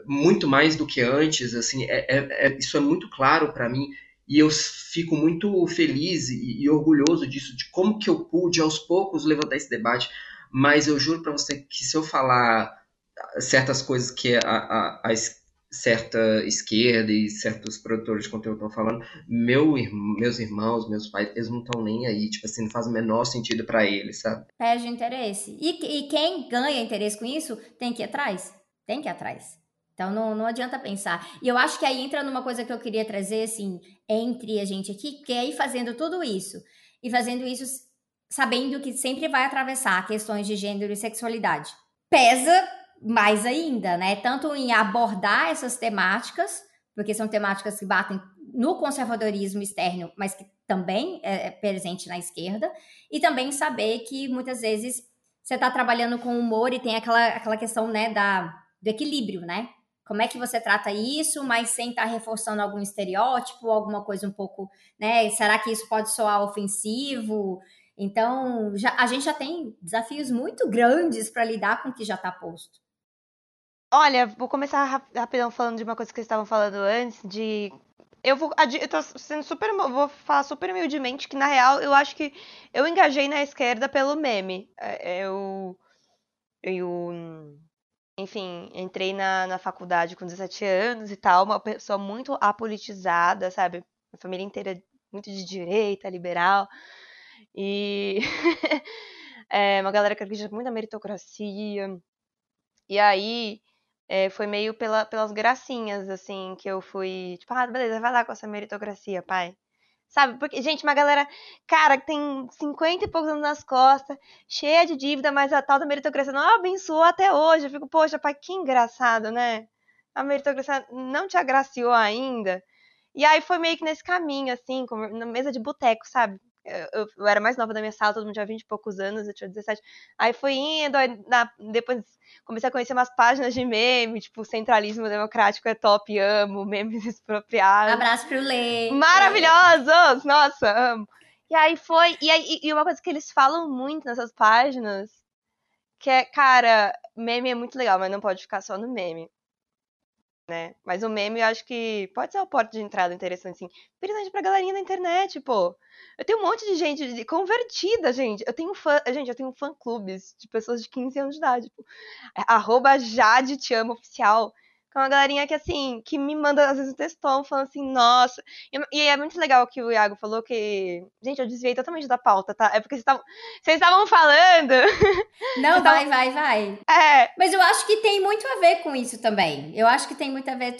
muito mais do que antes, assim, é, é, é isso é muito claro para mim e eu fico muito feliz e, e, orgulhoso disso, de como que eu pude aos poucos levantar esse debate, mas eu juro para você que se eu falar certas coisas que a, a, a certa esquerda e certos produtores de conteúdo estão falando, meu, meus irmãos, meus pais, eles não estão nem aí, tipo assim, não faz o menor sentido para eles, sabe? Perde interesse. E, e quem ganha interesse com isso tem que ir atrás, tem que ir atrás. Então não, não adianta pensar. E eu acho que aí entra numa coisa que eu queria trazer, assim, entre a gente aqui, que é ir fazendo tudo isso. E fazendo isso sabendo que sempre vai atravessar questões de gênero e sexualidade. Pesa mais ainda, né? Tanto em abordar essas temáticas, porque são temáticas que batem no conservadorismo externo, mas que também é, é presente na esquerda, e também saber que muitas vezes você está trabalhando com humor e tem aquela, aquela questão né, da, do equilíbrio, né? Como é que você trata isso, mas sem estar tá reforçando algum estereótipo, alguma coisa um pouco, né? Será que isso pode soar ofensivo? Então, já, a gente já tem desafios muito grandes para lidar com o que já está posto. Olha, vou começar rapidão falando de uma coisa que vocês estavam falando antes, de. Eu vou. Eu tô sendo super. Vou falar super humildemente que, na real, eu acho que eu engajei na esquerda pelo meme. É, eu. Eu. Enfim, entrei na, na faculdade com 17 anos e tal, uma pessoa muito apolitizada, sabe? A família inteira muito de direita, liberal. E. <laughs> é, uma galera que acredita muito na meritocracia. E aí é, foi meio pela, pelas gracinhas, assim, que eu fui, tipo, ah, beleza, vai lá com essa meritocracia, pai. Sabe? Porque, gente, uma galera, cara, que tem 50 e poucos anos nas costas, cheia de dívida, mas a tal da meritocracia não abençoou até hoje. Eu fico, poxa, pai, que engraçado, né? A meritocracia não te agraciou ainda. E aí foi meio que nesse caminho, assim, na mesa de boteco, sabe? Eu, eu, era mais nova da minha sala, todo mundo tinha 20 e poucos anos, eu tinha 17. Aí fui indo, aí na, depois comecei a conhecer umas páginas de meme, tipo, centralismo democrático é top, amo, <laughs> memes expropriados. Abraço pro Lei. Maravilhosos! Nossa, amo. E aí foi. E, aí, e uma coisa que eles falam muito nessas páginas, que é, cara, meme é muito legal, mas não pode ficar só no meme né? Mas o meme eu acho que pode ser uma porta de entrada interessante, assim. Principalmente pra galerinha da internet, pô. Eu tenho um monte de gente convertida, gente. Eu tenho fã, gente, eu tenho fã-clubes de pessoas de 15 anos de idade, tipo, arroba Jade Te Amo Oficial é uma galerinha que, assim, que me manda, às vezes, um textão falando assim, nossa. E, e, é muito legal que o Iago falou que. Gente, eu desviei totalmente da pauta, tá? É porque vocês estavam. Vocês estavam falando. Não, <laughs> vai, vai, vai. É. Mas eu acho que tem muito a ver com isso também. Eu acho que tem muito a ver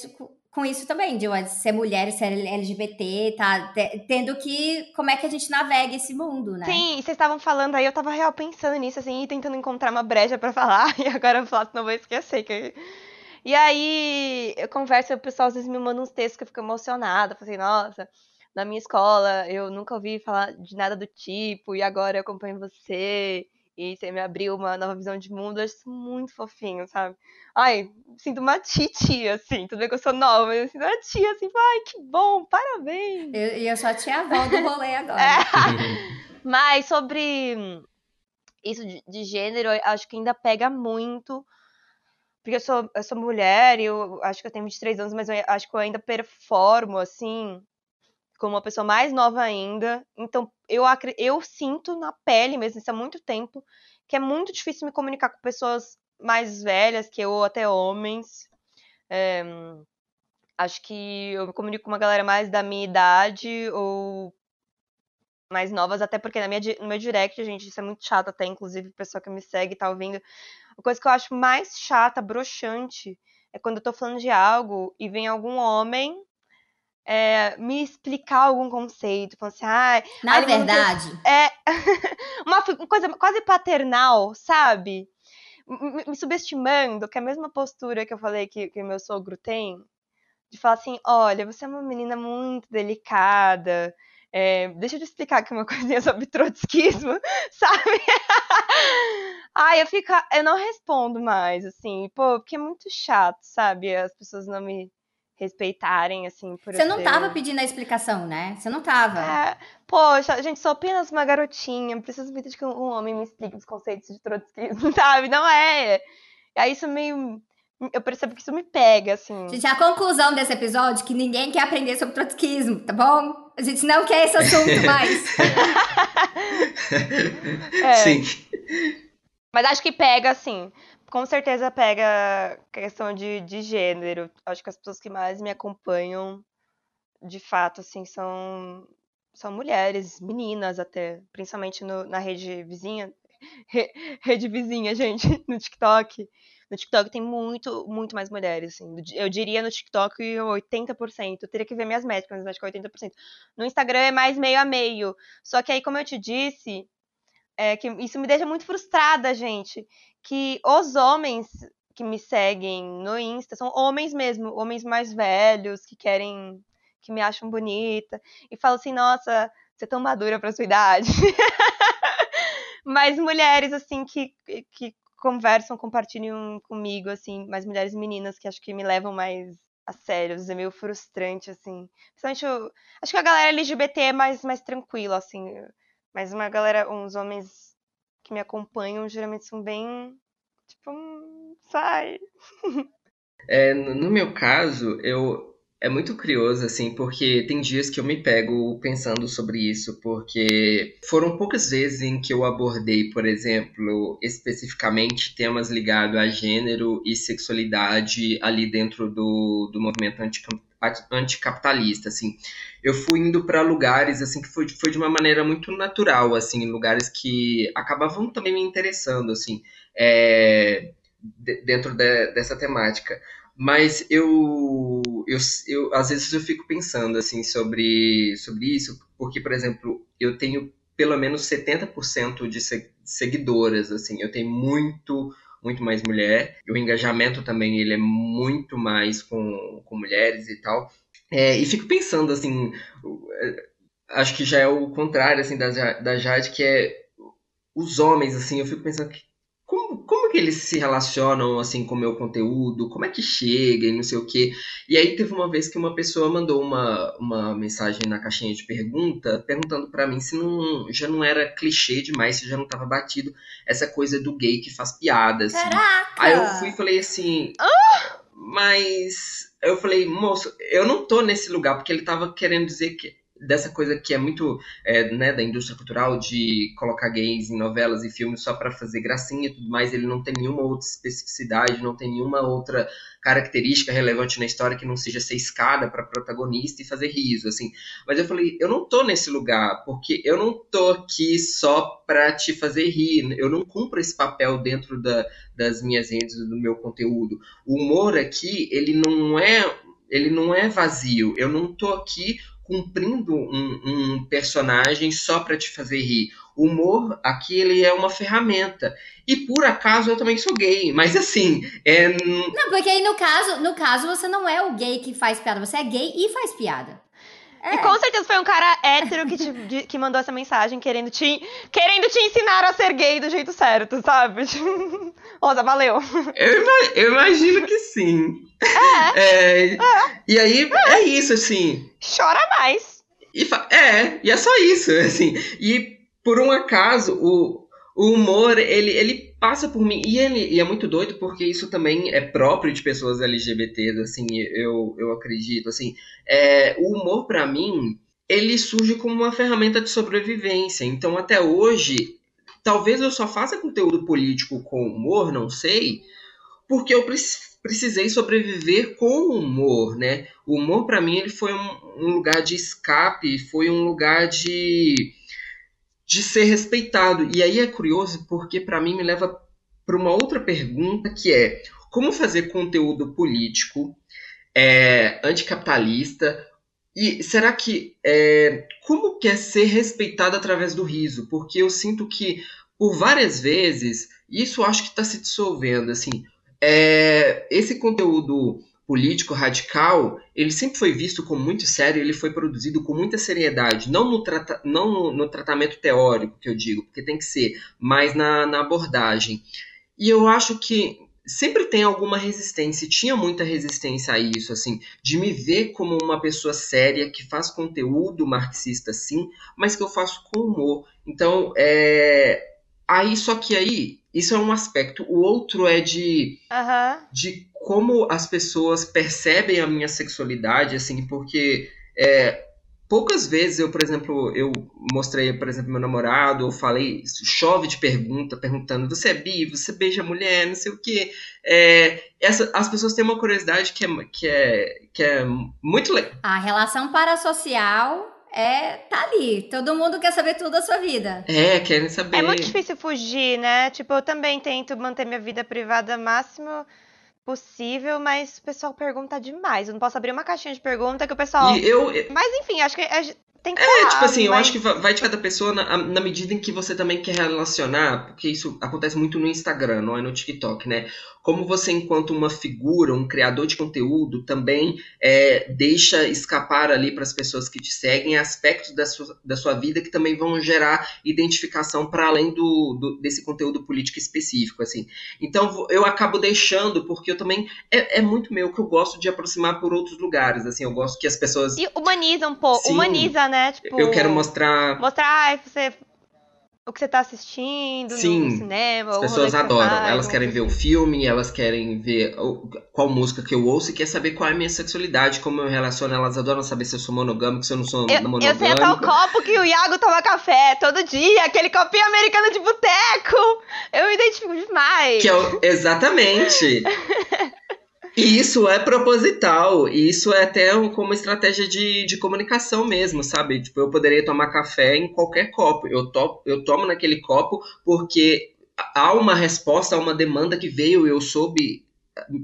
com isso também, de ser mulher, ser LGBT, tá? Tendo que. Como é que a gente navega esse mundo, né? Sim, vocês estavam falando aí, eu tava real pensando nisso, assim, e tentando encontrar uma brecha para falar, <laughs> e agora eu falo, não vou esquecer que e aí eu converso, o pessoal às vezes me manda uns textos que eu fico emocionada. Falei assim, nossa, na minha escola eu nunca ouvi falar de nada do tipo, e agora eu acompanho você, e você me abriu uma nova visão de mundo. Eu acho isso muito fofinho, sabe? Ai, sinto uma tia, assim, tudo bem que eu sou nova, mas eu sinto uma tia, assim, ai, que bom, parabéns! E eu, eu sou a tia avó do rolê agora. É. <laughs> mas sobre isso de, de gênero, acho que ainda pega muito porque eu sou, eu sou mulher e eu acho que eu tenho 23 anos, mas eu acho que eu ainda performo, assim, como uma pessoa mais nova ainda. Então, eu, eu sinto na pele mesmo, isso há muito tempo, que é muito difícil me comunicar com pessoas mais velhas que eu, ou até homens. É, acho que eu me comunico com uma galera mais da minha idade ou mais novas, até porque na minha, no meu direct, gente, isso é muito chato até, inclusive, pessoa que me segue tá ouvindo. A coisa que eu acho mais chata, broxante, é quando eu tô falando de algo e vem algum homem é, me explicar algum conceito, falando assim, ah, na verdade, é <laughs> uma coisa quase paternal, sabe? Me, me, subestimando, que é a mesma postura que eu falei que, que meu sogro tem, de falar assim, olha, você é uma menina muito delicada, é, deixa eu te explicar aqui uma <laughs> coisinha sobre trotskismo, <laughs> sabe? Ai, eu fico. Eu não respondo mais, assim, pô, porque é muito chato, sabe? As pessoas não me respeitarem, assim, por Você não tava pedindo a explicação, né? Você não tava. É, poxa, gente, sou apenas uma garotinha, preciso muito de que um homem me explique os conceitos de trotskismo, <laughs> sabe? Não é. Aí isso meio eu percebo que isso me pega, assim. Gente, a conclusão desse episódio é que ninguém quer aprender sobre trotskismo, tá bom? A gente não quer esse assunto mais. É. Sim. Mas acho que pega, assim. Com certeza pega questão de, de gênero. Acho que as pessoas que mais me acompanham, de fato, assim, são, são mulheres, meninas até. Principalmente no- na rede vizinha. Re- <laughs> rede vizinha, gente, no TikTok. No TikTok tem muito, muito mais mulheres, assim. Eu diria no TikTok 80%. Eu teria que ver minhas métricas, mas acho que é 80%. No Instagram é mais meio a meio. Só que aí, como eu te disse, é que isso me deixa muito frustrada, gente. Que os homens que me seguem no Insta são homens mesmo, homens mais velhos, que querem, que me acham bonita. E falam assim, nossa, você é tão madura pra sua idade. <laughs> Mas mulheres, assim, que, que conversam, compartilham comigo, assim, mais mulheres meninas que acho que me levam mais a sério, é meio frustrante, assim. Principalmente, eu, acho que a galera LGBT é mais, mais tranquila, assim. Mas uma galera, uns homens que me acompanham, geralmente são bem, tipo, hum, sai. <laughs> É, no meu caso, eu é muito curioso assim, porque tem dias que eu me pego pensando sobre isso, porque foram poucas vezes em que eu abordei, por exemplo, especificamente temas ligados a gênero e sexualidade ali dentro do, do movimento anticam- anticapitalista, assim. Eu fui indo para lugares assim que foi, foi de uma maneira muito natural, assim, lugares que acabavam também me interessando, assim, é, de- dentro de- dessa temática. Mas eu, eu, eu, às vezes eu fico pensando assim sobre, sobre isso, porque, por exemplo, eu tenho pelo menos 70% de se- seguidoras, assim, eu tenho muito, muito mais mulher, e o engajamento também ele é muito mais com, com mulheres e tal. É, e fico pensando assim, é, acho que já é o contrário assim da, da Jade, que é os homens, assim, eu fico pensando que como, que eles se relacionam assim com o meu conteúdo, como é que chega e não sei o quê. E aí teve uma vez que uma pessoa mandou uma, uma mensagem na caixinha de pergunta, perguntando pra mim se não, já não era clichê demais, se já não tava batido essa coisa do gay que faz piada, assim. Caraca! Aí eu fui e falei assim, mas eu falei, moço, eu não tô nesse lugar, porque ele tava querendo dizer que dessa coisa que é muito é, né, da indústria cultural de colocar gays em novelas e filmes só pra fazer gracinha e tudo mais, ele não tem nenhuma outra especificidade, não tem nenhuma outra característica relevante na história que não seja ser escada pra protagonista e fazer riso, assim. Mas eu falei, eu não tô nesse lugar, porque eu não tô aqui só pra te fazer rir, eu não cumpro esse papel dentro da, das minhas redes, do meu conteúdo. O humor aqui, ele não é, ele não é vazio. Eu não tô aqui cumprindo um, um personagem só para te fazer rir. O humor aqui ele é uma ferramenta. E por acaso eu também sou gay, mas assim, é, Não, porque aí no caso, no caso você não é o gay que faz piada, você é gay e faz piada. E com certeza foi um cara hétero que, te- de- que mandou essa mensagem querendo te, querendo te ensinar a ser gay do jeito certo, sabe? <laughs> Rosa, valeu. eu, ima- eu imagino que sim. É, E aí é isso, assim. Chora mais. E é, e é só isso, <laughs> assim. E por um acaso, o, o humor, ele, ele passa por mim. E, ele, e é muito doido porque isso também é próprio de pessoas LGBTs, assim, eu, eu acredito, assim. É, o humor, pra mim, ele surge como uma ferramenta de sobrevivência. Então, até hoje, talvez eu só faça conteúdo político com humor, não sei, porque eu preci- precisei sobreviver com o humor, né? O humor para mim ele foi um, um lugar de escape, foi um lugar de de ser respeitado. E aí é curioso porque para mim me leva para uma outra pergunta que é como fazer conteúdo político, é, anticapitalista e será que é, como que é ser respeitado através do riso? Porque eu sinto que por várias vezes isso acho que está se dissolvendo assim. É, esse conteúdo político radical, ele sempre foi visto como muito sério, ele foi produzido com muita seriedade, não no, trata, não no, no tratamento teórico que eu digo, porque tem que ser, mas na, na abordagem. E eu acho que sempre tem alguma resistência, tinha muita resistência a isso, assim, de me ver como uma pessoa séria que faz conteúdo marxista, sim, mas que eu faço com humor. Então, é, aí só que aí isso é um aspecto. O outro é de Aham. de como as pessoas percebem a minha sexualidade, assim, porque é, poucas vezes eu, por exemplo, eu mostrei, por exemplo, meu namorado, eu falei, chove de pergunta, perguntando, você é bi, você beija mulher, não sei o quê. É, essa, as pessoas têm uma curiosidade que é, que é, que é muito legal. A relação parasocial é tá ali. Todo mundo quer saber tudo da sua vida. É, querem saber. É muito difícil fugir, né? Tipo, eu também tento manter minha vida privada máximo possível, mas o pessoal pergunta demais. Eu não posso abrir uma caixinha de pergunta que o pessoal. E eu, Mas enfim, acho que tem que É, falar, tipo assim, eu mas- acho que va- vai de cada pessoa na, na medida em que você também quer relacionar, porque isso acontece muito no Instagram, não é no TikTok, né? Como você, enquanto uma figura, um criador de conteúdo, também é, deixa escapar ali para as pessoas que te seguem aspectos da sua, da sua vida que também vão gerar identificação para além do, do- desse conteúdo político específico, assim. Então eu acabo deixando, porque eu também é, é muito meu que eu gosto de aproximar por outros lugares, assim. Eu gosto que as pessoas E humaniza um pouco, Sim. humaniza, né? Tipo, eu quero mostrar mostrar você, o que você tá assistindo Sim, no cinema. As pessoas adoram. faz, Elas querem ver o filme, elas querem ver qual música que eu ouço e quer saber qual é a minha sexualidade, como eu relaciono. Elas adoram saber se eu sou monogâmico, se eu não sou Eu, eu monogâmico. sei até o copo que o Iago toma café todo dia, aquele copinho americano de boteco. Eu me identifico demais. Que é o- Exatamente. <laughs> E isso é proposital, e isso é até como estratégia de, de comunicação mesmo, sabe? Tipo, eu poderia tomar café em qualquer copo. Eu, to, eu tomo naquele copo porque há uma resposta, há uma demanda que veio eu soube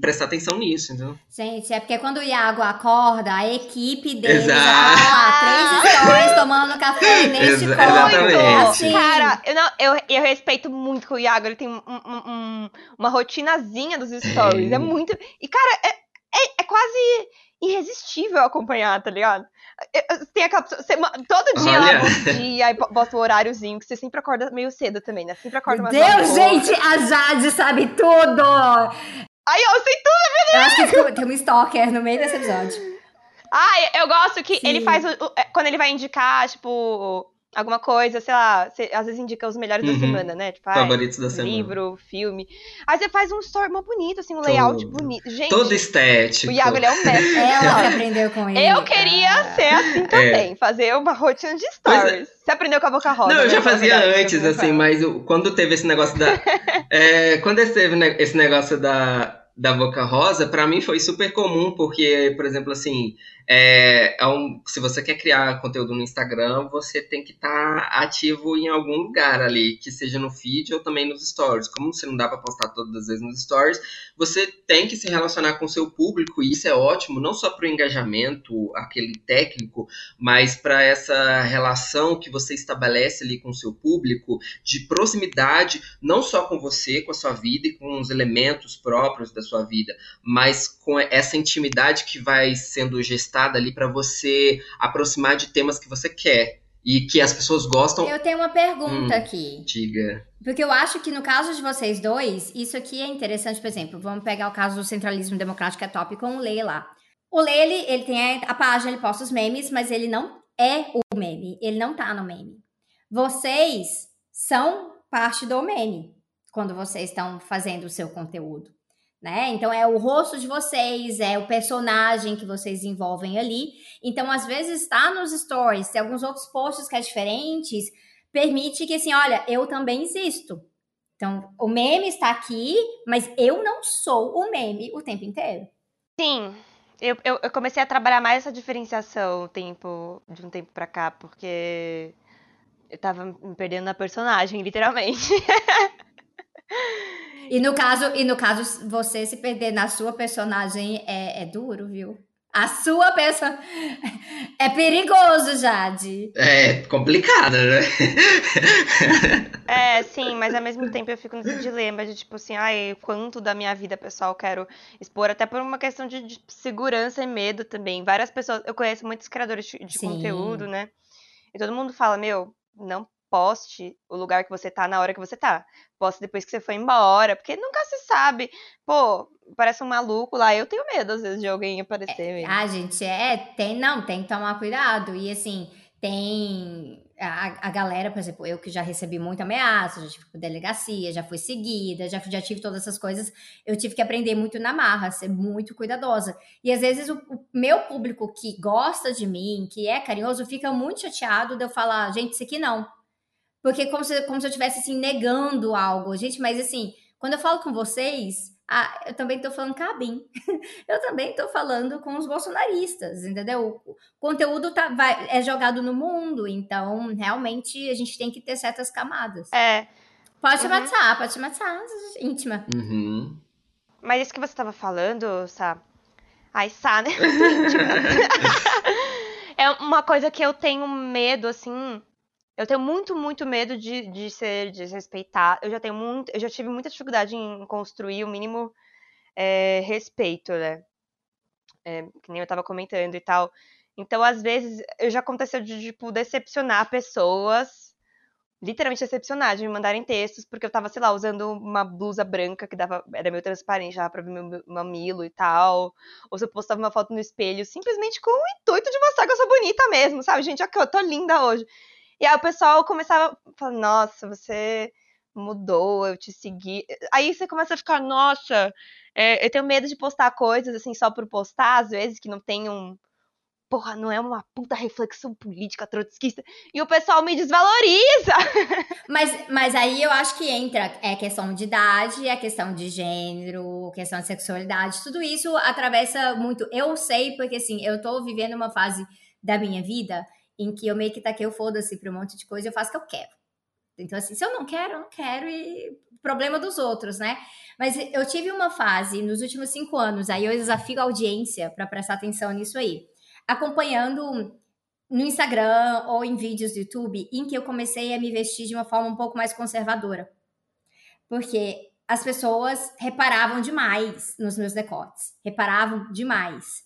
prestar atenção nisso, entendeu? Gente, é porque quando o Iago acorda, a equipe dele Exato. já tá lá, três stories tomando café neste Exa- exatamente. Assim, Cara, eu, não, eu, eu respeito muito com o Iago. Ele tem um- um- um- uma rotinazinha dos stories. É Tem. muito. E, cara, é, é, é quase irresistível acompanhar, tá ligado? Tem aquela pessoa, você ma- todo dia Olha. lá, bom dia, aí bo- bota o horáriozinho, que você sempre acorda meio cedo também, né? Sempre acorda nove Deus, gente, a Jade sabe tudo! Aí eu sei tudo. Eu acho que ficou- tem um stalker no meio desse episódio. Ai, eu gosto que Sim. ele faz o, o- é, quando ele vai indicar, tipo, alguma coisa, sei lá, você, às vezes indica os melhores Uhum. da semana, né? Tipo, ai, Favoritos da semana. livro, filme. Aí você faz um story mó bonito, assim, um layout Todo. bonito. Gente, Todo estético. o Iago ele é um mestre. <laughs> Ela que aprendeu com ele. Eu queria cara. ser assim também, fazer uma rotina de Pois é. stories. Você aprendeu com a Boca Rosa. Não, eu né? já fazia verdade, antes, assim, mas eu- quando teve esse negócio da. <laughs> é, quando teve esse negócio da, da Boca Rosa, pra mim foi super comum, porque, por exemplo, assim, é, é um, se você quer criar conteúdo no Instagram, você tem que estar ativo em algum lugar ali, que seja no feed ou também nos stories. Como você não dá pra postar todas as vezes nos stories, você tem que se relacionar com o seu público, e isso é ótimo, não só para o engajamento, aquele técnico, mas para essa relação que você estabelece ali com o seu público, de proximidade, não só com você, com a sua vida e com os elementos próprios da sua vida, mas com essa intimidade que vai sendo gestada ali para você aproximar de temas que você quer e que as pessoas gostam. Eu tenho uma pergunta Hum. aqui. Diga. Porque eu acho que no caso de vocês dois, isso aqui é interessante, por exemplo, vamos pegar o caso do centralismo democrático, que é top, com o Lê lá. O Lê, ele, ele tem a, a página, ele posta os memes, mas ele não é o meme, ele não tá no meme. Vocês são parte do meme quando vocês estão fazendo o seu conteúdo, né? Então é o rosto de vocês, é o personagem que vocês envolvem ali. Então, às vezes, está nos stories, tem alguns outros posts que é diferentes, permite que assim, olha, eu também existo. Então, o meme está aqui, mas eu não sou o meme o tempo inteiro. Sim, eu, eu, eu comecei a trabalhar mais essa diferenciação tempo, de um tempo pra cá, porque eu tava me perdendo na personagem, <laughs> literalmente. E no caso, e no caso, você se perder na sua personagem é, é duro, viu? A sua pessoa <laughs> é perigoso, Jade. É complicada, né? É, sim, mas ao mesmo tempo eu fico nesse dilema de tipo assim, ai, quanto da minha vida pessoal eu quero expor, até por uma questão de, de segurança e medo também. Várias pessoas, eu conheço muitos criadores de, de Sim. conteúdo, né? E todo mundo fala, meu, não poste o lugar que você tá na hora que você tá. Poste depois que você foi embora, porque nunca se sabe. Pô, parece um maluco lá. Eu tenho medo, às vezes, de alguém aparecer mesmo. Ah, gente, é, tem, não, tem que tomar cuidado. E assim, tem a, a galera, por exemplo, eu que já recebi muita ameaça, já tive delegacia, já fui seguida, já, já tive todas essas coisas, eu tive que aprender muito na marra, ser muito cuidadosa. E às vezes o, o meu público que gosta de mim, que é carinhoso, fica muito chateado de eu falar, gente, isso aqui não. Porque como se, como se eu estivesse assim, negando algo. Gente, mas assim, quando eu falo com vocês, ah, eu também estou falando cabim. <laughs> eu também estou falando com os bolsonaristas, entendeu? O conteúdo tá, vai, é jogado no mundo, então realmente a gente tem que ter certas camadas. É. Pode chamar uhum. de Sá, pode chamar de Sá, íntima. Uhum. Mas isso que você estava falando, Sá. Ai, Sá, né? íntima. <laughs> <laughs> é uma coisa que eu tenho medo, assim, eu tenho muito, muito medo de, de ser desrespeitado. Eu já tenho muito, eu já tive muita dificuldade em construir o mínimo é, respeito, né? É, que nem eu tava comentando e tal. Então, às vezes, eu já aconteceu de, tipo, decepcionar pessoas, literalmente decepcionar, de me mandarem textos, porque eu tava, sei lá, usando uma blusa branca que dava, era meio transparente, já pra ver meu mamilo e tal. Ou se eu postava uma foto no espelho, simplesmente com o intuito de mostrar que eu sou bonita mesmo, sabe? Gente, aqui, eu tô linda hoje. E aí o pessoal começava a falar, nossa, você mudou, eu te segui. Aí você começa a ficar, nossa, é, eu tenho medo de postar coisas assim só por postar, às vezes, que não tem um. Porra, não é uma puta reflexão política trotskista. E o pessoal me desvaloriza. <laughs> Mas, mas aí eu acho que entra é questão de idade, é questão de gênero, questão de sexualidade, tudo isso atravessa muito. Eu sei, porque assim, eu tô vivendo uma fase da minha vida em que eu meio que taquei o foda-se pra um monte de coisa e eu faço o que eu quero. Então, assim, se eu não quero, eu não quero e problema dos outros, né? Mas eu tive uma fase nos últimos cinco anos, aí eu desafio a audiência para prestar atenção nisso aí, acompanhando no Instagram ou em vídeos do YouTube, em que eu comecei a me vestir de uma forma um pouco mais conservadora. Porque as pessoas reparavam demais nos meus decotes, reparavam demais.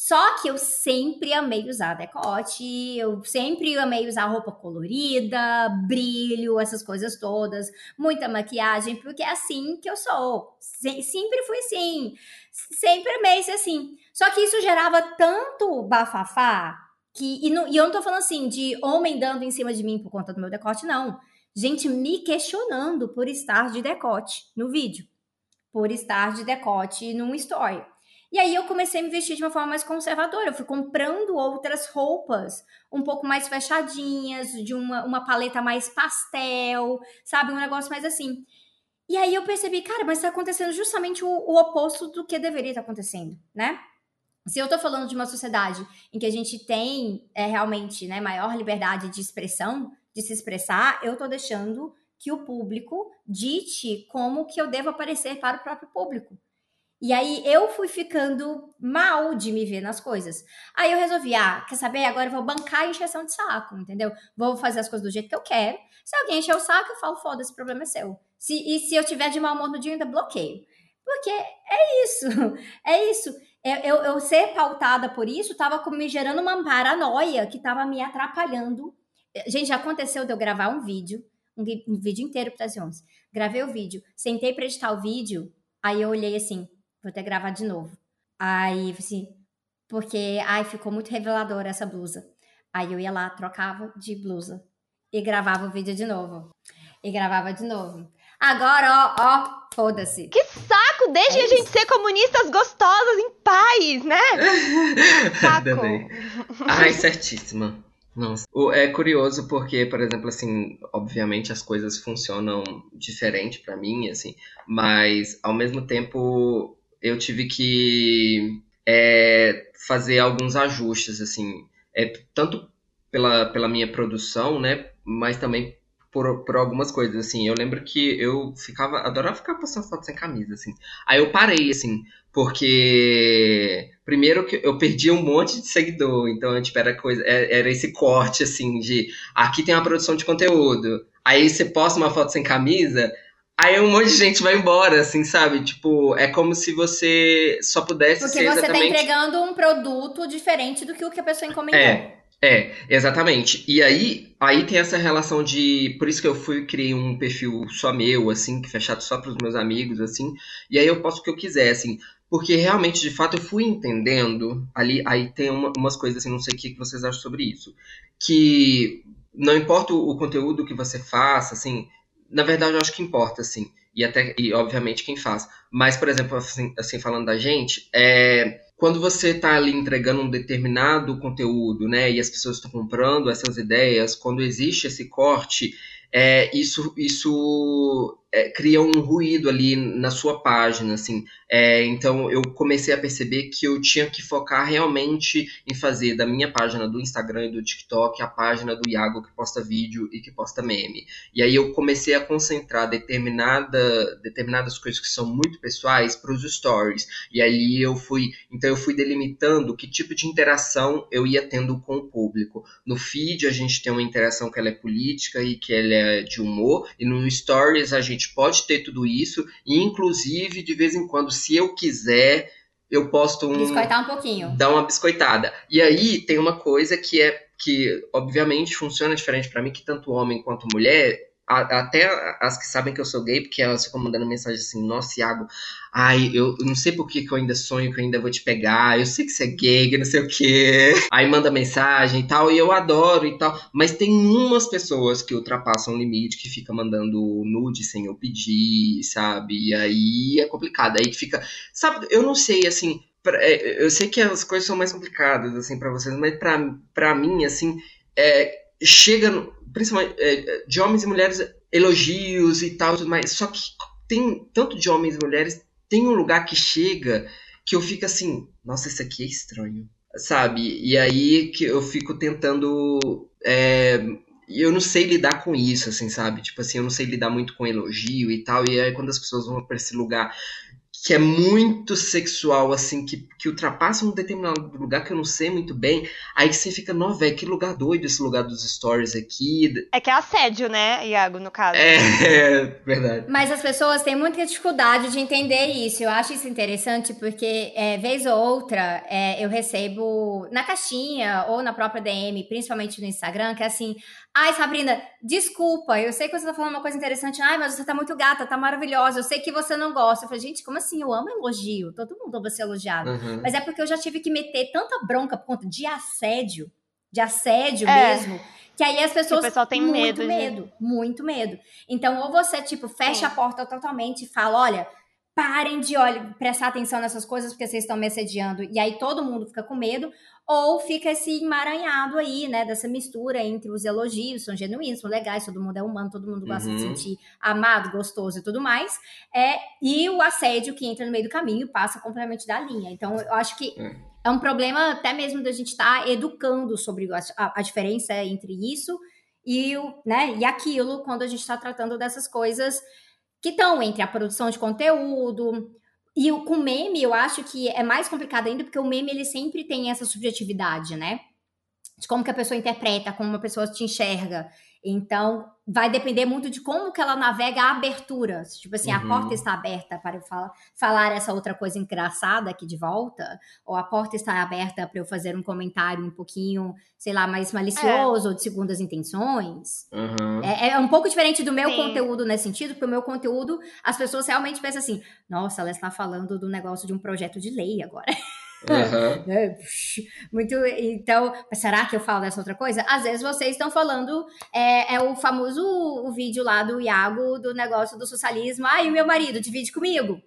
Só que eu sempre amei usar decote, eu sempre amei usar roupa colorida, brilho, essas coisas todas, muita maquiagem, porque é assim que eu sou. Sempre fui assim, sempre amei ser assim. Só que isso gerava tanto bafafá que. E, não, e eu não tô falando assim de homem dando em cima de mim por conta do meu decote, não. Gente me questionando por estar de decote no vídeo, por estar de decote num story. E aí eu comecei a me vestir de uma forma mais conservadora. Eu fui comprando outras roupas um pouco mais fechadinhas, de uma, uma paleta mais pastel, sabe? Um negócio mais assim. E aí eu percebi, cara, mas está acontecendo justamente o, o, oposto do que deveria estar acontecendo, né? Se eu estou falando de uma sociedade em que a gente tem é, realmente né, maior liberdade de expressão, de se expressar, eu estou deixando que o público dite como que eu devo aparecer para o próprio público. E aí eu fui ficando mal de me ver nas coisas. Aí eu resolvi, ah, quer saber? Agora eu vou bancar a encheção de saco, entendeu? Vou fazer as coisas do jeito que eu quero. Se alguém encher o saco, eu falo, foda, esse problema é seu. Se, e se eu tiver de mau humor no dia, ainda bloqueio. Porque é isso, <laughs> é isso. Eu, eu, eu ser pautada por isso estava me gerando uma paranoia que estava me atrapalhando. Gente, já aconteceu de eu gravar um vídeo, um, um vídeo inteiro para as 11. Gravei o vídeo, sentei para editar o vídeo, aí eu olhei assim, Vou até gravar de novo. Aí, assim, porque, ai, ficou muito reveladora essa blusa. Aí eu ia lá, trocava de blusa e gravava o vídeo de novo. E gravava de novo. Agora, ó, ó, foda-se. Que saco! Deixem é a gente ser comunistas gostosas em paz, né? <laughs> saco. Ai, certíssima. Nossa. É curioso porque, por exemplo, assim, obviamente as coisas funcionam diferente para mim, assim, mas ao mesmo tempo eu tive que é, fazer alguns ajustes, assim, é, tanto pela, pela minha produção, né, mas também por, por algumas coisas, assim. Eu lembro que eu ficava, adorava ficar postando foto sem camisa, assim. Aí eu parei, assim, porque primeiro que eu perdi um monte de seguidor, então tipo, era coisa, é, era esse corte assim de aqui tem uma produção de conteúdo. Aí você posta uma foto sem camisa, Aí um monte de gente vai embora, assim, sabe? Tipo, é como se você só pudesse Porque ser você exatamente... tá entregando um produto diferente do que o que a pessoa encomendou. É, é, exatamente. E aí, aí tem essa relação de... Por isso que eu fui criei um perfil só meu, assim, que fechado só pros meus amigos, assim. E aí eu posto o que eu quiser, assim. Porque realmente, de fato, eu fui entendendo ali... Aí tem uma, umas coisas, assim, não sei o que vocês acham sobre isso. Que não importa o, o conteúdo que você faça, assim, na verdade eu acho que importa, assim, e até, e obviamente quem faz. Mas, por exemplo, assim, assim falando da gente, é, quando você está ali entregando um determinado conteúdo, né, e as pessoas estão comprando essas ideias, quando existe esse corte, é, isso, isso é, cria um ruído ali na sua página, assim. É, então eu comecei a perceber que eu tinha que focar realmente em fazer da minha página do Instagram e do TikTok a página do Iago que posta vídeo e que posta meme. E aí eu comecei a concentrar determinada, determinadas coisas que são muito pessoais para os stories. E aí eu fui, então eu fui delimitando que tipo de interação eu ia tendo com o público. No feed a gente tem uma interação que ela é política e que ela é de humor, e no stories a gente gente pode ter tudo isso, e inclusive, de vez em quando, se eu quiser, eu posto um. Biscoitar um pouquinho. Dar uma biscoitada. E aí tem uma coisa que é que, obviamente, funciona diferente para mim, que tanto homem quanto mulher até as que sabem que eu sou gay, porque elas ficam mandando mensagem assim, nossa, Iago, ai, eu não sei por que, que eu ainda sonho que eu ainda vou te pegar, eu sei que você é gay, que não sei o quê. <laughs> Aí manda mensagem e tal, e eu adoro e tal. Mas tem umas pessoas que ultrapassam o limite, que fica mandando nude sem eu pedir, sabe? E aí é complicado. Aí fica. Sabe, eu não sei, assim. É, eu sei que as coisas são mais complicadas, assim, para vocês, mas pra mim, assim, é, chega principalmente é, de homens e mulheres, elogios e tal, mais. Só que tem tanto de homens e mulheres, tem um lugar que chega que eu fico assim, nossa, isso aqui é estranho, sabe? E aí que eu fico tentando. É, eu não sei lidar com isso, assim, sabe? Tipo assim, eu não sei lidar muito com elogio e tal. E aí quando as pessoas vão para esse lugar que é muito sexual, assim, que, que ultrapassa um determinado lugar que eu não sei muito bem, aí você fica, não, velho, que lugar doido esse lugar dos stories aqui. É que é assédio, né, Iago, no caso. É, é <laughs> verdade. Mas as pessoas têm muita dificuldade de entender isso. Eu acho isso interessante porque, é, vez ou outra, é, eu recebo na caixinha ou na própria DM, principalmente no Instagram, que é assim, Ai, Sabrina, desculpa, eu sei que você tá falando uma coisa interessante. Ai, mas você tá muito gata, tá maravilhosa. Eu sei que você não gosta. Eu falei, gente, como assim? Eu amo elogio. Todo mundo ama ser elogiado. Uhum. Mas é porque eu já tive que meter tanta bronca por conta de assédio, de assédio é. mesmo, que aí as pessoas. Que o pessoal tem muito medo. medo, de... muito medo. Então, ou você, tipo, fecha a porta totalmente e fala: olha, parem de olha, prestar atenção nessas coisas porque vocês estão me assediando. E aí todo mundo fica com medo ou fica esse emaranhado aí, né, dessa mistura entre os elogios, são genuínos, são legais, todo mundo é humano, todo mundo gosta uhum. de sentir amado, gostoso e tudo mais, é, e o assédio que entra no meio do caminho passa completamente da linha. Então, eu acho que é, é um problema até mesmo da gente estar tá educando sobre a, a, diferença entre isso e, o, né, e aquilo quando a gente está tratando dessas coisas que estão entre a produção de conteúdo, e o, com meme, eu acho que é mais complicado ainda, porque o meme ele sempre tem essa subjetividade, né? De como que a pessoa interpreta, como uma pessoa te enxerga. Então, vai depender muito de como que ela navega a abertura. Tipo assim, uhum. a porta está aberta para eu falar, falar essa outra coisa engraçada aqui de volta, ou a porta está aberta para eu fazer um comentário um pouquinho, sei lá, mais malicioso é. ou de segundas intenções. Uhum. É, é, um pouco diferente do meu Sim. conteúdo nesse sentido, porque o meu conteúdo, as pessoas realmente pensam assim, nossa, ela está falando do negócio de um projeto de lei agora. <laughs> Uhum. <laughs> Muito. Então, será que eu falo dessa outra coisa? Às vezes vocês estão falando. É, é, o famoso o vídeo lá do Iago do negócio do socialismo. Ah, e o meu marido divide comigo.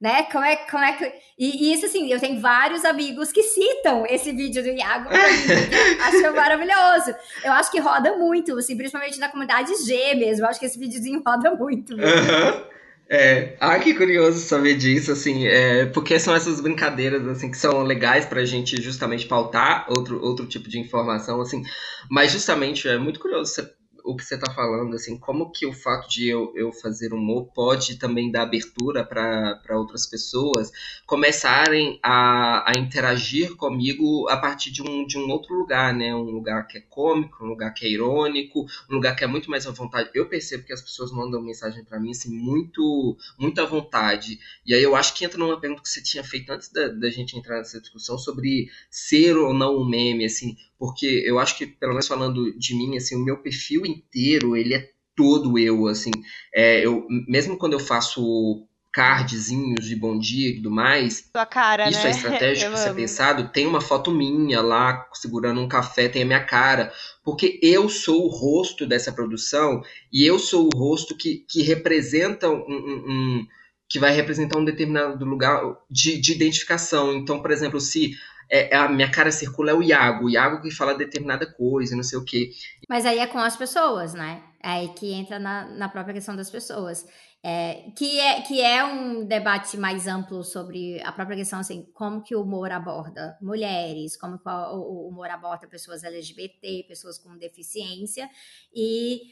Né? Como é, como é que. E, e, isso, assim, eu tenho vários amigos que citam esse vídeo do Iago. <laughs> acho maravilhoso. Eu acho que roda muito, assim, principalmente na comunidade G mesmo. Eu acho que esse videozinho roda muito. Uhum. É, ah, que curioso saber disso, assim, é, porque são essas brincadeiras, assim, que são legais pra gente justamente pautar outro, outro tipo de informação, assim, mas justamente é muito curioso você o que você está falando, assim, como que o fato de eu, eu fazer humor pode também dar abertura para outras pessoas começarem a, a interagir comigo a partir de um, de um outro lugar, né? Um lugar que é cômico, um lugar que é irônico, um lugar que é muito mais à vontade. Eu percebo que as pessoas mandam mensagem para mim, assim, muito, muito à vontade. E aí eu acho que entra numa pergunta que você tinha feito antes da, da gente entrar nessa discussão sobre ser ou não um meme, assim, porque eu acho que, pelo menos falando de mim, assim, o meu perfil inteiro, ele é todo eu, assim, é, eu, mesmo quando eu faço cardzinhos de bom dia e tudo mais. Sua cara, Isso né? é estratégico ser amo. pensado. Tem uma foto minha lá segurando um café, tem a minha cara. Porque eu sou o rosto dessa produção e eu sou o rosto que, que representa um, um- um- que vai representar um determinado lugar de, de identificação. Então, por exemplo, se é, a minha cara circula é o Iago, o Iago que fala determinada coisa, não sei o quê. Mas aí é com as pessoas, né? É aí que entra na, na própria questão das pessoas. É, que, é, que é um debate mais amplo sobre a própria questão, assim, como que o humor aborda mulheres, como que o, o humor aborda pessoas LGBT, pessoas com deficiência, e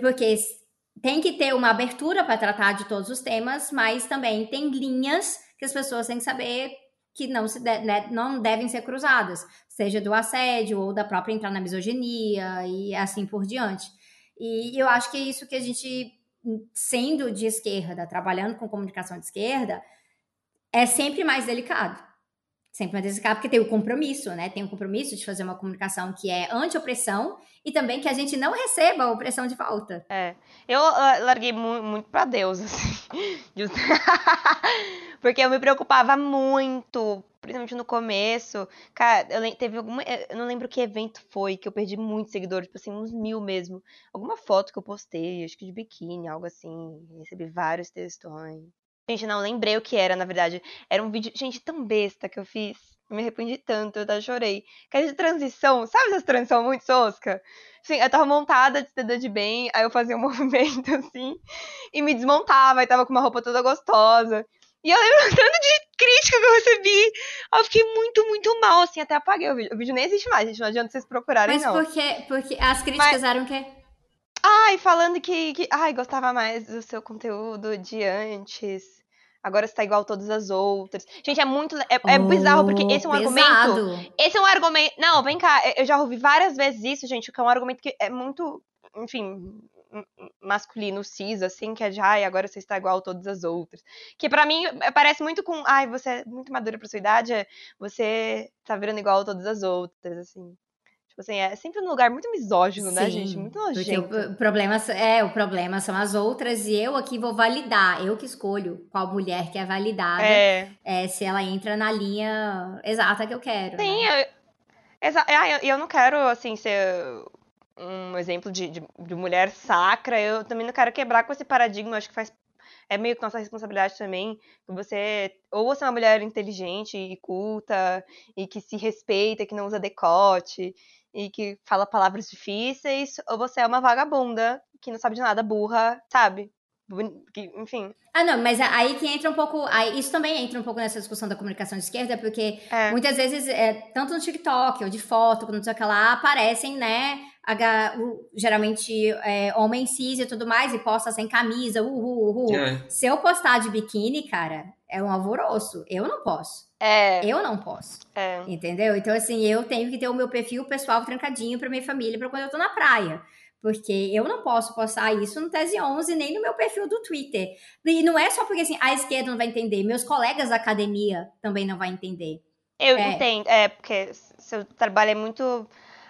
porque tem que ter uma abertura para tratar de todos os temas, mas também tem linhas que as pessoas têm que saber que não, se de- né, não devem ser cruzadas, seja do assédio ou da própria entrar na misoginia e assim por diante. E eu acho que é isso que a gente, sendo de esquerda, trabalhando com comunicação de esquerda, é sempre mais delicado. Sempre mais delicado, porque tem o compromisso, né? Tem o compromisso de fazer uma comunicação que é anti-opressão e também que a gente não receba a opressão de volta. É. Eu ah, larguei mu- muito pra Deus, <laughs> assim. <laughs> Porque eu me preocupava muito, principalmente no começo. Cara, eu teve alguma. Eu não lembro que evento foi, que eu perdi muitos seguidores, tipo assim, uns mil mesmo. Alguma foto que eu postei, acho que de biquíni, algo assim. Recebi vários textões. Gente, não lembrei o que era, na verdade. Era um vídeo, gente, tão besta que eu fiz. Eu me arrependi tanto, eu até chorei. Que era de transição, sabe essas transição muito tosca? Sim, eu tava montada de seda de bem, aí eu fazia um <laughs> movimento assim, e me desmontava, e tava com uma roupa toda gostosa. E eu lembro <laughs> tanto de crítica que eu recebi. Eu fiquei muito, muito mal, assim, até apaguei o vídeo. O vídeo nem existe mais, gente, não adianta vocês procurarem, Mas não. porque, porque as críticas eram o quê? Ai, falando que, que. Ai, gostava mais do seu conteúdo de antes. Agora você tá igual todas as outras. Gente, é muito. É, é bizarro, porque esse é um argumento. argumento. Esse é um argumento. Não, vem cá, eu já ouvi várias vezes isso, gente, que é um argumento que é muito, enfim, masculino, cis, assim, que é de, ai, agora você está igual a todas as outras. Que pra mim eh, parece muito com, ai, você é muito madura pra sua idade, é, você tá virando igual a todas as outras, assim. Tipo assim, é sempre um lugar muito misógino, né, gente? Sim, Muito Porque nojento. o, o problema é o problema são as outras e eu aqui vou validar, eu que escolho qual mulher que é validada, É. é, se ela entra na linha exata que eu quero. Sim, né? eu, exa- ah, eu, eu não quero, assim, ser um exemplo de, de, de mulher sacra. Eu também não quero quebrar com esse paradigma. Acho que faz. É meio que nossa responsabilidade também. Que você. Ou você é uma mulher inteligente e culta, e que se respeita, que não usa decote, e que fala palavras difíceis, ou você é uma vagabunda, que não sabe de nada, burra, sabe? Enfim. Ah, não, mas aí que entra um pouco. Aí, isso também entra um pouco nessa discussão da comunicação de esquerda, porque É. muitas vezes, é, tanto no TikTok ou de foto, quando não sei o que lá, aparecem, né? H- o- geralmente é, homem cis e tudo mais, e posta sem camisa, uhul, uhul. É. Se eu postar de biquíni, cara, é um alvoroço. Eu não posso. É. Eu não posso. é. Entendeu? Então, assim, eu tenho que ter o meu perfil pessoal trancadinho pra minha família pra quando eu tô na praia. Porque eu não posso postar isso no Tese 11 nem no meu perfil do Twitter. E não é só porque assim, a esquerda não vai entender, meus colegas da academia também não vão entender. Eu É. entendo, é, porque seu trabalho é muito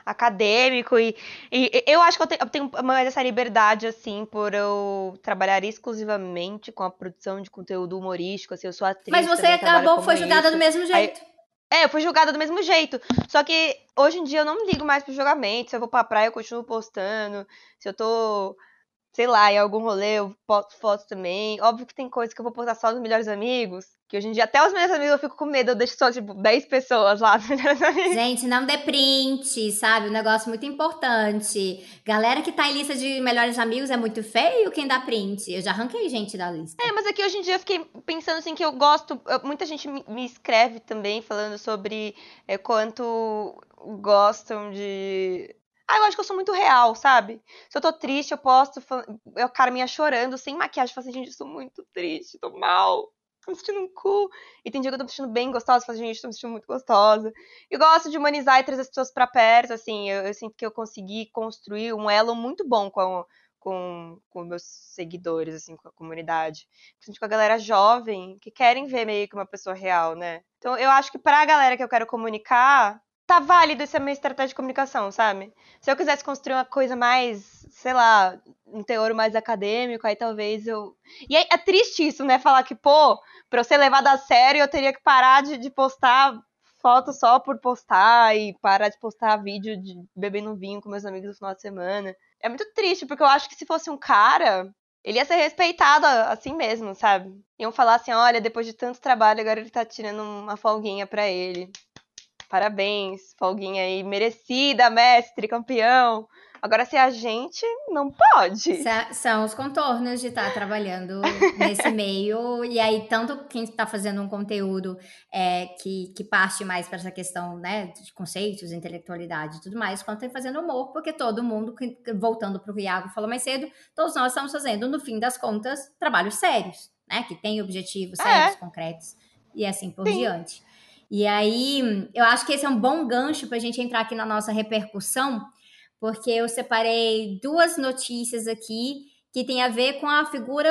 acadêmico e, e eu acho que eu tenho, eu tenho mais essa liberdade, assim, por eu trabalhar exclusivamente com a produção de conteúdo humorístico, assim, eu sou atriz Mas você acabou, foi julgada do mesmo jeito. É, eu fui julgada do mesmo jeito. Só que hoje em dia eu não ligo mais pro julgamento. Se eu vou pra praia, eu continuo postando. Se eu tô, sei lá, em algum rolê, eu posto fotos também. Óbvio que tem coisa que eu vou postar só nos melhores amigos. Que hoje em dia, até os melhores amigos eu fico com medo. Eu deixo só, tipo, 10 pessoas lá <laughs> nos melhores amigos. Gente, não dê print, sabe? Um negócio muito importante. Galera que tá em lista de melhores amigos é muito feio quem dá print. Eu já arranquei gente da lista. É, mas aqui hoje em dia eu fiquei pensando assim que eu gosto. eu- Muita gente me, me escreve também falando sobre é, quanto gostam de. Ah, eu acho que eu sou muito real, sabe? Se eu tô triste, eu posto eu, cara minha chorando, sem maquiagem, falo assim, gente, eu sou muito triste, tô mal, tô me sentindo um cu. E tem dia que eu tô me sentindo bem gostosa, falo, gente, tô me sentindo muito gostosa. Eu gosto de humanizar e trazer as pessoas pra perto, assim, eu, eu sinto que eu consegui construir um elo muito bom com, com, com meus seguidores, assim, com a comunidade. Principalmente com a galera jovem, que querem ver meio que uma pessoa real, né? Então eu acho que pra galera que eu quero comunicar, tá válido essa minha estratégia de comunicação, sabe? Se eu quisesse construir uma coisa mais, sei lá, um teor mais acadêmico, aí talvez eu. E é, é triste isso, né? Falar que, pô, pra eu ser levada a sério, eu teria que parar de, de postar foto só por postar e parar de postar vídeo de bebendo vinho com meus amigos no final de semana. É muito triste, porque eu acho que se fosse um cara, ele ia ser respeitado assim mesmo, sabe? Iam falar assim, olha, depois de tanto trabalho, agora ele tá tirando uma folguinha pra ele. Parabéns, folguinha aí, merecida, mestre, campeão. Agora, se a gente não pode. São os contornos de estar tá trabalhando <laughs> nesse meio. E aí, tanto quem está fazendo um conteúdo é, que, que parte mais para essa questão né, de conceitos, intelectualidade e tudo mais, quanto tem fazendo humor, porque todo mundo, voltando para o que o Iago falou mais cedo, todos nós estamos fazendo, no fim das contas, trabalhos sérios, né? Que tem objetivos sérios, é. concretos e assim por Sim. diante. E aí, eu acho que esse é um bom gancho para a gente entrar aqui na nossa repercussão, porque eu separei duas notícias aqui que tem a ver com a figura,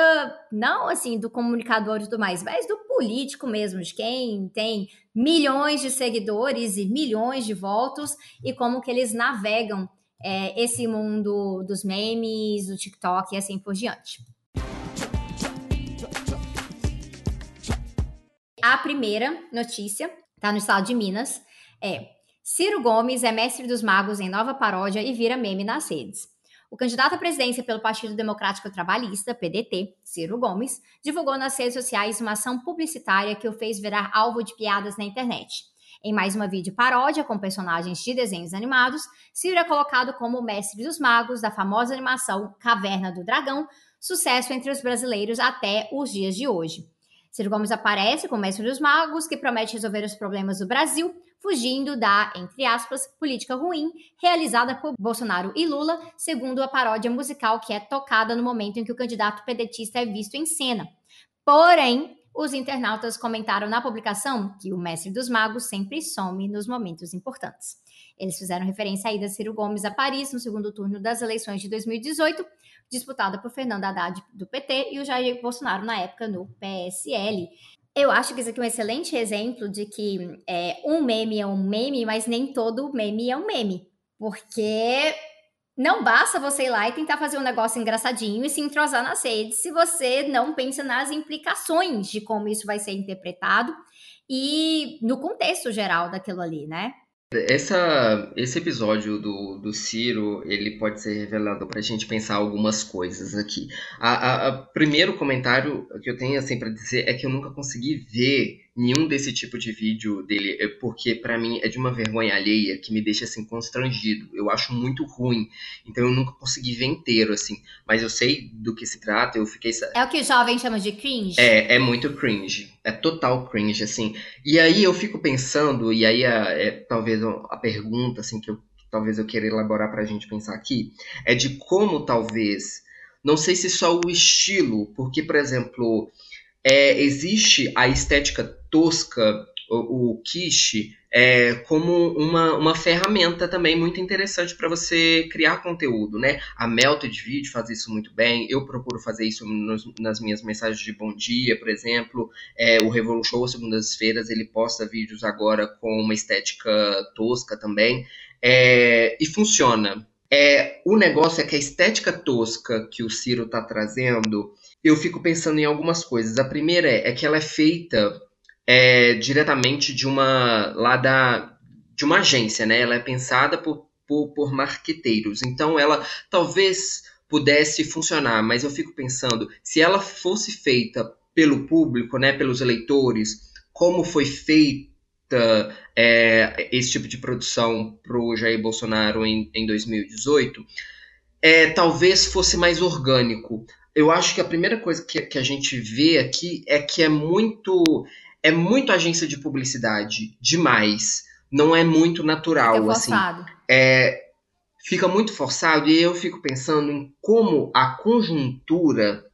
não assim, do comunicador e tudo mais, mas do político mesmo, de quem tem milhões de seguidores e milhões de votos e como que eles navegam é, esse mundo dos memes, do TikTok e assim por diante. A primeira notícia tá no estado de Minas, é Ciro Gomes é mestre dos magos em nova paródia e vira meme nas redes. O candidato à presidência pelo Partido Democrático Trabalhista, PDT, Ciro Gomes, divulgou nas redes sociais uma ação publicitária que o fez virar alvo de piadas na internet. Em mais uma vídeo paródia com personagens de desenhos animados, Ciro é colocado como o mestre dos magos da famosa animação Caverna do Dragão, sucesso entre os brasileiros até os dias de hoje. Ciro Gomes aparece como mestre dos magos, que promete resolver os problemas do Brasil, fugindo da, entre aspas, política ruim realizada por Bolsonaro e Lula, segundo a paródia musical que é tocada no momento em que o candidato pedetista é visto em cena. Porém, os internautas comentaram na publicação que o mestre dos magos sempre some nos momentos importantes. Eles fizeram referência à ida Ciro Gomes a Paris no segundo turno das eleições de 2018, disputada por Fernando Haddad do PT e o Jair Bolsonaro na época no PSL. Eu acho que isso aqui é um excelente exemplo de que é, um meme é um meme, mas nem todo meme é um meme. Porque não basta você ir lá e tentar fazer um negócio engraçadinho e se entrosar nas redes se você não pensa nas implicações de como isso vai ser interpretado e no contexto geral daquilo ali, né? Essa, esse episódio do, do Ciro, ele pode ser revelado para a gente pensar algumas coisas aqui. A, a, primeiro comentário que eu tenho assim para dizer é que eu nunca consegui ver nenhum desse tipo de vídeo dele, é porque para mim é de uma vergonha alheia que me deixa assim constrangido. Eu acho muito ruim, então eu nunca consegui ver inteiro assim. Mas eu sei do que se trata, eu fiquei. É o que o jovem chama de cringe. É, é muito cringe, é total cringe assim. E aí eu fico pensando, e aí a, é, talvez a pergunta assim que eu talvez eu queira elaborar para a gente pensar aqui é de como talvez não sei se só o estilo, porque por exemplo é, existe a estética tosca, o, o quiche, é, como uma, uma ferramenta também muito interessante para você criar conteúdo, né? A Melted Video faz isso muito bem, eu procuro fazer isso nos, nas minhas mensagens de bom dia, por exemplo. É, o Revolution, segundas-feiras, ele posta vídeos agora com uma estética tosca também, é, e funciona. É, o negócio é que a estética tosca que o Ciro está trazendo eu fico pensando em algumas coisas. A primeira é, é que ela é feita é, diretamente de uma lá da de uma agência, né? Ela é pensada por, por, por marqueteiros. Então ela talvez pudesse funcionar, mas eu fico pensando se ela fosse feita pelo público, né? Pelos eleitores, como foi feita é, esse tipo de produção para o Jair Bolsonaro em, em 2018, é, talvez fosse mais orgânico eu acho que a primeira coisa que, que a gente vê aqui é que é muito é muito agência de publicidade demais. Não é muito natural fica assim. Forçado. É, fica muito forçado e eu fico pensando em como a conjuntura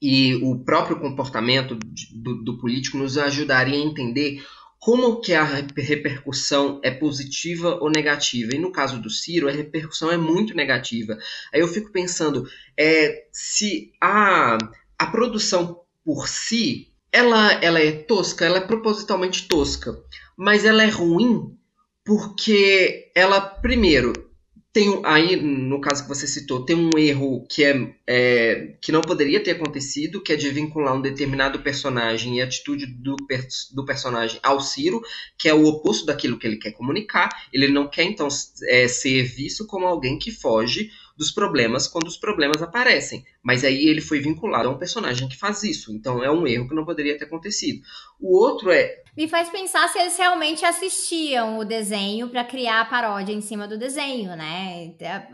e o próprio comportamento do, do político nos ajudaria a entender como que a repercussão é positiva ou negativa. E no caso do Ciro, a repercussão é muito negativa. Aí eu fico pensando, é, se a, a produção por si, ela, ela é tosca, ela é propositalmente tosca, mas ela é ruim porque ela, primeiro, tem aí, no caso que você citou, tem um erro que, é, é, que não poderia ter acontecido, que é de vincular um determinado personagem e atitude do, do personagem ao Ciro, que é o oposto daquilo que ele quer comunicar. Ele não quer, então, é, ser visto como alguém que foge dos problemas quando os problemas aparecem. Mas aí ele foi vinculado a um personagem que faz isso. Então é um erro que não poderia ter acontecido. O outro é. Me faz pensar se eles realmente assistiam o desenho para criar a paródia em cima do desenho, né?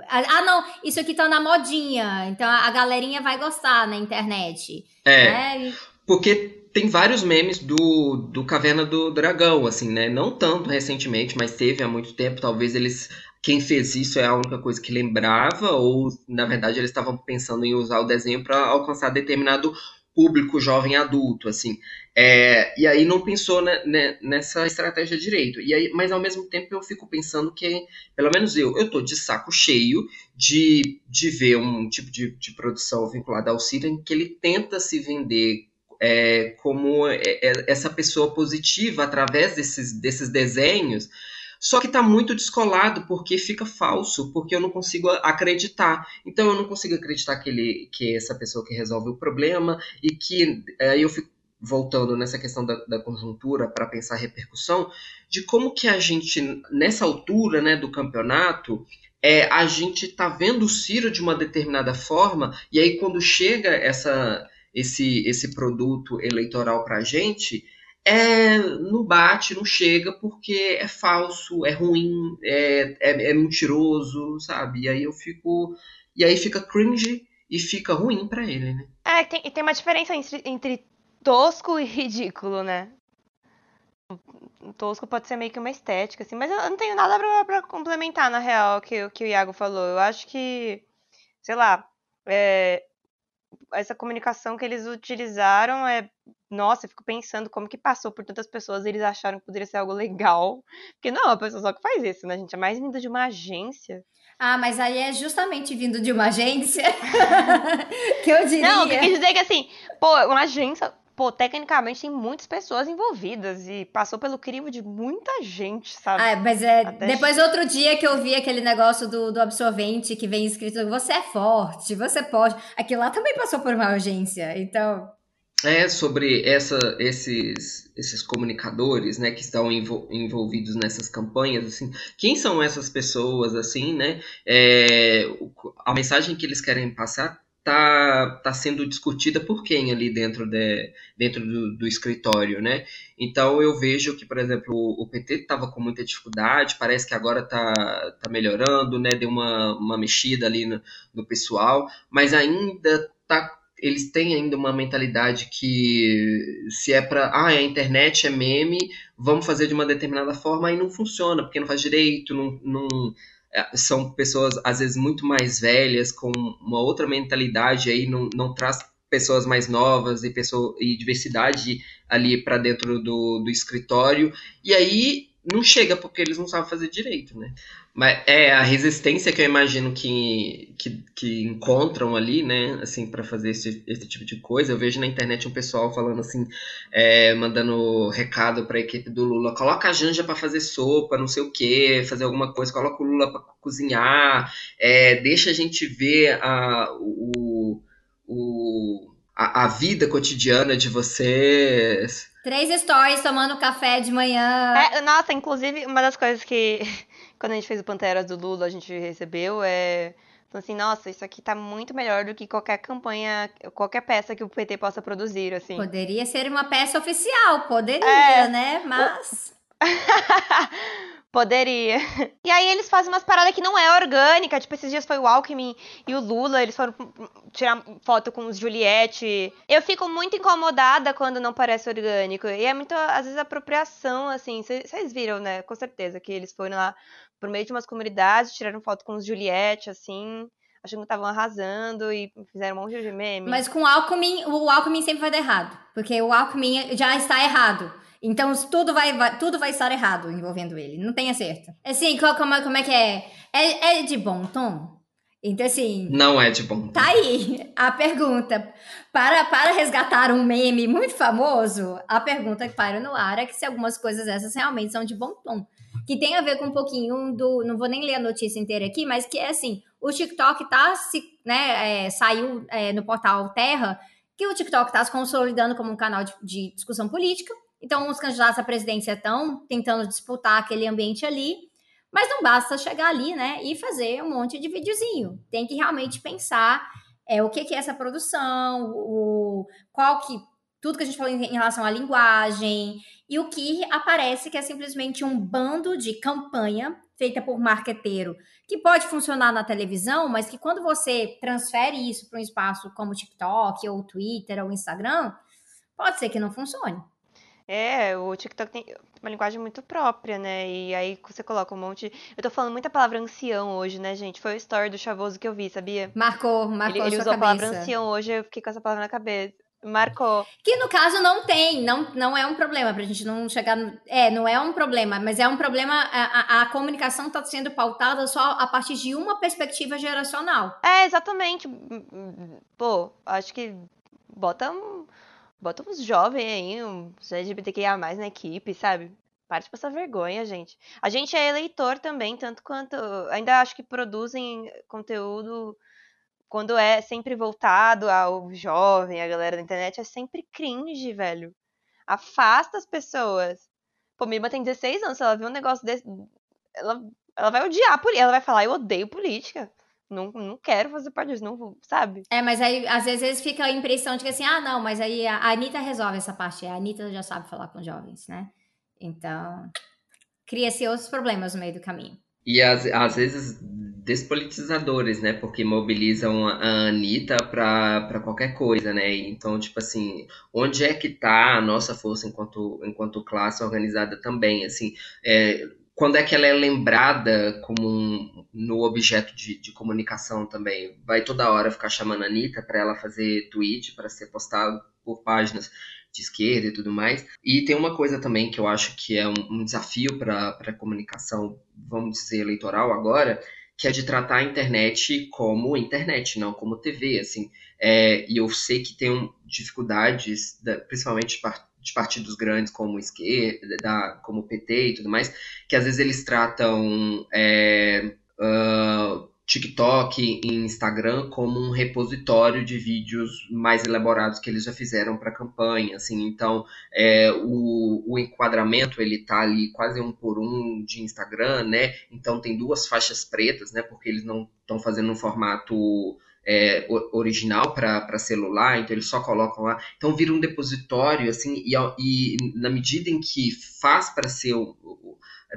Ah, não, isso aqui tá na modinha. Então a galerinha vai gostar na internet. É. Né? Porque tem vários memes do, do Caverna do Dragão, assim, né? Não tanto recentemente, mas teve há muito tempo. Talvez eles quem fez isso é a única coisa que lembrava, ou na verdade eles estavam pensando em usar o desenho para alcançar determinado público jovem adulto, assim. É, e aí não pensou né, nessa estratégia direito. E aí, mas ao mesmo tempo eu fico pensando que, pelo menos eu, eu tô de saco cheio de, de ver um tipo de, de produção vinculada ao Ciro em que ele tenta se vender é, como é, é, essa pessoa positiva através desses, desses desenhos só que está muito descolado porque fica falso, porque eu não consigo acreditar. Então eu não consigo acreditar que ele, que essa pessoa que resolve o problema e que aí é, eu fico voltando nessa questão da, da conjuntura para pensar a repercussão de como que a gente nessa altura, né, do campeonato é, a gente tá vendo o Ciro de uma determinada forma e aí quando chega essa esse esse produto eleitoral para a gente é, não bate, não chega, porque é falso, é ruim, é, é, é mentiroso, sabe? E aí eu fico. E aí fica cringe e fica ruim para ele, né? É, tem, tem uma diferença entre, entre tosco e ridículo, né? tosco pode ser meio que uma estética, assim, mas eu não tenho nada pra, complementar, na real, que, que o Iago falou. Eu acho que, sei lá, é, essa comunicação que eles utilizaram é. Nossa, eu fico pensando como que passou por tantas pessoas eles acharam que poderia ser algo legal. <laughs> Porque não, a pessoa só que faz isso, né, gente? É mais vindo de uma agência. Ah, mas aí é justamente vindo de uma agência <laughs> que eu diria. Não, eu quis dizer que assim, pô, uma agência pô, tecnicamente tem muitas pessoas envolvidas e passou pelo crivo de muita gente, sabe? Ah, mas é. Até depois, outro dia que eu vi aquele negócio do, do absorvente que vem escrito: você é forte, você pode. Aquilo lá também passou por uma agência, então. É sobre essa, esses, esses comunicadores, né, que estão envol envolvidos nessas campanhas, assim, quem são essas pessoas, assim, né, é, a mensagem que eles querem passar tá, tá sendo discutida por quem ali dentro, de, dentro do, do escritório, né? Então eu vejo que, por exemplo, o PT estava com muita dificuldade, parece que agora tá, tá melhorando, né? Deu uma, uma mexida ali no, no pessoal, mas ainda tá eles têm ainda uma mentalidade que se é para ah, a internet é meme, vamos fazer de uma determinada forma, aí não funciona, porque não faz direito, não, não é, são pessoas às vezes muito mais velhas, com uma outra mentalidade aí, não, não traz pessoas mais novas e, pessoa, e diversidade ali para dentro do, do escritório. E aí não chega porque eles não sabem fazer direito, né? Mas é a resistência que eu imagino que, que, que encontram ali, né? Assim, para fazer esse, esse tipo de coisa. Eu vejo na internet um pessoal falando assim, é, mandando recado para a equipe do Lula: coloca a Janja para fazer sopa, não sei o que, fazer alguma coisa, coloca o Lula para cozinhar, é, deixa a gente ver a, o, o, a, a vida cotidiana de vocês. Três stories tomando café de manhã. É, nossa, inclusive, uma das coisas que <laughs> quando a gente fez o Panteras do Lula, a gente recebeu é. Então, assim, nossa, isso aqui tá muito melhor do que qualquer campanha, qualquer peça que o PT possa produzir, assim. Poderia ser uma peça oficial, poderia, é, né? Mas. <laughs> Poderia. <laughs> E aí eles fazem umas paradas que não é orgânica. Tipo, esses dias foi o Alckmin e o Lula, eles foram tirar foto com os Juliette. Eu fico muito incomodada quando não parece orgânico. E é muito, às vezes, apropriação, assim. Vocês viram, né? Com certeza que eles foram lá por meio de umas comunidades, tiraram foto com os Juliette, assim achando que estavam arrasando e fizeram um monte de meme. Mas com o Alckmin, o Alckmin sempre vai dar errado. Porque o Alckmin já está errado. Então tudo vai, vai, tudo vai estar errado envolvendo ele. Não tem acerto. Assim, como, como é que é? é? É de bom tom? Então, assim. Não é de bom. Tá aí a pergunta. Para, para resgatar um meme muito famoso, a pergunta que para no ar é que se algumas coisas essas realmente são de bom tom. que tem a ver com um pouquinho do. Não vou nem ler a notícia inteira aqui, mas que é assim: o TikTok tá se. Né, é, saiu é, no portal Terra que o TikTok está se consolidando como um canal de, de discussão política. Então, os candidatos à presidência estão tentando disputar aquele ambiente ali. Mas não basta chegar ali, né, e fazer um monte de videozinho. Tem que realmente pensar é, o que, que é essa produção, o, qual que tudo que a gente falou em relação à linguagem, e o que aparece que é simplesmente um bando de campanha feita por marqueteiro, que pode funcionar na televisão, mas que quando você transfere isso para um espaço como TikTok, ou Twitter, ou Instagram, pode ser que não funcione. É, o TikTok tem uma linguagem muito própria, né? E aí você coloca um monte. Eu tô falando muita palavra ancião hoje, né, gente? Foi o story do Chavoso que eu vi, sabia? Marcou, marcou. Ele, ele usou a palavra ancião hoje, eu fiquei com essa palavra na cabeça. Marcou. Que no caso não tem, não, não é um problema pra gente não chegar. No, é, não é um problema, mas é um problema. A, a, a comunicação tá sendo pautada só a partir de uma perspectiva geracional. É, exatamente. Pô, acho que bota, bota uns jovens aí, uns LGBTQIA na equipe, sabe? Para de passar vergonha, gente. A gente é eleitor também, tanto quanto. Ainda acho que produzem conteúdo quando é sempre voltado ao jovem, a galera da internet, é sempre cringe, velho. Afasta as pessoas. Pô, minha irmã tem 16 anos, se ela vê um negócio desse, ela, ela vai odiar, ela vai falar, eu odeio política. Não, não quero fazer parte disso, não sabe? É, mas aí às vezes fica a impressão de que assim, ah, não, mas aí a Anitta resolve essa parte. A Anitta já sabe falar com jovens, né? Então, cria-se outros problemas no meio do caminho. E às, às vezes despolitizadores, né? Porque mobilizam a Anitta para qualquer coisa, né? Então, tipo assim, onde é que tá a nossa força enquanto, enquanto classe organizada também? Assim, é, quando é que ela é lembrada como um, no objeto de, de, comunicação também? Vai toda hora ficar chamando a Anitta para ela fazer tweet, para ser postado por páginas de esquerda e tudo mais. E tem uma coisa também que eu acho que é um, um desafio para a comunicação, vamos dizer, eleitoral agora, que é de tratar a internet como internet, não como TV, assim. É, e eu sei que tem dificuldades, principalmente de partidos grandes como esquerda, da, como PT e tudo mais, que às vezes eles tratam é, uh, TikTok e Instagram como um repositório de vídeos mais elaborados que eles já fizeram para a campanha, assim, então é, o, o enquadramento ele tá ali quase um por um de Instagram, né? Então tem duas faixas pretas, né? Porque eles não estão fazendo um formato é, original para celular, então eles só colocam lá. Então vira um depositório, assim, e, e na medida em que faz para ser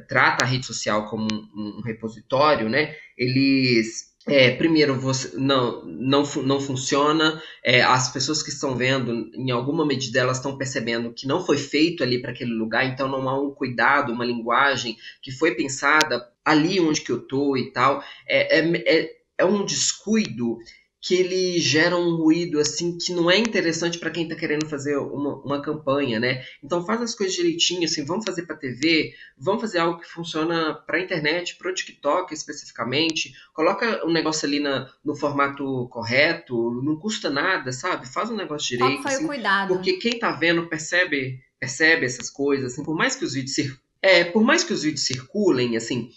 trata a rede social como um, um repositório, né? Eles é, primeiro, você, não, não, não funciona. É, as pessoas que estão vendo, em alguma medida, elas estão percebendo que não foi feito ali para aquele lugar, então não há um cuidado, uma linguagem que foi pensada ali onde que eu tô e tal. É, é, é, é um descuido que ele gera um ruído assim que não é interessante para quem está querendo fazer uma, uma campanha, né? Então faz as coisas direitinho, assim, vamos fazer para TV, vamos fazer algo que funciona para internet, para o TikTok especificamente, coloca um negócio ali na, no formato correto, não custa nada, sabe? Faz um negócio direito, Qual foi assim, o cuidado? porque quem está vendo percebe percebe essas coisas, assim, por mais que os vídeos é, por mais que os vídeos circulem, assim,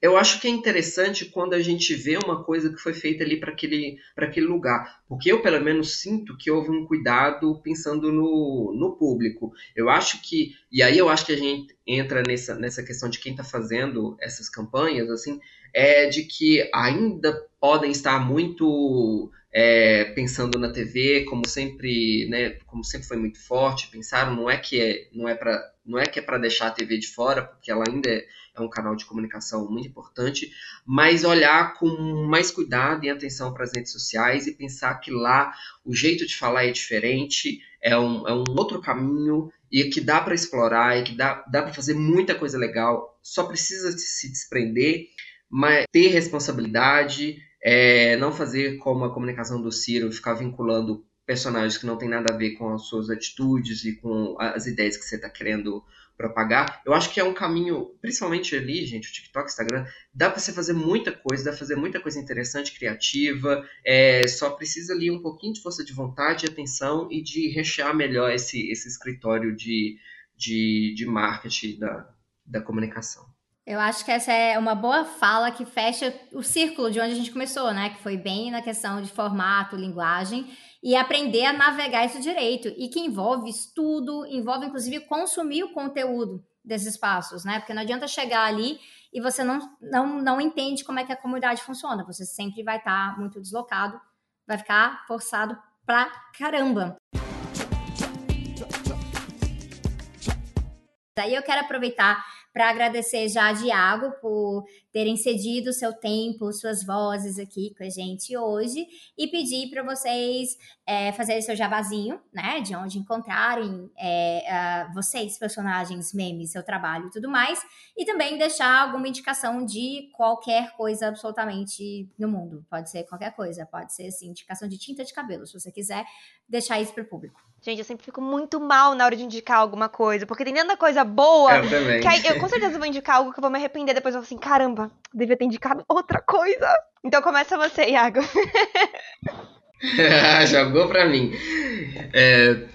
eu acho que é interessante quando a gente vê uma coisa que foi feita ali para aquele, aquele lugar. Porque eu, pelo menos, sinto que houve um cuidado pensando no, no público. Eu acho que. E aí eu acho que a gente entra nessa, nessa questão de quem está fazendo essas campanhas, assim, é de que ainda podem estar muito é, pensando na TV, como sempre, né, como sempre foi muito forte, pensaram, não é que é, não é para não é que é para deixar a TV de fora, porque ela ainda é, é um canal de comunicação muito importante, mas olhar com mais cuidado e atenção para as redes sociais e pensar que lá o jeito de falar é diferente, é um, é um outro caminho e que dá para explorar e que dá, dá para fazer muita coisa legal, só precisa se desprender, mas ter responsabilidade, é, não fazer como a comunicação do Ciro, ficar vinculando personagens que não tem nada a ver com as suas atitudes e com as ideias que você está querendo propagar. Eu acho que é um caminho, principalmente ali, gente, o TikTok, Instagram, dá para você fazer muita coisa, dá para fazer muita coisa interessante, criativa. É, só precisa ali um pouquinho de força de vontade, atenção e de rechear melhor esse, esse escritório de, de, de marketing da, da comunicação. Eu acho que essa é uma boa fala que fecha o círculo de onde a gente começou, né? Que foi bem na questão de formato, linguagem e aprender a navegar isso direito e que envolve estudo, envolve inclusive consumir o conteúdo desses passos, né? Porque não adianta chegar ali e você não, não, não entende como é que a comunidade funciona. Você sempre vai estar tá muito deslocado, vai ficar forçado pra caramba. Daí eu quero aproveitar para agradecer já a Diago por terem cedido seu tempo, suas vozes aqui com a gente hoje e pedir para vocês é, fazerem seu jabazinho, né, de onde encontrarem é, uh, vocês, personagens, memes, seu trabalho e tudo mais, e também deixar alguma indicação de qualquer coisa absolutamente no mundo. Pode ser qualquer coisa, pode ser assim, indicação de tinta de cabelo, se você quiser deixar isso para o público. Gente, eu sempre fico muito mal na hora de indicar alguma coisa, porque tem tanta coisa boa. Eu também. Que aí, eu com certeza vou indicar algo que eu vou me arrepender, depois eu vou assim, caramba, devia ter indicado outra coisa. Então começa você, Iago. <laughs> Jogou pra mim. É,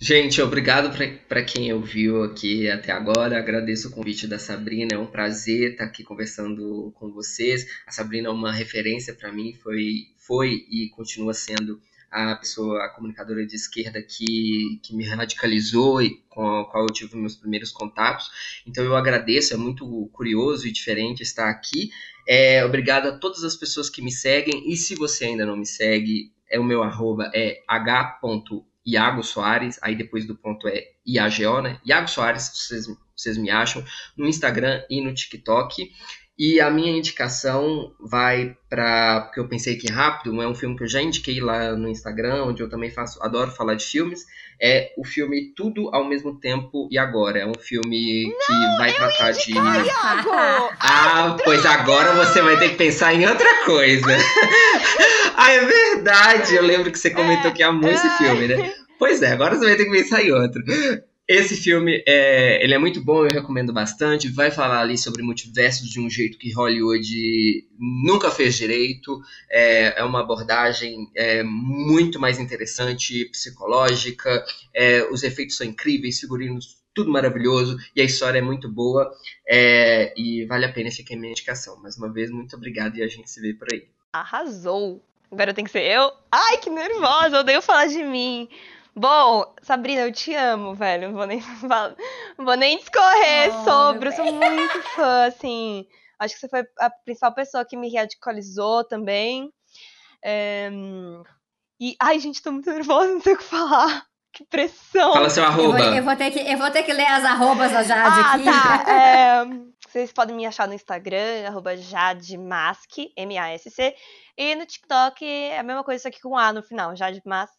gente, obrigado para quem ouviu aqui até agora. Agradeço o convite da Sabrina. É um prazer estar aqui conversando com vocês. A Sabrina é uma referência para mim, foi, foi e continua sendo a pessoa, a comunicadora de esquerda que, que me radicalizou e com a qual eu tive meus primeiros contatos. Então eu agradeço, é muito curioso e diferente estar aqui. É, obrigado a todas as pessoas que me seguem e se você ainda não me segue, é o meu arroba é h.iago Soares, aí depois do ponto é IAGO, né? Iago Soares, vocês, vocês me acham no Instagram e no TikTok. E a minha indicação vai para. Porque eu pensei que rápido, é um filme que eu já indiquei lá no Instagram, onde eu também faço, adoro falar de filmes. É o filme Tudo ao mesmo tempo e agora. É um filme que Não, vai tratar de. <laughs> Ah, pois agora você vai ter que pensar em outra coisa. <laughs> ah, é verdade! Eu lembro que você comentou que amou esse filme, né? <laughs> Pois é, agora você vai ter que pensar em outro. Esse filme é, ele é muito bom, eu recomendo bastante. Vai falar ali sobre multiversos de um jeito que Hollywood nunca fez direito. É, é uma abordagem é, muito mais interessante, psicológica. É, os efeitos são incríveis, figurinos tudo maravilhoso e a história é muito boa. É, e vale a pena ficar em minha indicação. Mais uma vez, muito obrigado e a gente se vê por aí. Arrasou! Agora tem que ser eu? Ai, que nervosa! Odeio falar de mim. Bom, Sabrina, eu te amo, velho. Não vou nem <laughs> não vou nem discorrer Oh, sobre. Eu sou muito <laughs> fã, assim. Acho que você foi a principal pessoa que me radicalizou também. É, E, ai, gente, tô muito nervosa, não sei o que falar. <laughs> Que pressão. Fala seu Eu vou, arroba. eu vou ter que, eu vou ter que ler as arrobas da Jade Ah, aqui. tá. É, vocês podem me achar no Instagram, arroba Jademask, M-A-S-C. E no TikTok é a mesma coisa, só que com A no final, Jademask.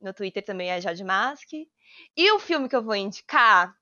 No Twitter também é Jademask. E o filme que eu vou indicar,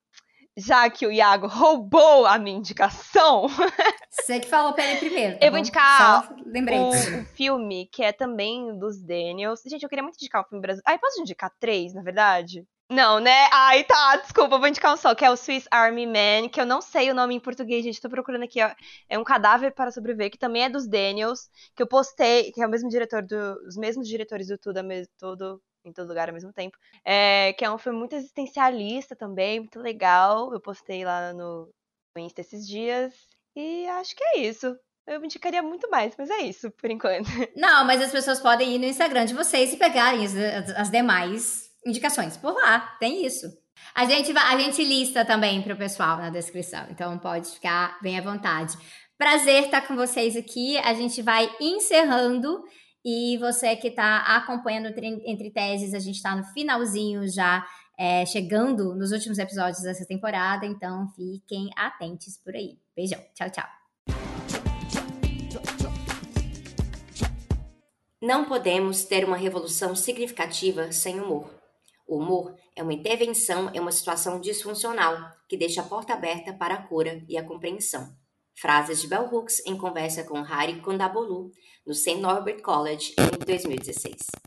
já que o Iago roubou a minha indicação, <laughs> Você que falou pra ele primeiro. tá Eu vou indicar Só lembrei. um, um filme que é também dos Daniels. Gente, eu queria muito indicar um filme brasileiro. Ai, posso indicar três, na verdade? Não, né? Ai, tá, desculpa, eu vou indicar um só, que é o Swiss Army Man, que eu não sei o nome em português, gente, tô procurando aqui, ó. É um cadáver para sobreviver, que também é dos Daniels, que eu postei, que é o mesmo diretor do, os mesmos diretores do Tudo, todo, em todo lugar ao mesmo tempo. É, que é um filme muito existencialista também, muito legal. Eu postei lá no, no Insta esses dias. E acho que é isso. Eu indicaria muito mais, mas é isso, por enquanto. <laughs> Não, mas as pessoas podem ir no Instagram de vocês e pegarem as, as- demais indicações por lá. Tem isso. A gente, a gente lista também para o pessoal na descrição, então pode ficar bem à vontade. Prazer estar com vocês aqui. A gente vai encerrando. E você que está acompanhando Entre Teses, a gente está no finalzinho já, é, chegando nos últimos episódios dessa temporada. Então fiquem atentos por aí. Beijão. Tchau, tchau. Não podemos ter uma revolução significativa sem humor. O humor é uma intervenção em uma situação disfuncional que deixa a porta aberta para a cura e a compreensão. Frases de Bell Hooks em conversa com Hari Kondabolu no St. Norbert College em 2016.